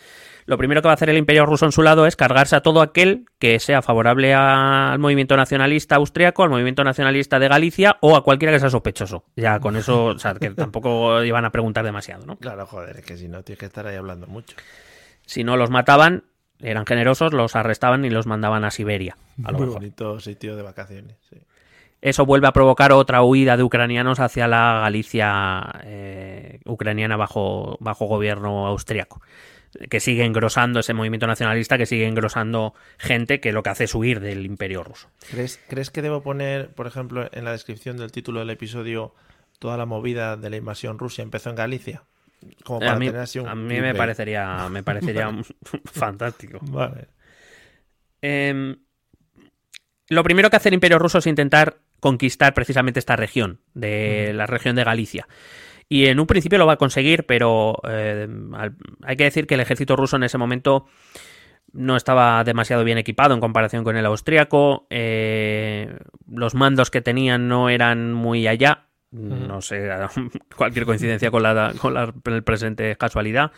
Lo primero que va a hacer el imperio ruso en su lado es cargarse a todo aquel que sea favorable a- al movimiento nacionalista austriaco, al movimiento nacionalista de Galicia o a cualquiera que sea sospechoso. Ya con eso, o sea, que tampoco iban a preguntar demasiado, ¿no? Claro, joder, es que si no tienes que estar ahí hablando mucho. Si no los mataban, eran generosos, los arrestaban y los mandaban a Siberia. A lo Muy mejor. bonito sitio de vacaciones. sí. Eso vuelve a provocar otra huida de ucranianos hacia la Galicia eh, ucraniana bajo, bajo gobierno austriaco. Que sigue engrosando ese movimiento nacionalista, que sigue engrosando gente que lo que hace es huir del imperio ruso. ¿Crees, ¿Crees que debo poner, por ejemplo, en la descripción del título del episodio toda la movida de la invasión Rusia empezó en Galicia? Como para a mí, tener así un a mí me parecería, me parecería fantástico. Vale. Eh, lo primero que hace el Imperio Ruso es intentar conquistar precisamente esta región, de la región de Galicia. Y en un principio lo va a conseguir, pero eh, al- hay que decir que el ejército ruso en ese momento no estaba demasiado bien equipado en comparación con el austríaco. eh, los mandos que tenían no eran muy allá. No sé, cualquier coincidencia con la, con la el presente es casualidad.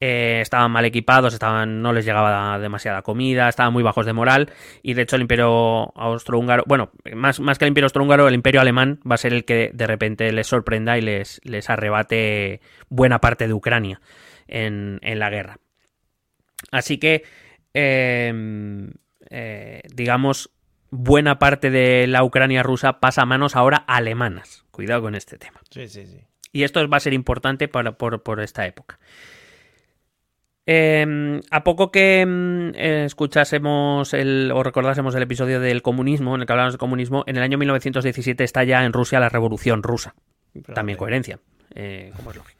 Eh, estaban mal equipados, estaban, no les llegaba demasiada comida, estaban muy bajos de moral y de hecho el imperio austrohúngaro, bueno, más, más que el imperio austrohúngaro, el imperio alemán va a ser el que de repente les sorprenda y les, les arrebate buena parte de Ucrania en, en la guerra. Así que, eh, eh, digamos, buena parte de la Ucrania rusa pasa a manos ahora alemanas. Cuidado con este tema. Sí, sí, sí. Y esto va a ser importante para, por, por esta época. Eh, a poco que eh, escuchásemos el, o recordásemos el episodio del comunismo, en el que hablábamos de comunismo, en el año 1917 está ya en Rusia la Revolución Rusa. También coherencia, eh, como es lógico.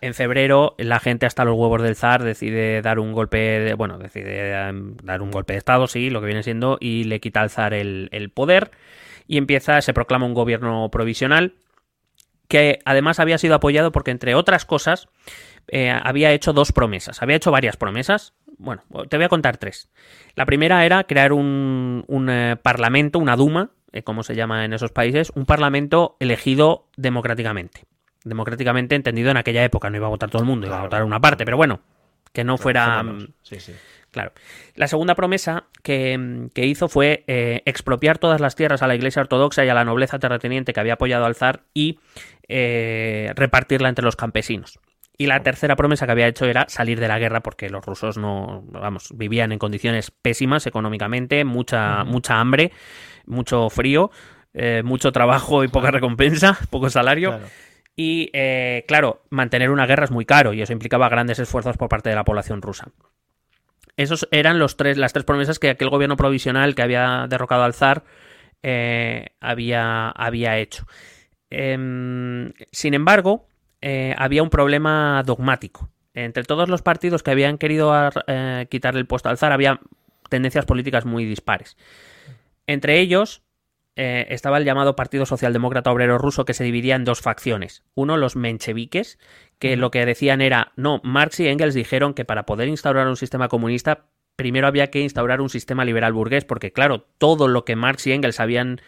En febrero, la gente hasta los huevos del zar decide dar un golpe, de, bueno, decide em, dar un golpe de estado, sí, lo que viene siendo, y le quita al zar el, el poder y empieza, se proclama un gobierno provisional que además había sido apoyado porque, entre otras cosas, eh, había hecho dos promesas. Había hecho varias promesas. Bueno, te voy a contar tres. La primera era crear un, un, eh, parlamento, una Duma, eh, como se llama en esos países, un parlamento elegido democráticamente. Democráticamente entendido en aquella época. No iba a votar todo el mundo, iba a votar una parte, pero bueno, que no fuera... Menos. Sí, sí. Claro. La segunda promesa que, que hizo fue eh, expropiar todas las tierras a la Iglesia Ortodoxa y a la nobleza terrateniente que había apoyado al zar y eh, repartirla entre los campesinos. Y la tercera promesa que había hecho era salir de la guerra porque los rusos no, vamos, vivían en condiciones pésimas económicamente, mucha, mucha hambre, mucho frío, eh, mucho trabajo y poca recompensa, poco salario. Claro. Y eh, claro, mantener una guerra es muy caro y eso implicaba grandes esfuerzos por parte de la población rusa. Esos eran los tres, las tres promesas que aquel gobierno provisional que había derrocado al zar eh, había, había hecho. Em, sin embargo, eh, había un problema dogmático. Entre todos los partidos que habían querido ar- quitarle el puesto al zar había tendencias políticas muy dispares. Entre ellos eh, estaba el llamado Partido Socialdemócrata Obrero Ruso que se dividía en dos facciones. Uno, los mencheviques, que lo que decían era, no, Marx y Engels dijeron que para poder instaurar un sistema comunista, primero había que instaurar un sistema liberal burgués, porque claro, todo lo que Marx y Engels habían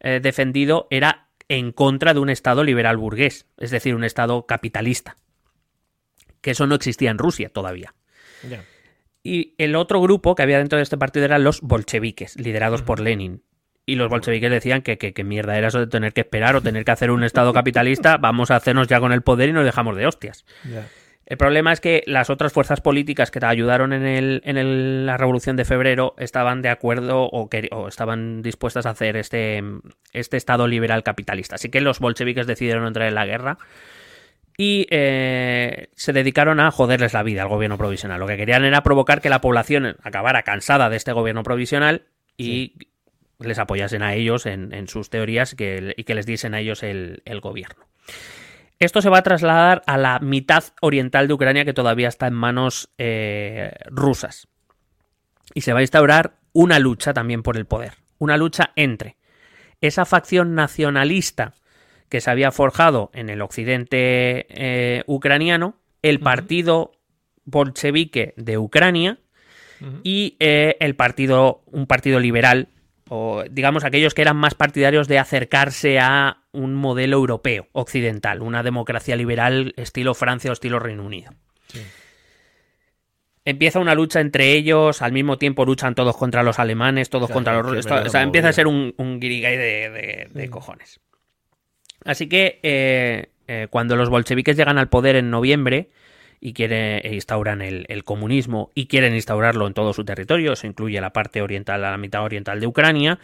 eh, defendido era en contra de un Estado liberal burgués, es decir, un Estado capitalista. Que eso no existía en Rusia todavía. Y el otro grupo que había dentro de este partido eran los bolcheviques, liderados por Lenin. Y los bolcheviques decían que, que, que mierda era eso de tener que esperar o tener que hacer un Estado capitalista, vamos a hacernos ya con el poder y nos dejamos de hostias. El problema es que las otras fuerzas políticas que te ayudaron en, el, en el- la Revolución de Febrero estaban de acuerdo o, queri- o estaban dispuestas a hacer este, este Estado liberal capitalista. Así que los bolcheviques decidieron entrar en la guerra y eh, se dedicaron a joderles la vida al gobierno provisional. Lo que querían era provocar que la población acabara cansada de este gobierno provisional y les apoyasen a ellos en, en sus teorías que- y que les diesen a ellos el, el gobierno. Esto se va a trasladar a la mitad oriental de Ucrania que todavía está en manos eh, rusas. Y se va a instaurar una lucha también por el poder. Una lucha entre esa facción nacionalista que se había forjado en el occidente eh, ucraniano, el partido bolchevique de Ucrania y eh, el partido, un partido liberal, o digamos aquellos que eran más partidarios de acercarse a un modelo europeo, occidental, una democracia liberal estilo Francia o estilo Reino Unido. Empieza una lucha entre ellos, al mismo tiempo luchan todos contra los alemanes, todos contra los rusos. O sea, empieza a ser un, un guirigay de, de- de cojones. Así que eh, eh, cuando los bolcheviques llegan al poder en noviembre y quieren e instauran el, el comunismo y quieren instaurarlo en todo su territorio, eso incluye la parte oriental, la mitad oriental de Ucrania,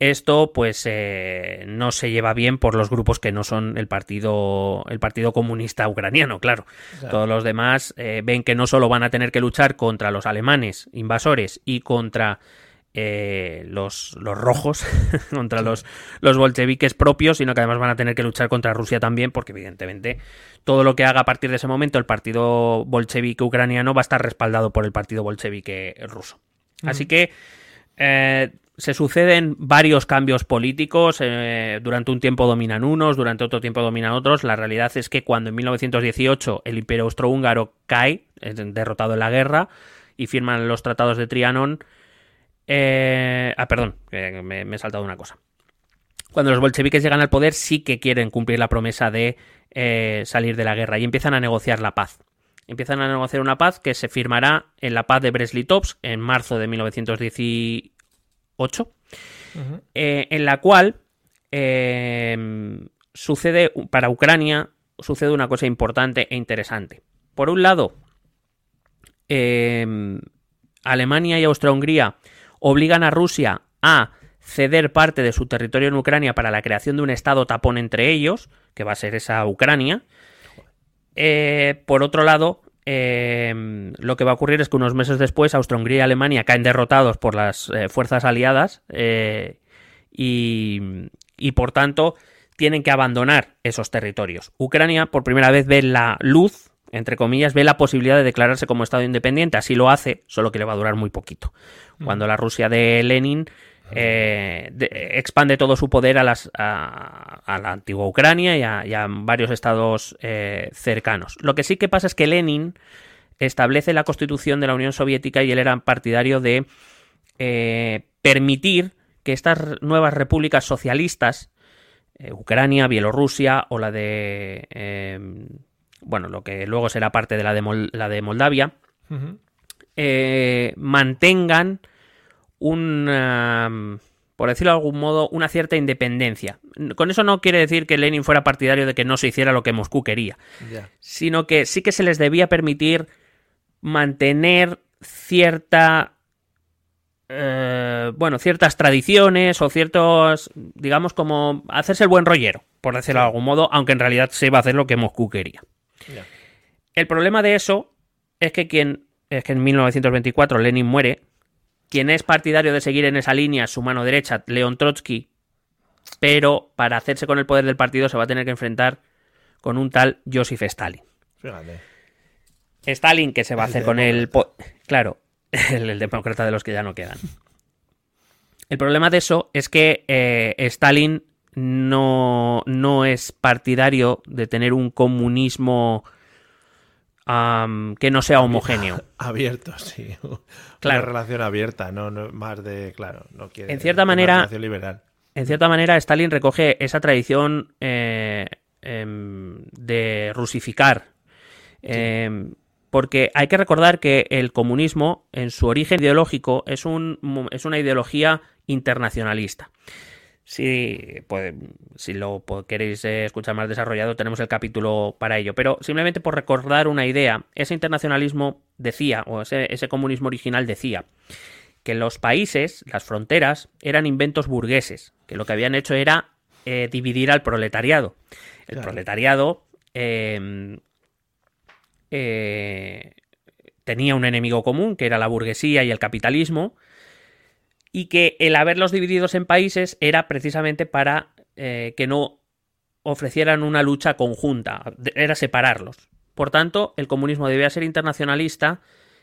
esto pues eh, no se lleva bien por los grupos que no son el partido el partido comunista ucraniano, claro. Todos los demás eh, ven que no solo van a tener que luchar contra los alemanes invasores y contra eh, los, los rojos, contra los, los bolcheviques propios, sino que además van a tener que luchar contra Rusia también, porque evidentemente todo lo que haga a partir de ese momento el partido bolchevique ucraniano va a estar respaldado por el partido bolchevique ruso. Así que eh, se suceden varios cambios políticos. eh, durante un tiempo dominan unos, durante otro tiempo dominan otros. La realidad es que cuando en 1918 el imperio austrohúngaro cae, es derrotado en la guerra, y firman los tratados de Trianon. Eh, ah, perdón, me, me he saltado una cosa. Cuando los bolcheviques llegan al poder, sí que quieren cumplir la promesa de eh, salir de la guerra y empiezan a negociar la paz. Empiezan a negociar una paz que se firmará en la paz de Brest-Litovsk en marzo de 1918, eh, en la cual eh, sucede para Ucrania sucede una cosa importante e interesante. Por un lado, Alemania y Austria-Hungría obligan a Rusia a ceder parte de su territorio en Ucrania para la creación de un estado tapón entre ellos, que va a ser esa Ucrania. Eh, por otro lado, eh, lo que va a ocurrir es que unos meses después Austria-Hungría y Alemania caen derrotados por las eh, fuerzas aliadas y, por tanto tienen que abandonar esos territorios. Ucrania por primera vez ve la luz, entre comillas, ve la posibilidad de declararse como Estado independiente. Así lo hace, solo que le va a durar muy poquito. Cuando la Rusia de Lenin eh, de- expande todo su poder a, las, a, a la antigua Ucrania y a, y a varios estados eh, cercanos. Lo que sí que pasa es que Lenin establece la constitución de la Unión Soviética y él era partidario de eh, permitir que estas nuevas repúblicas socialistas, eh, Ucrania, Bielorrusia o la de, eh, bueno, lo que luego será parte de la de, Mol- la de Moldavia, eh, mantengan un, por decirlo de algún modo, una cierta independencia. Con eso no quiere decir que Lenin fuera partidario de que no se hiciera lo que Moscú quería, sino que sí que se les debía permitir mantener cierta eh, bueno, ciertas tradiciones o ciertos, digamos, como hacerse el buen rollero, por decirlo de algún modo, aunque en realidad se iba a hacer lo que Moscú quería. El problema de eso es que quien es que en 1924 Lenin muere, quien es partidario de seguir en esa línea su mano derecha, León Trotsky, pero para hacerse con el poder del partido se va a tener que enfrentar con un tal Joseph Stalin. Fíjate. Stalin que se va a El hacer con el... Claro, el, el demócrata de los que ya no quedan. El problema de eso es que eh, Stalin no, no es partidario de tener un comunismo que no sea homogéneo. Abierto, sí. Claro. Una relación abierta, no, no más de, claro, no quiere. En cierta manera- relación liberal. En cierta manera, Stalin recoge esa tradición eh, em, de rusificar. Em, porque hay que recordar que el comunismo, en su origen ideológico, es, un, es una ideología internacionalista. Si, pues, si lo queréis eh, escuchar más desarrollado, tenemos el capítulo para ello. Pero simplemente por recordar una idea, ese internacionalismo decía, o ese, ese comunismo original decía, que los países, las fronteras, eran inventos burgueses, que lo que habían hecho era eh, dividir al proletariado. El Claro. proletariado eh, eh, tenía un enemigo común, que era la burguesía y el capitalismo, y que el haberlos divididos en países era precisamente para eh, que no ofrecieran una lucha conjunta, era separarlos. Por tanto, el comunismo debía ser internacionalista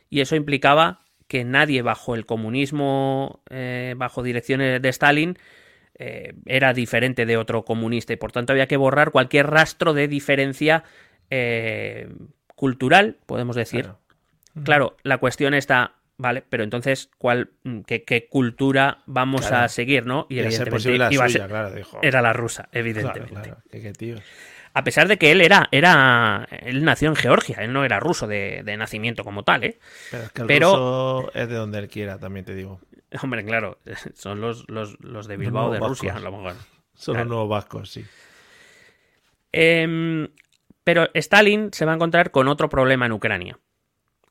y eso implicaba que nadie bajo el comunismo, eh, bajo direcciones de Stalin, eh, era diferente de otro comunista y por tanto había que borrar cualquier rastro de diferencia cultural, podemos decir. Claro. Claro. la cuestión está, vale, pero entonces, ¿cuál, mm, qué, qué cultura vamos Claro. a seguir, no? Y posible la iba a ser- claro, dijo. era la rusa, evidentemente. claro. Qué- qué tío. A pesar de que él era, era, él nació en Georgia, él no era ruso de, de nacimiento como tal, ¿eh? Pero es que el Pero- ruso es de donde él quiera, también te digo. Hombre, claro, son los, los, los de Los Bilbao de Rusia, a lo mejor. Son los nuevos vascos, sí. Em, pero Stalin se va a encontrar con otro problema en Ucrania.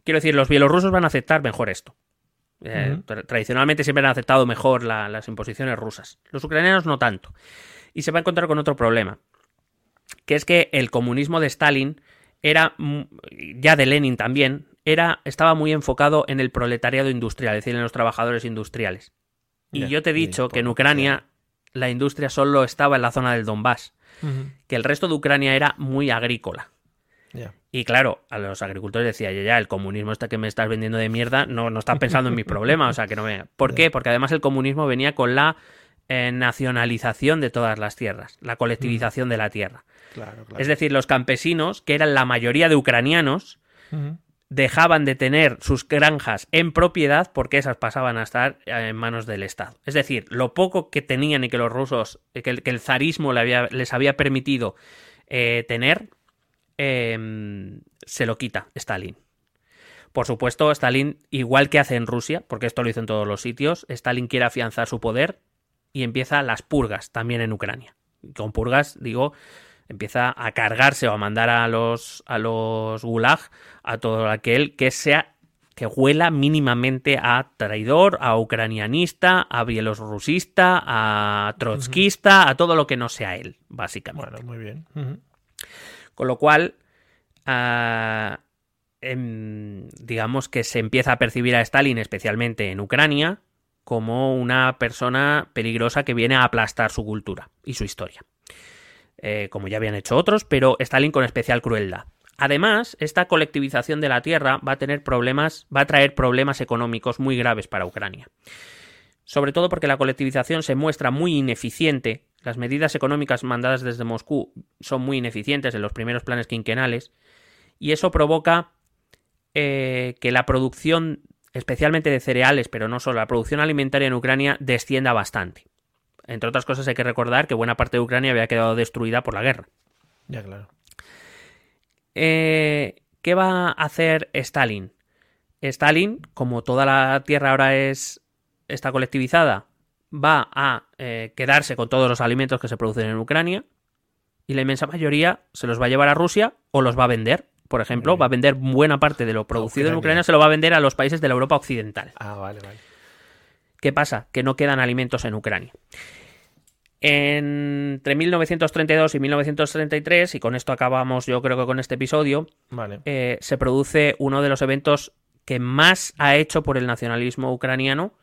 Quiero decir, los bielorrusos van a aceptar mejor esto. Eh, tra- Tradicionalmente siempre han aceptado mejor la- las imposiciones rusas. Los ucranianos no tanto. Y se va a encontrar con otro problema. Que es que el comunismo de Stalin era, ya de Lenin también, era, estaba muy enfocado en el proletariado industrial, es decir, en los trabajadores industriales. Y yo te he dicho que en Ucrania la industria solo estaba en la zona del Donbass, que el resto de Ucrania era muy agrícola. Y claro, a los agricultores decía, ya, ya, el comunismo este que me estás vendiendo de mierda, no, no estás pensando en mis problemas, o sea, que no me... ¿Por qué? Porque además el comunismo venía con la eh, nacionalización de todas las tierras, la colectivización de la tierra. Claro, claro. Es decir, los campesinos, que eran la mayoría de ucranianos, dejaban de tener sus granjas en propiedad porque esas pasaban a estar eh, en manos del Estado. Es decir, lo poco que tenían y que los rusos, eh, que el, que el zarismo le había- les había permitido eh, tener, eh, se lo quita Stalin. Por supuesto, Stalin, igual que hace en Rusia, porque esto lo hizo en todos los sitios, Stalin quiere afianzar su poder y empieza las purgas también en Ucrania. Y Con purgas, digo, empieza a cargarse o a mandar a los, a los gulag a todo aquel que sea que huela mínimamente a traidor, a ucranianista, a bielorrusista, a trotskista, a todo lo que no sea él, básicamente. Bueno, muy bien. Con lo cual, ah, em, digamos que se empieza a percibir a Stalin, especialmente en Ucrania, como una persona peligrosa que viene a aplastar su cultura y su historia. Eh, como ya habían hecho otros, pero Stalin con especial crueldad. Además, esta colectivización de la tierra va a tener problemas, va a traer problemas económicos muy graves para Ucrania. Sobre todo porque la colectivización se muestra muy ineficiente, las medidas económicas mandadas desde Moscú son muy ineficientes en los primeros planes quinquenales, y eso provoca eh, que la producción, especialmente de cereales, pero no solo, la producción alimentaria en Ucrania descienda bastante. Entre otras cosas hay que recordar que buena parte de Ucrania había quedado destruida por la guerra. Ya, claro. Eh, ¿Qué va a hacer Stalin? Stalin, como toda la tierra ahora es está colectivizada, va a eh, quedarse con todos los alimentos que se producen en Ucrania y la inmensa mayoría se los va a llevar a Rusia o los va a vender. Por ejemplo, va a vender buena parte de lo producido en Ucrania. Ucrania, se lo va a vender a los países de la Europa occidental. Ah, vale, vale. ¿Qué pasa? Que no quedan alimentos en Ucrania. Entre 1932 y 1933, y con esto acabamos yo creo que con este episodio, Vale. eh, se produce uno de los eventos que más ha hecho por el nacionalismo ucraniano,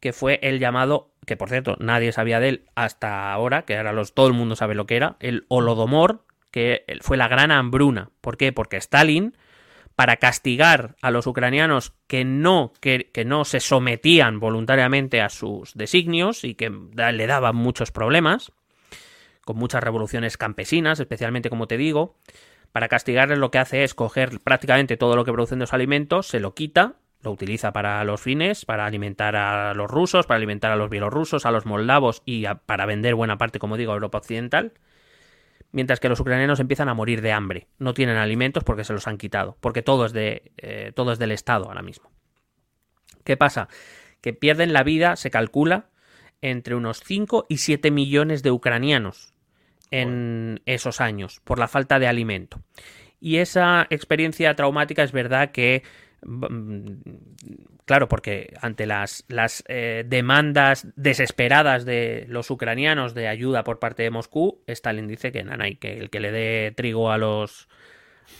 que fue el llamado, que por cierto nadie sabía de él hasta ahora, que ahora los, todo el mundo sabe lo que era, el Holodomor, que fue la gran hambruna. ¿Por qué? Porque Stalin, para castigar a los ucranianos que no, que, que no se sometían voluntariamente a sus designios y que le daban muchos problemas, con muchas revoluciones campesinas, especialmente como te digo, para castigarles lo que hace es coger prácticamente todo lo que producen los alimentos, se lo quita, lo utiliza para los fines, para alimentar a los rusos, para alimentar a los bielorrusos, a los moldavos y para vender buena parte, como digo, a Europa Occidental. Mientras que los ucranianos empiezan a morir de hambre. No tienen alimentos porque se los han quitado. Porque todo es, de, eh, todo es del Estado ahora mismo. ¿Qué pasa? Que pierden la vida, se calcula, entre unos 5 y 7 millones de ucranianos en esos años por la falta de alimento. Y esa experiencia traumática es verdad que claro, porque ante las, las eh, demandas desesperadas de los ucranianos de ayuda por parte de Moscú, Stalin dice que nanay, que el que le dé trigo a los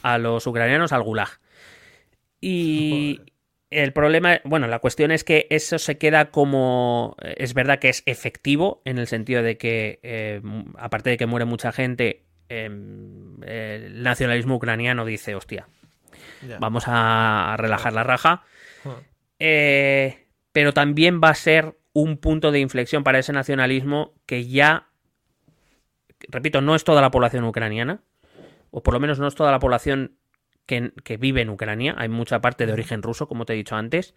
a los ucranianos al gulag. Y el problema, bueno, la cuestión es que eso se queda como, es verdad que es efectivo en el sentido de que, eh, aparte de que muere mucha gente, em, el nacionalismo ucraniano dice, hostia, Vamos a relajar la raja. Eh, pero también va a ser un punto de inflexión para ese nacionalismo que ya, repito, no es toda la población ucraniana, o por lo menos no es toda la población que, que vive en Ucrania, hay mucha parte de origen ruso, como te he dicho antes,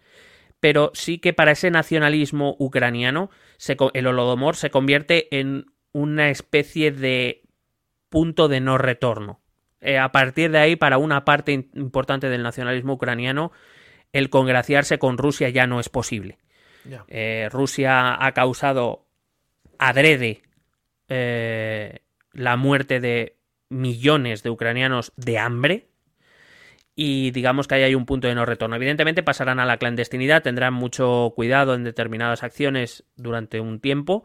pero sí que para ese nacionalismo ucraniano se el Holodomor se convierte en una especie de punto de no retorno. Eh, a partir de ahí, para una parte importante del nacionalismo ucraniano, el congraciarse con Rusia ya no es posible. Eh, Rusia ha causado adrede eh, la muerte de millones de ucranianos de hambre y digamos que ahí hay un punto de no retorno. Evidentemente pasarán a la clandestinidad, tendrán mucho cuidado en determinadas acciones durante un tiempo,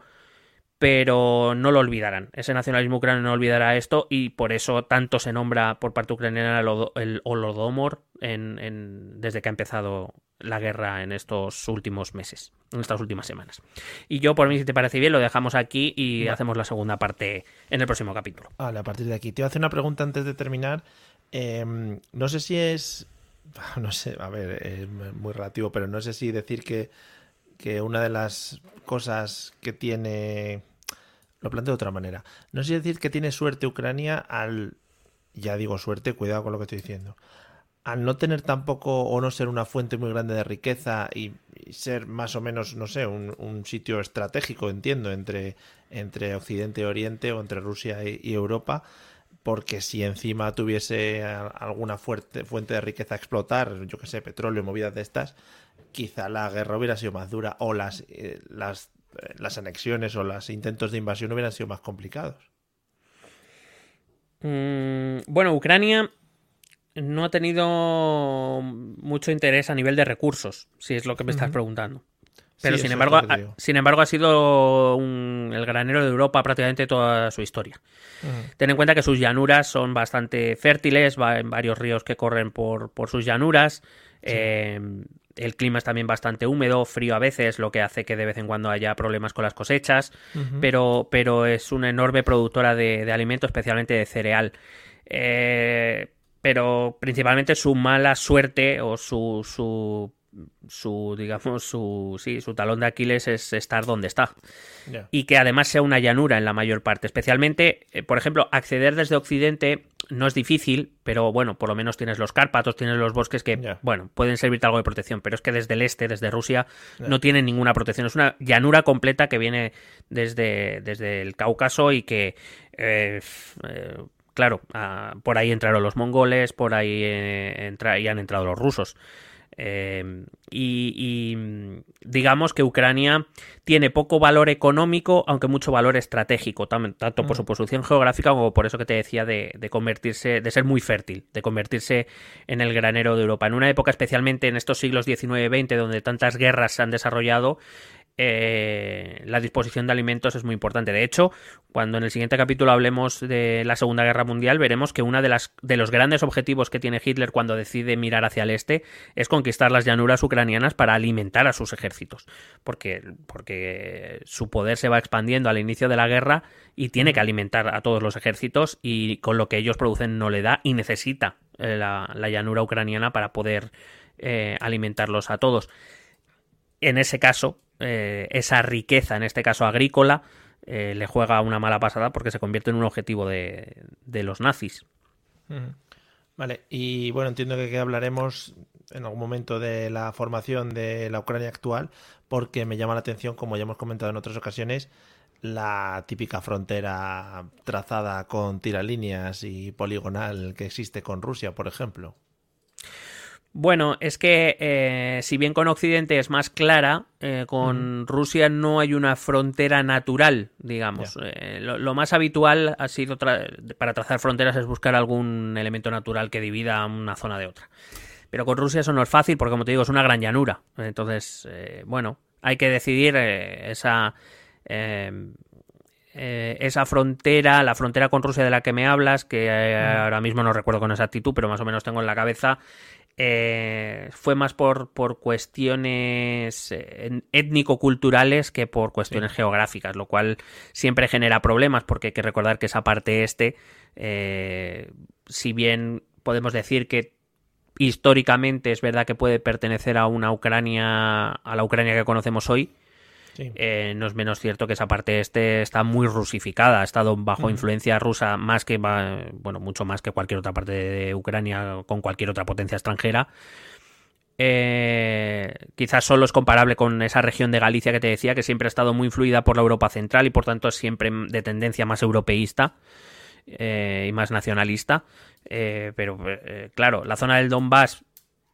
pero no lo olvidarán. Ese nacionalismo ucraniano no olvidará esto y por eso tanto se nombra por parte ucraniana el, Holo- el Holodomor en- en- desde que ha empezado la guerra en estos últimos meses, en estas últimas semanas. Y yo, por mí, si te parece bien, lo dejamos aquí y hacemos la segunda parte en el próximo capítulo. Vale, a partir de aquí. Te voy a hacer una pregunta antes de terminar. Eh, no sé si es. No sé, a ver, es muy relativo, pero no sé si decir que, que una de las cosas que tiene. Lo planteo de otra manera. No sé decir que tiene suerte Ucrania al. Ya digo suerte, cuidado con lo que estoy diciendo. Al no tener tampoco o no ser una fuente muy grande de riqueza y, ser más o menos, no sé, un, sitio estratégico, entiendo, entre, entre Occidente y Oriente o entre Rusia y, Europa, porque si encima tuviese alguna fuerte, fuente de riqueza a explotar, yo que sé, petróleo, movidas de estas, quizá la guerra hubiera sido más dura o las, eh, las, eh, las anexiones o los intentos de invasión hubieran sido más complicados. Mm, bueno, Ucrania no ha tenido mucho interés a nivel de recursos, si es lo que me estás preguntando. Pero Sí, sin embargo, ha, sin embargo, ha sido un- el granero de Europa prácticamente toda su historia. Ten en cuenta que sus llanuras son bastante fértiles, va en varios ríos que corren por, por sus llanuras. eh, el clima es también bastante húmedo, frío a veces, lo que hace que de vez en cuando haya problemas con las cosechas, pero, pero es una enorme productora de, de alimento, especialmente de cereal. Eh, pero principalmente su mala suerte o su, su, su digamos, su, sí, su talón de Aquiles es estar donde está y que además sea una llanura en la mayor parte. Especialmente, eh, por ejemplo, acceder desde Occidente no es difícil, pero bueno, por lo menos tienes los Cárpatos, tienes los bosques que, bueno, pueden servirte algo de protección, pero es que desde el este, desde Rusia, no tienen ninguna protección. Es una llanura completa que viene desde, desde el Cáucaso y que, eh, eh, claro, ah, por ahí entraron los mongoles, por ahí entra- y han entrado los rusos. Eh, y, y, mm, digamos que Ucrania tiene poco valor económico, aunque mucho valor estratégico, tanto por su posición geográfica como por eso que te decía de, de convertirse, de ser muy fértil, de convertirse en el granero de Europa. En una época, especialmente en estos siglos XIX y XX, donde tantas guerras se han desarrollado, eh, la disposición de alimentos es muy importante. De hecho, cuando en el siguiente capítulo hablemos de la Segunda Guerra Mundial, veremos que uno de, las, de los grandes objetivos que tiene Hitler cuando decide mirar hacia el este es conquistar las llanuras ucranianas para alimentar a sus ejércitos. Porque, porque su poder se va expandiendo al inicio de la guerra y tiene que alimentar a todos los ejércitos y con lo que ellos producen no le da y necesita eh, la, la llanura ucraniana para poder eh, alimentarlos a todos en ese caso, eh, esa riqueza, en este caso agrícola, eh, le juega una mala pasada porque se convierte en un objetivo de, los nazis. Vale, y bueno, entiendo que, que hablaremos en algún momento de la formación de la Ucrania actual, porque me llama la atención, como ya hemos comentado en otras ocasiones, la típica frontera trazada con tiralíneas y poligonal que existe con Rusia, por ejemplo. Bueno, es que eh, si bien con Occidente es más clara, eh, con Rusia no hay una frontera natural, digamos. Eh, lo, lo más habitual ha sido tra- para trazar fronteras es buscar algún elemento natural que divida una zona de otra. Pero con Rusia eso no es fácil porque, como te digo, es una gran llanura. Entonces, eh, bueno, hay que decidir esa, eh, eh, esa frontera, la frontera con Rusia de la que me hablas, que eh, ahora mismo no recuerdo con exactitud, pero más o menos tengo en la cabeza, eh, fue más por, por cuestiones eh, étnico-culturales que por cuestiones geográficas, lo cual siempre genera problemas porque hay que recordar que esa parte este, eh, si bien podemos decir que históricamente es verdad que puede pertenecer a una Ucrania, a la Ucrania que conocemos hoy, Sí. eh, no es menos cierto que esa parte este está muy rusificada, ha estado bajo influencia rusa más que, bueno, mucho más que cualquier otra parte de Ucrania con cualquier otra potencia extranjera. Eh, quizás solo es comparable con esa región de Galicia que te decía, que siempre ha estado muy influida por la Europa central y por tanto es siempre de tendencia más europeísta eh, y más nacionalista. Eh, pero claro, la zona del Donbass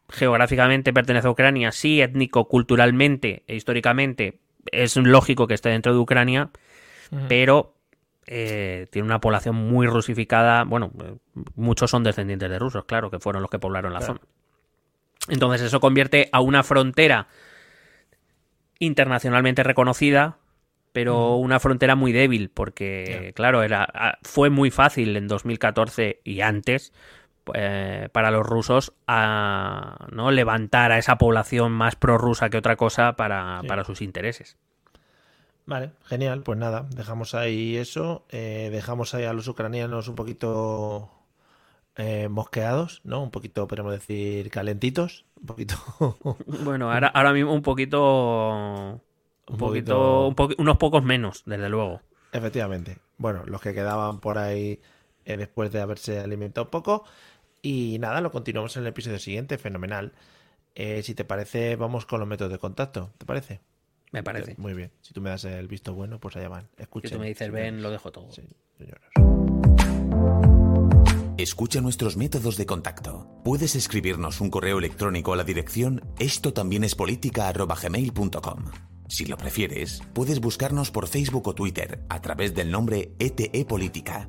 geográficamente pertenece a Ucrania, sí, étnico, culturalmente e históricamente es lógico que esté dentro de Ucrania, pero eh, tiene una población muy rusificada. Bueno, eh, muchos son descendientes de rusos, claro, que fueron los que poblaron la Claro. zona. Entonces eso convierte a una frontera internacionalmente reconocida, pero una frontera muy débil, porque, claro, era, a- fue muy fácil en 2014 y antes eh, para los rusos a no levantar a esa población más prorrusa que otra cosa para, Sí. para sus intereses. Vale, genial. Pues nada, dejamos ahí eso. eh, dejamos ahí a los ucranianos un poquito eh, mosqueados, ¿no? Un poquito, podemos decir, calentitos. Un poquito. Bueno, ahora, ahora mismo un poquito. Un, Un poquito. poquito- un poqui- unos pocos menos, desde luego. Efectivamente. Bueno, los que quedaban por ahí eh, después de haberse alimentado un poco. Y nada, lo continuamos en el episodio siguiente. Fenomenal. Eh, si te parece, vamos con los métodos de contacto. ¿Te parece? Me parece. Muy bien. Si tú me das el visto bueno, pues allá van. Si Escuchen. tú me dices, Sí, ven, lo dejo todo. Sí, señores. Escucha nuestros métodos de contacto. Puedes escribirnos un correo electrónico a la dirección esto también es política@gmail.com. Si lo prefieres, puedes buscarnos por Facebook o Twitter a través del nombre ETE Política.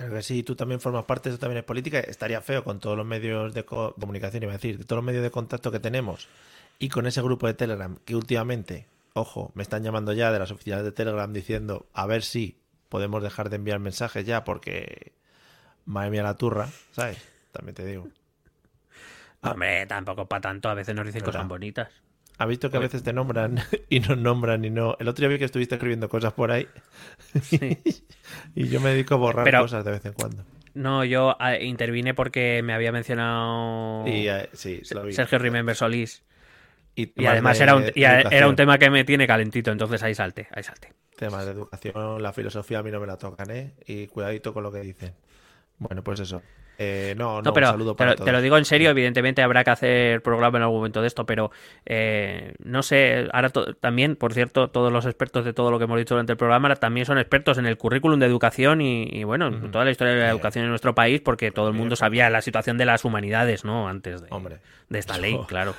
Claro que sí, tú también formas parte, eso también es política. Estaría feo con todos los medios de co- comunicación, iba a decir, de todos los medios de contacto que tenemos y con ese grupo de Telegram que últimamente, ojo, me están llamando ya de las oficiales de Telegram diciendo a ver si podemos dejar de enviar mensajes ya porque madre mía la turra, ¿sabes? También te digo. Hombre, tampoco para tanto. A veces nos dicen ¿Verdad? cosas bonitas. ¿Has visto que a veces te nombran y nos nombran y no? El otro día vi que estuviste escribiendo cosas por ahí y yo me dedico a borrar Pero- cosas de vez en cuando. No, yo ah, intervine porque me había mencionado Y sí, lo vi. Sergio Remember Solís. Y, además de era un, y a- era un tema que me tiene calentito, entonces ahí salte, ahí salte. Temas de educación, la filosofía a mí no me la tocan, ¿eh? Y cuidadito con lo que dicen. Bueno, pues eso. Eh, no, no, No, pero un saludo te para lo, todos. te lo digo en serio, evidentemente habrá que hacer programa en algún momento de esto, pero eh, no sé, ahora también, por cierto, todos los expertos de todo lo que hemos dicho durante el programa ahora también son expertos en el currículum de educación y, y, bueno, en Ujú. toda la historia de la educación en nuestro país, porque todo el mundo sabía la situación de las humanidades, ¿no? Antes de, Hombre, de esta ley, claro.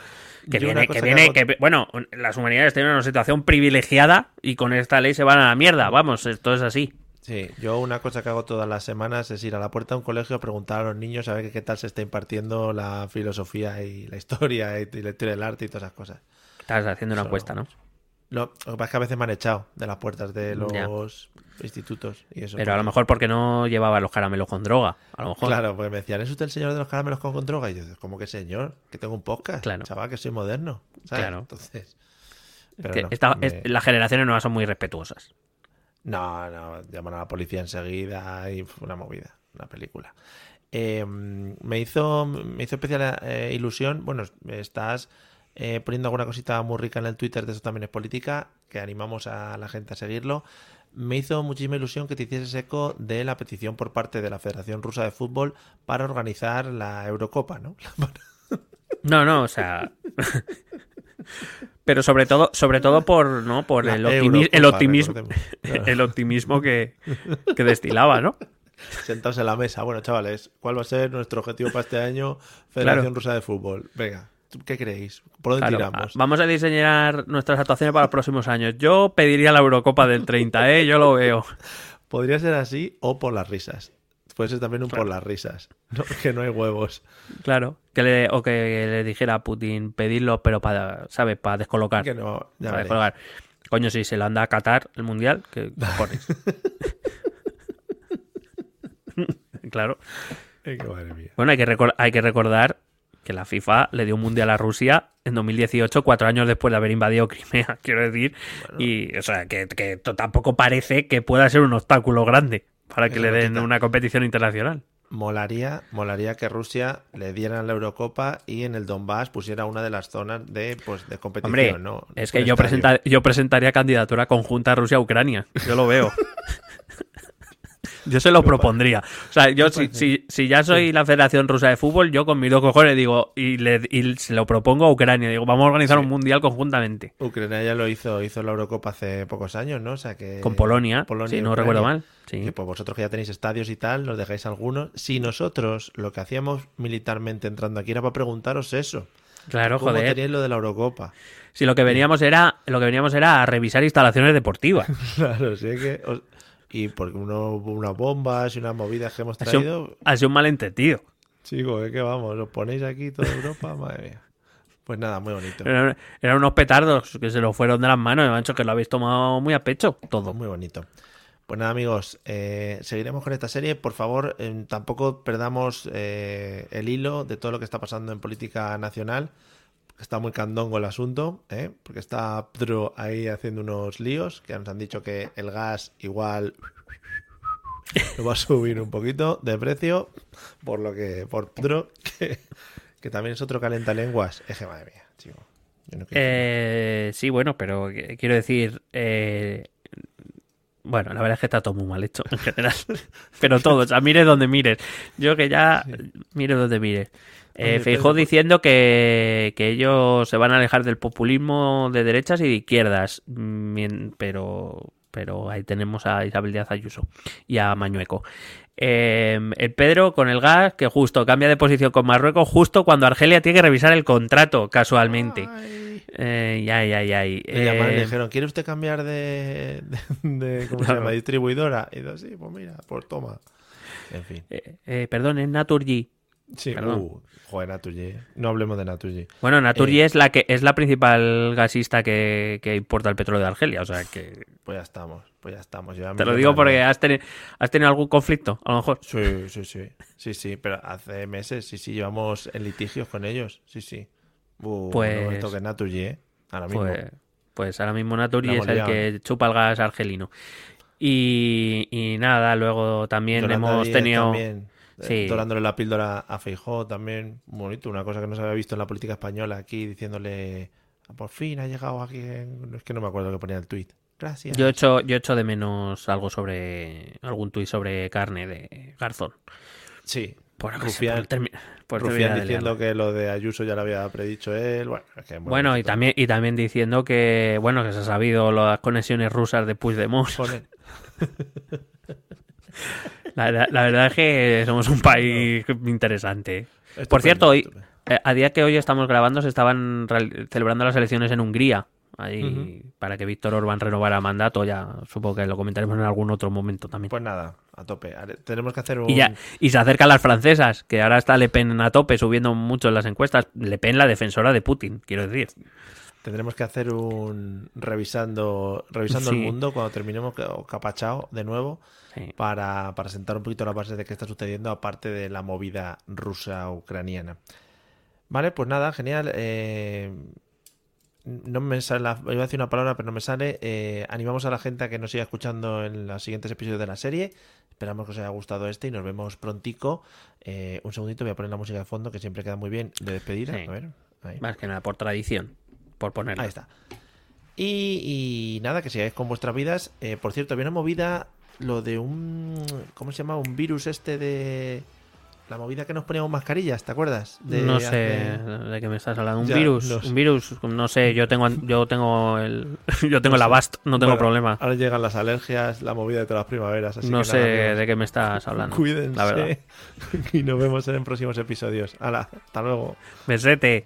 Que yo viene, que viene, que, bueno, las humanidades tienen una situación privilegiada y con esta ley se van a la mierda, vamos, esto es así. Sí, yo una cosa que hago todas las semanas es ir a la puerta de un colegio a preguntar a los niños a ver qué, tal se está impartiendo la filosofía y la historia y, y la historia del arte y todas esas cosas. Estás haciendo una Eso- encuesta, ¿no? Lo, lo que pasa es que a veces me han echado de las puertas de los Ya. institutos y eso. Pero a lo pues, mejor porque no llevaba los caramelos con droga, a lo mejor. Claro, porque me decían, ¿es usted el señor de los caramelos con, con droga? Y yo, ¿cómo que señor? Que tengo un podcast. Claro. Chaval, que soy moderno. ¿sabes? Claro. Entonces. Es pero no, esta- me- es- las generaciones nuevas son muy respetuosas. No, no, llaman a la policía enseguida y fue una movida, una película. Eh, me hizo me hizo especial eh, ilusión. Bueno, estás eh, poniendo alguna cosita muy rica en el Twitter de eso también es política, que animamos a la gente a seguirlo. Me hizo muchísima ilusión que te hicieses eco de la petición por parte de la Federación Rusa de Fútbol para organizar la Eurocopa, ¿no? No, no, o sea. Pero sobre todo, sobre todo por, ¿no? por el, optimi- el optimismo, el optimismo que, que destilaba, ¿no? Sentados en la mesa. Bueno, chavales, ¿cuál va a ser nuestro objetivo para este año? Federación Claro. Rusa de Fútbol. Venga, ¿qué creéis? ¿Por dónde Claro, tiramos? vamos a diseñar nuestras actuaciones para los próximos años. Yo pediría la Eurocopa del 30, ¿eh? Yo lo veo. Podría ser así o por las risas. Puede ser también un por las risas. No, que no hay huevos. Claro. Que le, o que le dijera a Putin pedirlo, pero para, ¿sabes? Para descolocar. Que no, ya para descolocar. Coño, si se lo anda a Qatar el mundial, ¿qué cojones? claro. Madre mía. Bueno, hay que, hay que recordar que la FIFA le dio un mundial a Rusia en 2018, cuatro años después de haber invadido Crimea, quiero decir. Y, o sea, que, que tampoco parece que pueda ser un obstáculo grande para que le den una competición internacional. Molaría, molaría que Rusia le dieran la Eurocopa y en el Donbass pusiera una de las zonas de, pues, de competición, Hombre, ¿no? es que yo, presenta- yo presentaría candidatura conjunta Rusia-Ucrania. Yo lo veo. Yo se lo propondría. O sea, yo si, si, si ya soy la Federación Rusa de Fútbol, yo con mis dos cojones digo, y, le, y se lo propongo a Ucrania. Digo, vamos a organizar un mundial conjuntamente. Ucrania ya lo hizo, hizo la Eurocopa hace pocos años, ¿no? O sea que Con Polonia, si no recuerdo mal. Sí. Que pues vosotros que ya tenéis estadios y tal, nos dejáis algunos. Si nosotros lo que hacíamos militarmente entrando aquí era para preguntaros eso. Claro, ¿Cómo joder. teníais lo de la Eurocopa? Si lo que veníamos era, lo que veníamos era a revisar instalaciones deportivas. Claro, sí que... os- Y porque uno, unas bombas y unas movidas que hemos traído... ha sido un malentendido. Chicos, ¿eh? que vamos, os ponéis aquí toda Europa, madre mía. Pues nada, muy bonito. Eran, eran unos petardos que se lo fueron de las manos, macho, que lo habéis tomado muy a pecho. Todo. Muy bonito. Pues nada, amigos, eh, seguiremos con esta serie. Por favor, eh, tampoco perdamos eh, el hilo de todo lo que está pasando en política nacional. Está muy candongo el asunto, ¿eh? porque está Pedro ahí haciendo unos líos, que nos han dicho que el gas igual lo va a subir un poquito de precio, por lo que, por Pedro, que, que también es otro calentalenguas. Eje, madre mía, chico. Eh, sí, bueno, pero eh, quiero decir. eh, bueno, la verdad es que está todo muy mal hecho en general. pero todo, o sea, mires donde mires. Yo que ya. Mire donde mires. Eh, Pedro, diciendo que, que ellos se van a alejar del populismo de derechas y de izquierdas. Mm, Pero, pero ahí tenemos a Isabel Díaz Ayuso y a Mañueco. Eh, el Pedro con el gas que justo cambia de posición con Marruecos justo cuando Argelia tiene que revisar el contrato casualmente. Ay. Eh, ya, ya, ya. Le llamaron y Eh, dijeron, ¿quiere usted cambiar de, de, de- ¿cómo se Claro. llama? distribuidora? Y yo, sí, pues mira, pues toma. En fin. eh, eh, perdón, es Naturgy. Sí, perdón. uh, joder, Naturgy. No hablemos de Naturgy. Bueno, Naturgy Eh. es la que es la principal gasista que, que importa el petróleo de Argelia, o sea que Pues ya estamos, pues ya estamos. Ya te lo digo porque has, teni- has tenido algún conflicto, a lo mejor. Sí, sí, sí. Sí, sí, pero hace meses, sí, sí, llevamos en litigios con ellos. Sí, sí. Uh, Pues- No me toque Naturgy, ¿eh? Ahora mismo. Pues, pues ahora mismo Naturgy es el que chupa el gas argelino. Y, y nada, luego también Yolanda hemos tenido... También, eh, Sí. dorándole la píldora a Feijó también. Bonito, una cosa que no se había visto en la política española aquí, diciéndole, "Ah, por fin ha llegado aquí. en-". Es que no me acuerdo que ponía el tuit. Gracias. Yo echo, yo echo de menos algo sobre... algún tuit sobre carne de Garzón. Sí. Por, Rufián, por por Rufián diciendo que lo de Ayuso ya lo había predicho él. Bueno, es que, Bueno, y también, y también diciendo que, bueno, que se ha sabido las conexiones rusas de Puigdemont. La, la- la verdad es que somos un país interesante. Por cierto, hoy, eh, a día que hoy estamos grabando, se estaban celebrando las elecciones en Hungría. Ahí, para que Víctor Orbán renovara mandato, ya supongo que lo comentaremos en algún otro momento también. Pues nada, a tope. Tenemos que hacer un. y, ya, y se acercan las francesas, que ahora está Le Pen a tope, subiendo mucho en las encuestas. Le Pen, la defensora de Putin, quiero decir. Tendremos que hacer un revisando revisando el mundo cuando terminemos ca- capachao de nuevo Sí. para, para sentar un poquito las bases de qué está sucediendo aparte de la movida rusa ucraniana. Vale, pues nada, genial. Eh, no me sale, la- iba a decir una palabra, pero no me sale. Eh, animamos a la gente a que nos siga escuchando en los siguientes episodios de la serie. Esperamos que os haya gustado este y nos vemos prontico. Eh, un segundito, voy a poner la música de fondo, que siempre queda muy bien de despedida. Sí. A ver, ahí. Más que nada por tradición, por ponerlo. Ahí está. Y, y nada, que sigáis con vuestras vidas. Eh, por cierto, había una movida, lo de un... ¿Cómo se llama? Un virus este de... La movida que nos poníamos mascarillas, ¿te acuerdas? De no sé hace- de qué me estás hablando. Un Ya, virus, un virus, no sé, yo tengo yo tengo el yo tengo No. BAST, no tengo Bueno, problema. Ahora llegan las alergias, la movida de todas las primaveras. Así No que sé nada, de qué me estás hablando. Cuídense. La verdad. y nos vemos en próximos episodios. Hala, hasta luego. Besete.